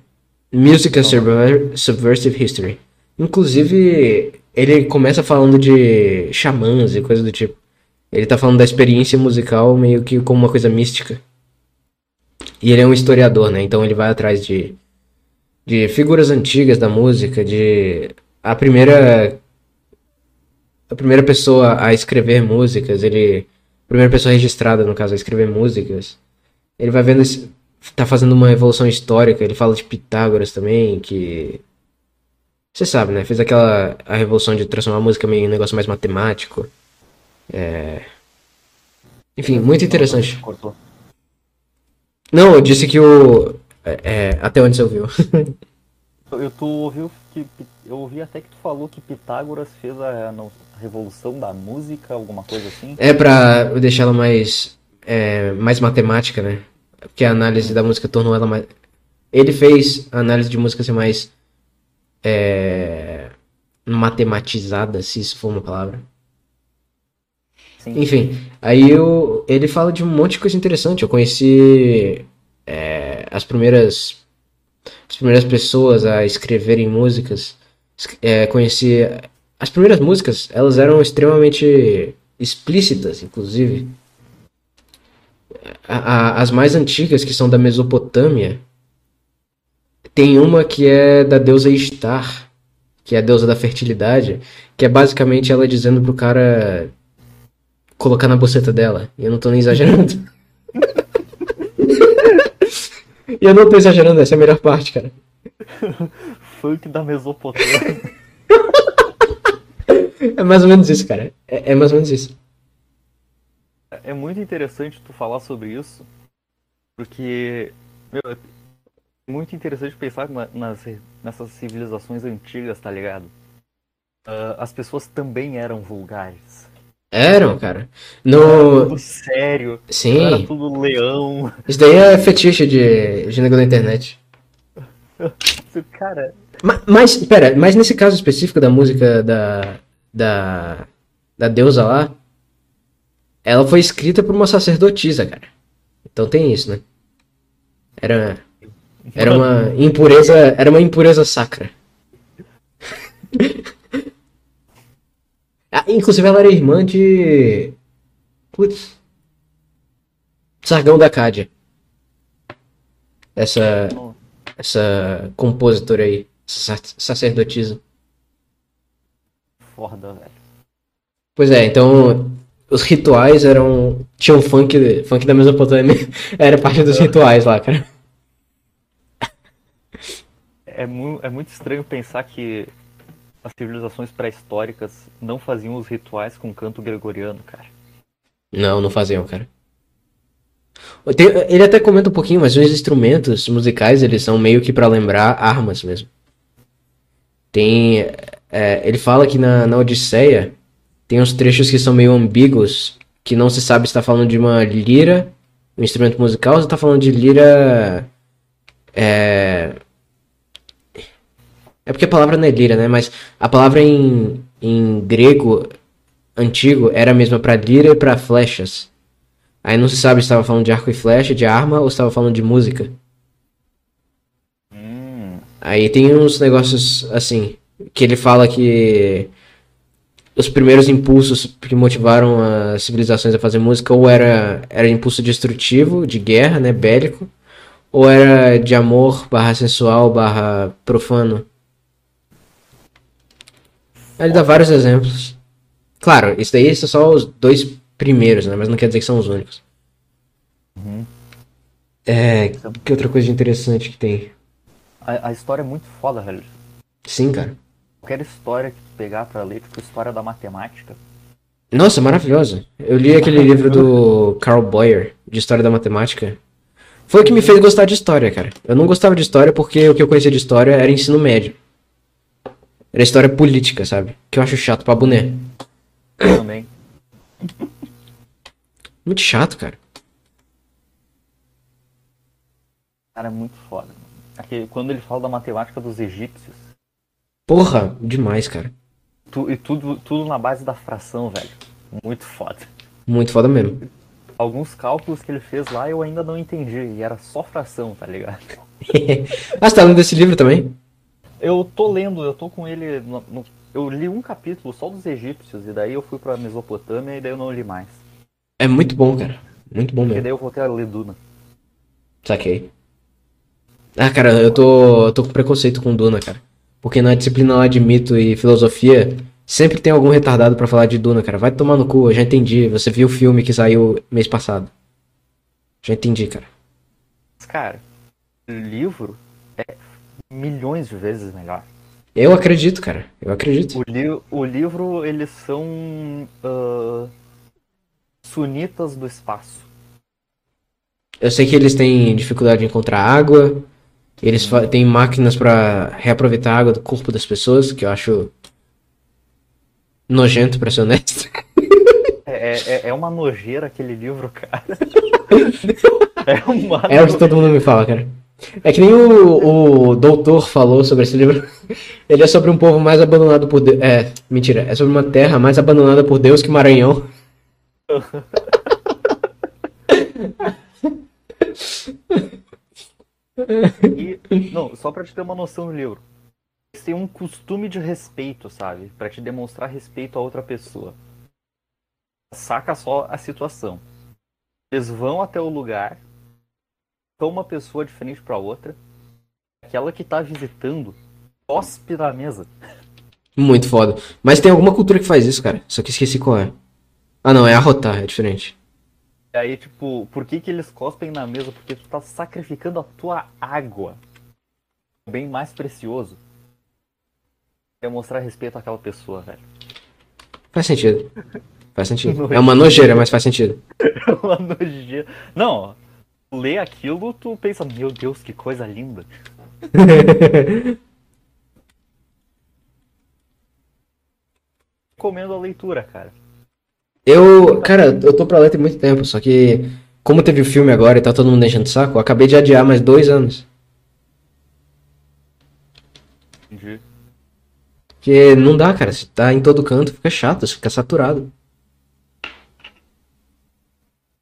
Music and Subver- Subversive History. Inclusive, ele começa falando de xamãs e coisa do tipo. Ele tá falando da experiência musical meio que como uma coisa mística. E ele é um historiador, né? Então ele vai atrás de, de figuras antigas da música, de a primeira a primeira pessoa a escrever músicas, ele a primeira pessoa registrada no caso a escrever músicas. Ele vai vendo esse, tá fazendo uma evolução histórica, ele fala de Pitágoras também, que você sabe, né? Fez aquela a revolução de transformar a música meio em um negócio mais matemático. É... Enfim, muito interessante. Não, eu disse que o é, é, até onde você ouviu? Eu, tu ouviu que. Eu ouvi até que tu falou que Pitágoras fez a, a revolução da música, alguma coisa assim. É pra deixar ela mais, é, mais matemática, né? Porque a análise da música tornou ela mais. Ele fez a análise de música ser mais. É, amatematizada, se isso for uma palavra. Sim. Enfim, aí eu, ele fala de um monte de coisa interessante. Eu conheci é, as primeiras as primeiras pessoas a escreverem músicas. É, conheci as primeiras músicas, elas eram extremamente explícitas, inclusive. A- a- as mais antigas, que são da Mesopotâmia, tem uma que é da deusa Ishtar, que é a deusa da fertilidade, que é basicamente ela dizendo pro cara colocar na boceta dela. E eu não tô nem exagerando. [LAUGHS] E eu não tô exagerando, essa é a melhor parte, cara. [LAUGHS] Funk da Mesopotâmia. [LAUGHS] É mais ou menos isso, cara. É, é mais ou menos isso. É muito interessante tu falar sobre isso, porque meu, é muito interessante pensar na- nas, nessas civilizações antigas, tá ligado? Ah, as pessoas também eram vulgares. Eram, cara. No. tudo sério, não era Sim. tudo leão. Isso daí é fetiche de, de nego da internet. Cara, Ma- Mas, pera, mas nesse caso específico da música da. Da. Da deusa lá. Ela foi escrita por uma sacerdotisa, cara. Então tem isso, né? Era. Era uma [LAUGHS] impureza. Era uma impureza sacra. Ah, inclusive ela era irmã de. Putz. Sargão da Cádia. Essa. Essa compositora aí. Essa sacerdotisa. foda, velho. Pois é, então. Os rituais eram. Tinham funk. Funk da Mesopotâmia. [LAUGHS] Era parte dos rituais lá, cara. É, mu é muito estranho pensar que as civilizações pré-históricas não faziam os rituais com canto gregoriano, cara. Não, não faziam, cara. Ele até comenta um pouquinho, mas os instrumentos musicais, eles são meio que pra lembrar armas mesmo. Tem. é, ele fala que na, na Odisseia tem uns trechos que são meio ambíguos, que não se sabe se tá falando de uma lira, um instrumento musical, ou se tá falando de lira. É. É porque a palavra não é lira, né? Mas a palavra em, em grego antigo era a mesma pra lira e pra flechas. Aí não se sabe se estava falando de arco e flecha, de arma, ou se estava falando de música. Hum, Aí tem uns negócios assim, que ele fala que os primeiros impulsos que motivaram as civilizações a fazer música ou era, era impulso destrutivo, de guerra, né, bélico, ou era de amor, barra sensual, barra profano. Ele dá vários exemplos. Claro, isso daí são só os dois primeiros, né, mas não quer dizer que são os únicos. É, que outra coisa interessante que tem? a, a história é muito foda, velho. Sim, cara. Qualquer história que tu pegar pra ler, tipo história da matemática, Nossa, maravilhosa. Eu li aquele livro do Carl Boyer, de História da Matemática. Foi o que me fez gostar de história, cara. Eu não gostava de história porque o que eu conhecia de história era ensino médio. Era história política, sabe? Que eu acho chato pra boné. também. Muito chato, cara. Cara, é muito foda. Aqui, quando ele fala da matemática dos egípcios, Porra, demais, cara. tu- e tudo, tudo na base da fração, velho. Muito foda. Muito foda mesmo. Alguns cálculos que ele fez lá eu ainda não entendi, e era só fração, tá ligado? [LAUGHS] ah, você tá lendo esse livro também? Eu tô lendo, eu tô com ele. no- no- eu li um capítulo só dos egípcios, e daí eu fui pra Mesopotâmia e daí eu não li mais. É muito bom, cara. Muito bom E mesmo. daí eu voltei a ler Duna. Saquei. Ah, cara, eu tô, eu tô com preconceito com Duna, cara. Porque na disciplina lá de mito e filosofia, sempre tem algum retardado pra falar de Duna, cara. Vai tomar no cu, eu já entendi. Você viu o filme que saiu mês passado. Já entendi, cara. Cara, livro milhões de vezes melhor. Eu acredito, cara. Eu acredito. O, li o livro, eles são. ah, sunitas do espaço. Eu sei que eles têm dificuldade de encontrar água. Eles têm máquinas pra reaproveitar a água do corpo das pessoas, que eu acho nojento, pra ser honesto. [LAUGHS] É, é, é uma nojeira aquele livro, cara. [LAUGHS] É uma É o que todo mundo me fala, cara. É que nem o, o doutor falou sobre esse livro. [LAUGHS] Ele é sobre um povo mais abandonado por Deus. É, mentira. É sobre uma terra mais abandonada por Deus que Maranhão. E, não, só pra te ter uma noção do livro. Têm um costume de respeito, sabe? Pra te demonstrar respeito a outra pessoa. Saca só a situação. Eles vão até o lugar, são uma pessoa diferente pra outra. Aquela que tá visitando cospe na mesa. Muito foda. Mas tem alguma cultura que faz isso, cara. Só que esqueci qual é. Ah, não. É arrotar. É diferente. E aí, tipo, por que que eles cospem na mesa? Porque tu tá sacrificando a tua água. O bem mais precioso. Demonstrar respeito àquela pessoa, velho. Faz sentido. Faz sentido. [LAUGHS] É uma nojeira, mas faz sentido. [LAUGHS] Uma nojeira. Não, lê aquilo, tu pensa, meu Deus, que coisa linda. [LAUGHS] Recomendo a leitura, cara. Eu, cara, eu tô pra ler tem muito tempo, só que como teve o filme agora e tá todo mundo enchendo o saco, eu acabei de adiar mais dois anos. Entendi. Porque não dá, cara. Se tá em todo canto, fica chato, fica saturado.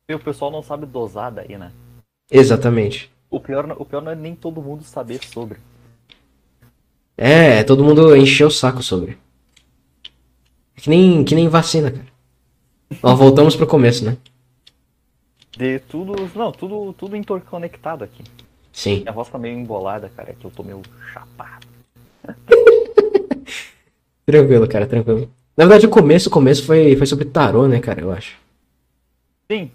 E o pessoal não sabe dosar daí, né? Exatamente. O pior, o pior não é nem todo mundo saber sobre. É, todo mundo encheu o saco sobre. É que nem, que nem vacina, cara. Ó, voltamos pro começo, né? De tudo. Não, tudo, tudo interconectado aqui. Sim. Minha voz tá meio embolada, cara, é que eu tô meio chapado. [LAUGHS] Tranquilo, cara, tranquilo. Na verdade, o começo, o começo foi, foi sobre tarô, né, cara, eu acho. Sim.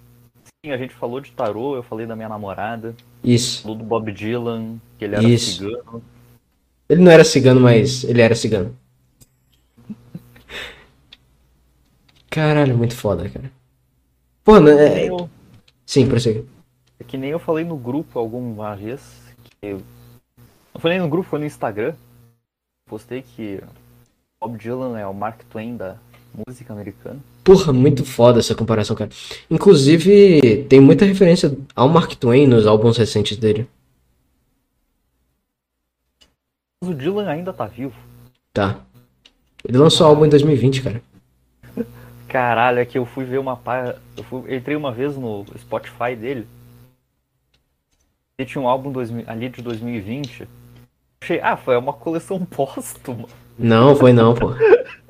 A gente falou de tarô, eu falei da minha namorada, Isso. falou do Bob Dylan, que ele era Isso. cigano. Ele não era cigano, mas ele era cigano. Caralho, muito foda, cara. Pô, né? Que nem é- eu- Sim, prossiga. É que nem eu falei no grupo alguma vez. Que eu... Não falei no grupo, foi no Instagram. Postei que Bob Dylan é o Mark Twain da música americana. Porra, muito foda essa comparação, cara. Inclusive, tem muita referência ao Mark Twain nos álbuns recentes dele. O Dylan ainda tá vivo. Tá. Ele lançou álbum em 2020, cara. Caralho, é que eu fui ver uma pá. Eu fui... entrei uma vez no Spotify dele. Ele tinha um álbum 2000 ali de 2020. Achei, ah, foi uma coleção póstuma. Não, foi não, pô.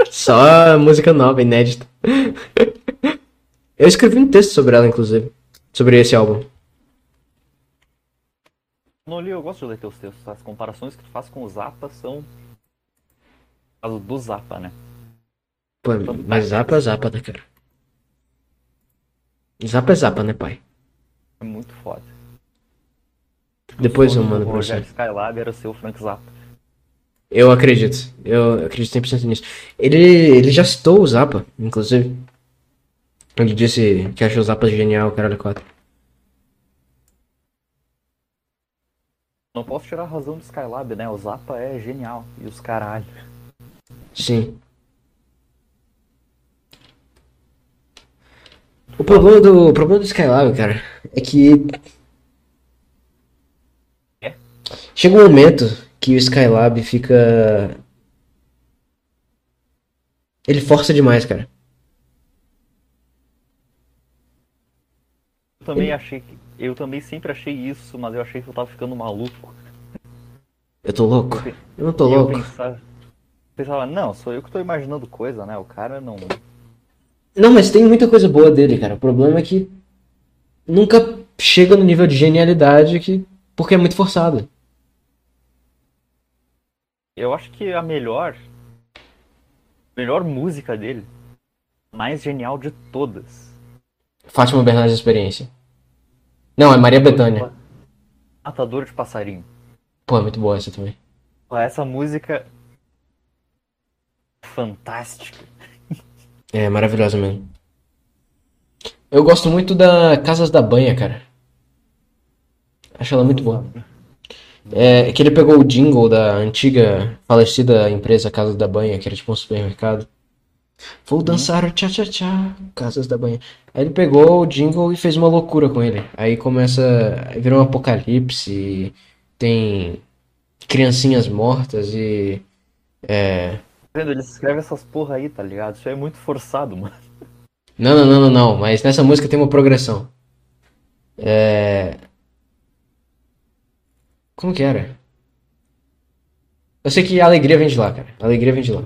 Só música nova, inédita. Eu escrevi um texto sobre ela, inclusive. Sobre esse álbum. Não li, eu gosto de ler teus textos. As comparações que tu faz com o Zappa são. As do Zappa, né? Pô, mas Zapa é Zapa, né, cara? Zapa é Zapa, né, pai? É muito foda. Depois eu O mando pra Rogério você. Skylab era o Frank Zappa. Eu acredito. Eu acredito 100% nisso. Ele, ele já citou o Zapa, inclusive. Ele disse que achou o Zapa genial, caralho, 4. Não posso tirar a razão do Skylab, né? O Zappa é genial. E os caralho. Sim. O problema do, o problema do Skylab, cara, é que. Chega um momento que o Skylab fica. Ele força demais, cara. Eu também achei que. Eu também sempre achei isso, mas eu achei que eu tava ficando maluco. Eu tô louco. Eu não tô eu louco. pensava, pensava, não, sou eu que tô imaginando coisa, né? O cara não. Não, mas tem muita coisa boa dele, cara. O problema é que nunca chega no nível de genialidade que porque é muito forçado. Eu acho que a melhor. Melhor música dele. Mais genial de todas. Fátima Bernardes Experiência. Não, é Maria Bethânia. Matador de passarinho. Pô, é muito boa essa também. Pô, Essa música. Fantástica. É maravilhosa mesmo. Eu gosto muito da Casas da Banha, cara. Acho ela muito boa. É que ele pegou o jingle da antiga falecida empresa Casas da Banha, que era tipo um supermercado. Vou dançar o tchá-tchá-tchá, Casas da Banha. Aí ele pegou o jingle e fez uma loucura com ele. Aí começa. Aí vira um apocalipse. tem criancinhas mortas e. É. Ele escreve essas porra aí, tá ligado? Isso aí é muito forçado, mano. Não, não, não, não, não. Mas nessa música tem uma progressão. É. Como que era? Eu sei que a alegria vem de lá, cara. A alegria vem de lá.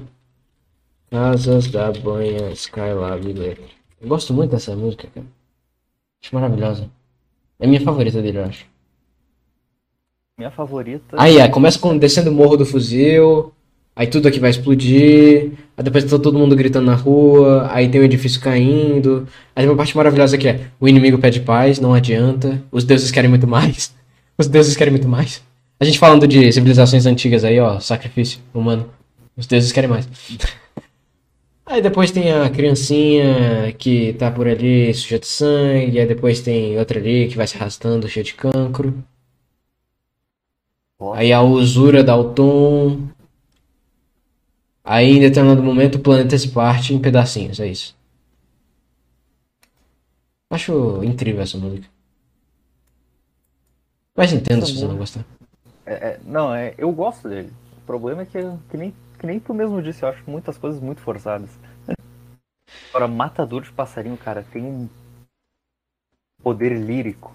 Asas da banha, Skylab letra. Eu gosto muito dessa música, cara. Acho maravilhosa. É minha favorita dele, eu acho. Minha favorita. Aí, é, começa com descendo o morro do fuzil. Aí tudo aqui vai explodir. Aí depois tá todo mundo gritando na rua. Aí tem um edifício caindo. Aí tem uma parte maravilhosa que é: o inimigo pede paz, não adianta. Os deuses querem muito mais. Os deuses querem muito mais. A gente falando de civilizações antigas aí, ó, sacrifício humano. Os deuses querem mais. [LAUGHS] Aí depois tem a criancinha que tá por ali suja de sangue. Aí depois tem outra ali que vai se arrastando cheia de cancro. Aí a usura dá o tom. Aí em determinado momento o planeta se parte em pedacinhos, é isso. Acho incrível essa música. Mas entendo se você não gostar. É, é, não, é, eu gosto dele. O problema é que, que, nem, que nem tu mesmo disse, eu acho muitas coisas muito forçadas. Agora, Matador de Passarinho, cara, tem um poder lírico.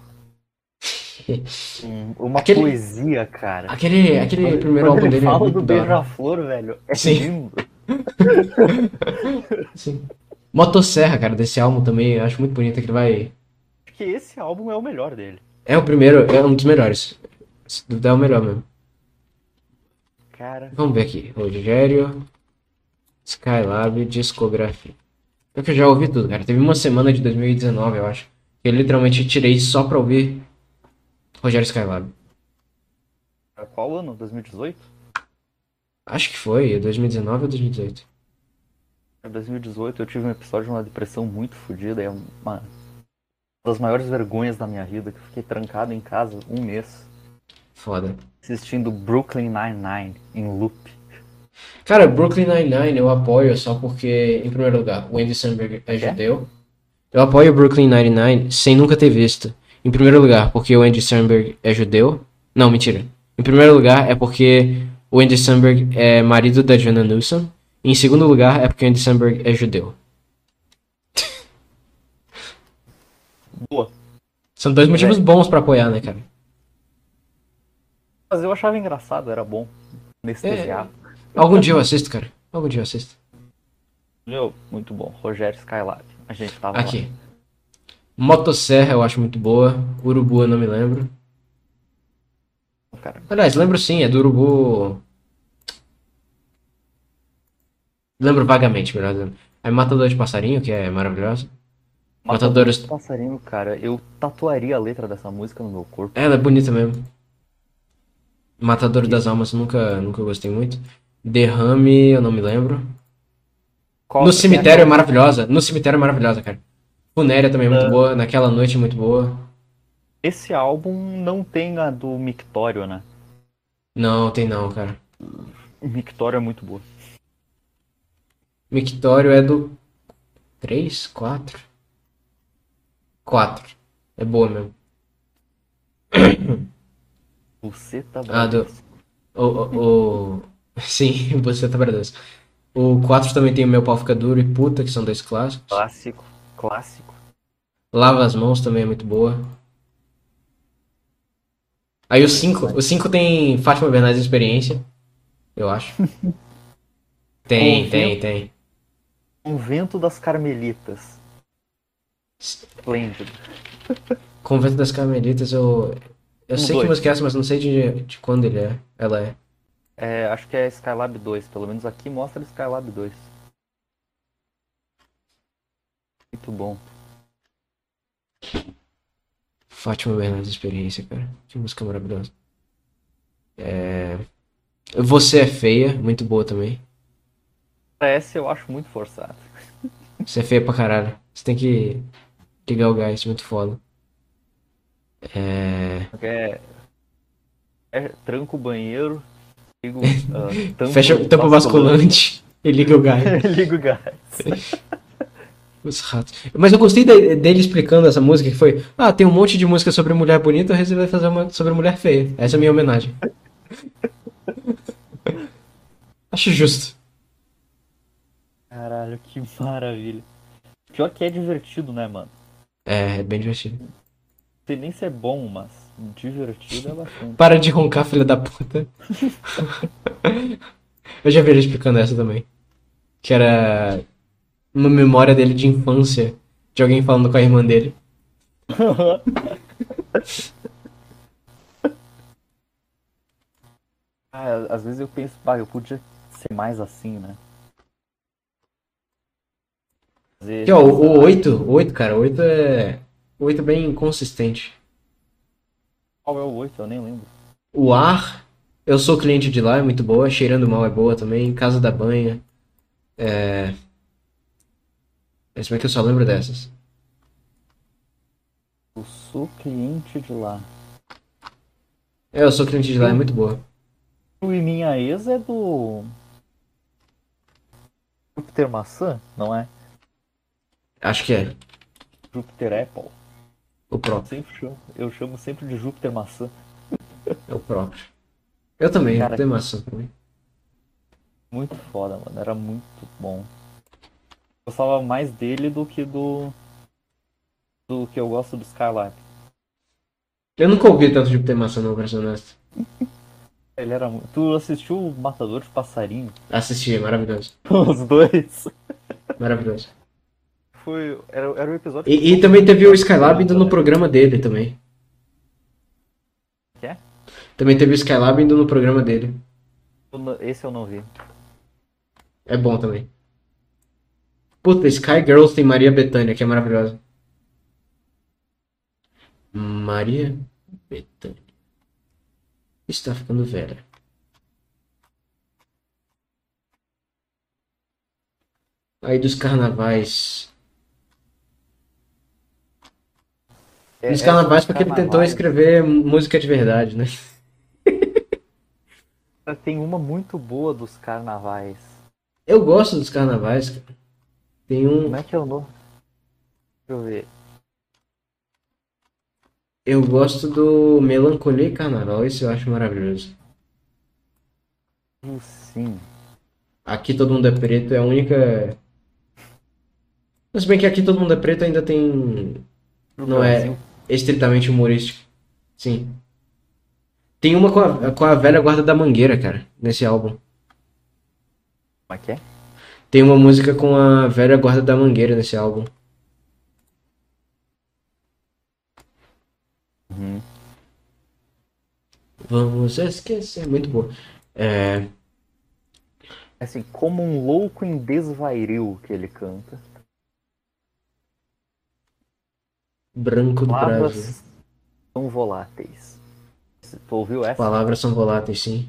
[LAUGHS] Um- uma Aquele- poesia, cara. Aquele, aquele primeiro álbum ele dele é fala muito do beija-flor, velho, é Sim. lindo. [LAUGHS] Sim. Motosserra, cara, desse álbum também, eu acho muito bonito que ele vai. Acho que esse álbum é o melhor dele. É o primeiro, é um dos melhores. Se duvidar, é o melhor mesmo. Cara, Vamos ver aqui. Rogério Skylab Discografia. Pior que eu já ouvi tudo, cara. Teve uma semana de 2019, eu acho. Que eu literalmente tirei só pra ouvir Rogério Skylab. qual ano? 2018? Acho que foi, 2019 ou 2018. Em 2018 eu tive um episódio de uma depressão muito fodida. É uma das maiores vergonhas da minha vida, que eu fiquei trancado em casa um mês, Foda. assistindo Brooklyn Nine-Nine em loop. Cara, Brooklyn Nine-Nine eu apoio só porque, em primeiro lugar, o Andy Samberg é judeu. Eu apoio Brooklyn Nine-Nine sem nunca ter visto. Em primeiro lugar, porque o Andy Samberg é judeu. Não, mentira. Em primeiro lugar, é porque o Andy Samberg é marido da Jonah Newsom. Em segundo lugar, é porque o Andy Samberg é judeu. Boa. São dois motivos bons pra apoiar, né, cara? Mas eu achava engraçado, era bom. Anestesiado. Algum dia eu assisto, cara. Algum dia eu assisto. Meu, muito bom. Rogério Skylab. A gente tava Aqui. Motosserra eu acho muito boa. Urubu eu não me lembro. lá. Cara, Aliás, lembro sim, é do Urubu. Lembro vagamente, melhor dizendo. Aí Matador de Passarinho, que é maravilhosa. Matadores- de Passarinho, cara, eu tatuaria a letra dessa música no meu corpo. Ela é bonita mesmo. Matador das Almas nunca, nunca gostei muito. Derrame, eu não me lembro. Qual- No tem cemitério é maravilhosa. No cemitério é maravilhosa, cara. Funéria também é muito Ah. boa. Naquela noite é muito boa. Esse álbum não tem a do Mictório, né? Não, tem não, cara. Mictório é muito boa. Mictório é do 3, 4? 4. É boa mesmo. Você tá Ah, do-. O, o, o- [LAUGHS] Sim, você tá verdade. O 4 também tem o Meu Pau Fica Duro e Puta, que são dois clássicos. Clássico, clássico. Lava as Mãos também é muito boa. Aí o 5, o 5 tem Fátima Bernardes Experiência, eu acho. [LAUGHS] Tem, tem, tem. Convento das Carmelitas. Esplêndido. Convento das Carmelitas, eu. Eu Um, sei que dois. música é essa, mas não sei de, de quando ele é. Ela é. É, acho que é Skylab 2, pelo menos aqui mostra Skylab 2. Muito bom. Fátima Bernardes Experiência, cara. Que música maravilhosa. É... Você é Feia, muito boa também. Essa eu acho muito forçado. Você é feia pra caralho. Você tem que ligar o gás, muito foda. É... É, é tranco o banheiro, ligo, [LAUGHS] ah, tampo Fecha o tampo basculante e liga o gás. [LAUGHS] liga o gás. [LAUGHS] Os ratos. Mas eu gostei de- dele explicando essa música, que foi, ah, tem um monte de música sobre mulher bonita, eu resolvi fazer uma sobre mulher feia. Essa é a minha homenagem. Acho justo. Caralho, que maravilha. Pior que é divertido, né, mano? É, é bem divertido. Sei nem se é bom, mas divertido é bastante. Para de roncar, filha da puta. [LAUGHS] eu já vi ele explicando essa também. Que era uma memória dele de infância, de alguém falando com a irmã dele. [LAUGHS] Ah, às vezes eu penso, bah, eu podia ser mais assim, né? Fazer- Aqui, ó, o, o 8, o 8, cara, o 8 é. O 8 é bem consistente. Qual é o 8? Eu nem lembro. O ar, eu sou cliente de lá, é muito boa. Cheirando mal é boa também. Casa da banha. É. Se bem que eu só lembro dessas. Eu sou cliente de lá. É, eu sou cliente de lá, é muito boa. Tu e minha ex é do. Júpiter Maçã? Não é? Acho que é. Júpiter Apple. O próprio. Sempre chamo, eu chamo sempre de Júpiter Maçã. É o próprio. Eu também, Cara, tenho maçã também. Muito foda, mano. Era muito bom. Gostava mais dele do que do. Do que eu gosto do Skylab. Eu nunca ouvi tanto de ter maçã, não, pra ser honesto. [LAUGHS] Ele era muito. Tu assistiu o Matador de Passarinho? Assisti, é maravilhoso. [LAUGHS] Os dois. Maravilhoso. Foi. Era, era o episódio. E, e também teve o Skylab indo no programa dele também. Quê? Também teve o Skylab indo no programa dele. Esse eu não vi. É bom também. Puta, Sky Girls tem Maria Bethânia, que é maravilhosa. Maria Bethânia. Está ficando velha. Aí dos carnavais. É, Dos é carnavais sobre porque ele tentou escrever música de verdade, né? [LAUGHS] Tem uma muito boa dos carnavais. Eu gosto dos carnavais, cara. Tem um. Como é que é o nome? Deixa eu ver. Eu gosto do Melancolia e Carnaval, esse eu acho maravilhoso. Uh, Sim. Aqui todo mundo é preto, é a única. Mas se bem que aqui todo mundo é preto ainda tem. Não é. Estritamente humorístico. Sim. Tem uma com a, com a velha guarda da mangueira, cara, nesse álbum. Como é que é? Tem uma música com a velha guarda da mangueira nesse álbum. Uhum. Vamos esquecer. Muito boa. É. Assim, como um louco em desvairil que ele canta. Branco do Brasil. Palavras são voláteis. Tu ouviu essa? Palavras são voláteis, sim.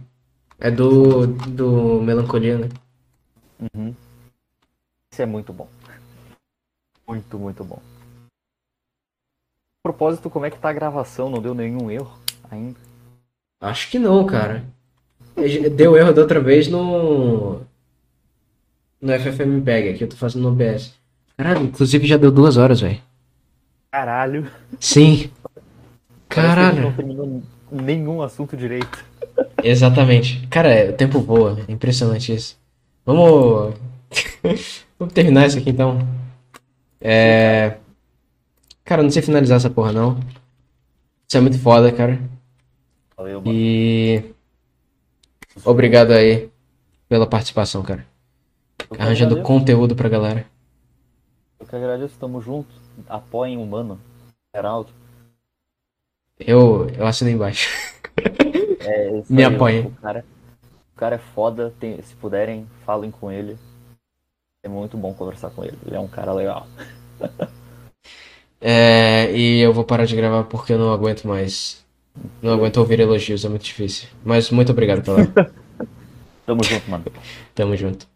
É do, do Melancolia, né? Uhum. Isso é muito bom. Muito, muito bom. A propósito, como é que tá a gravação? Não deu nenhum erro ainda? Acho que não, cara. Deu erro da outra vez no. No FFmpeg, aqui eu tô fazendo no OBS. Caralho, inclusive já deu duas horas, velho. Caralho. Sim. Caralho. Não terminou nenhum assunto direito. Exatamente. Cara, é, o tempo voa. É impressionante isso. Vamos. [LAUGHS] Vamos terminar isso aqui então. É. Cara, não sei finalizar essa porra não. Isso é muito foda, cara. Valeu, mano. E. Obrigado aí pela participação, cara. Arranjando agradeço. conteúdo pra galera. Eu que agradeço, tamo junto. Apoiem o mano. Geraldo. Eu, eu assino embaixo. É, [LAUGHS] Me aí, apoiem. O cara, o cara é foda. tem- se puderem, falem com ele. É muito bom conversar com ele. Ele é um cara legal. É, e eu vou parar de gravar porque eu não aguento mais. Não aguento ouvir elogios, é muito difícil. Mas muito obrigado pela. [LAUGHS] Tamo junto, mano. Tamo junto.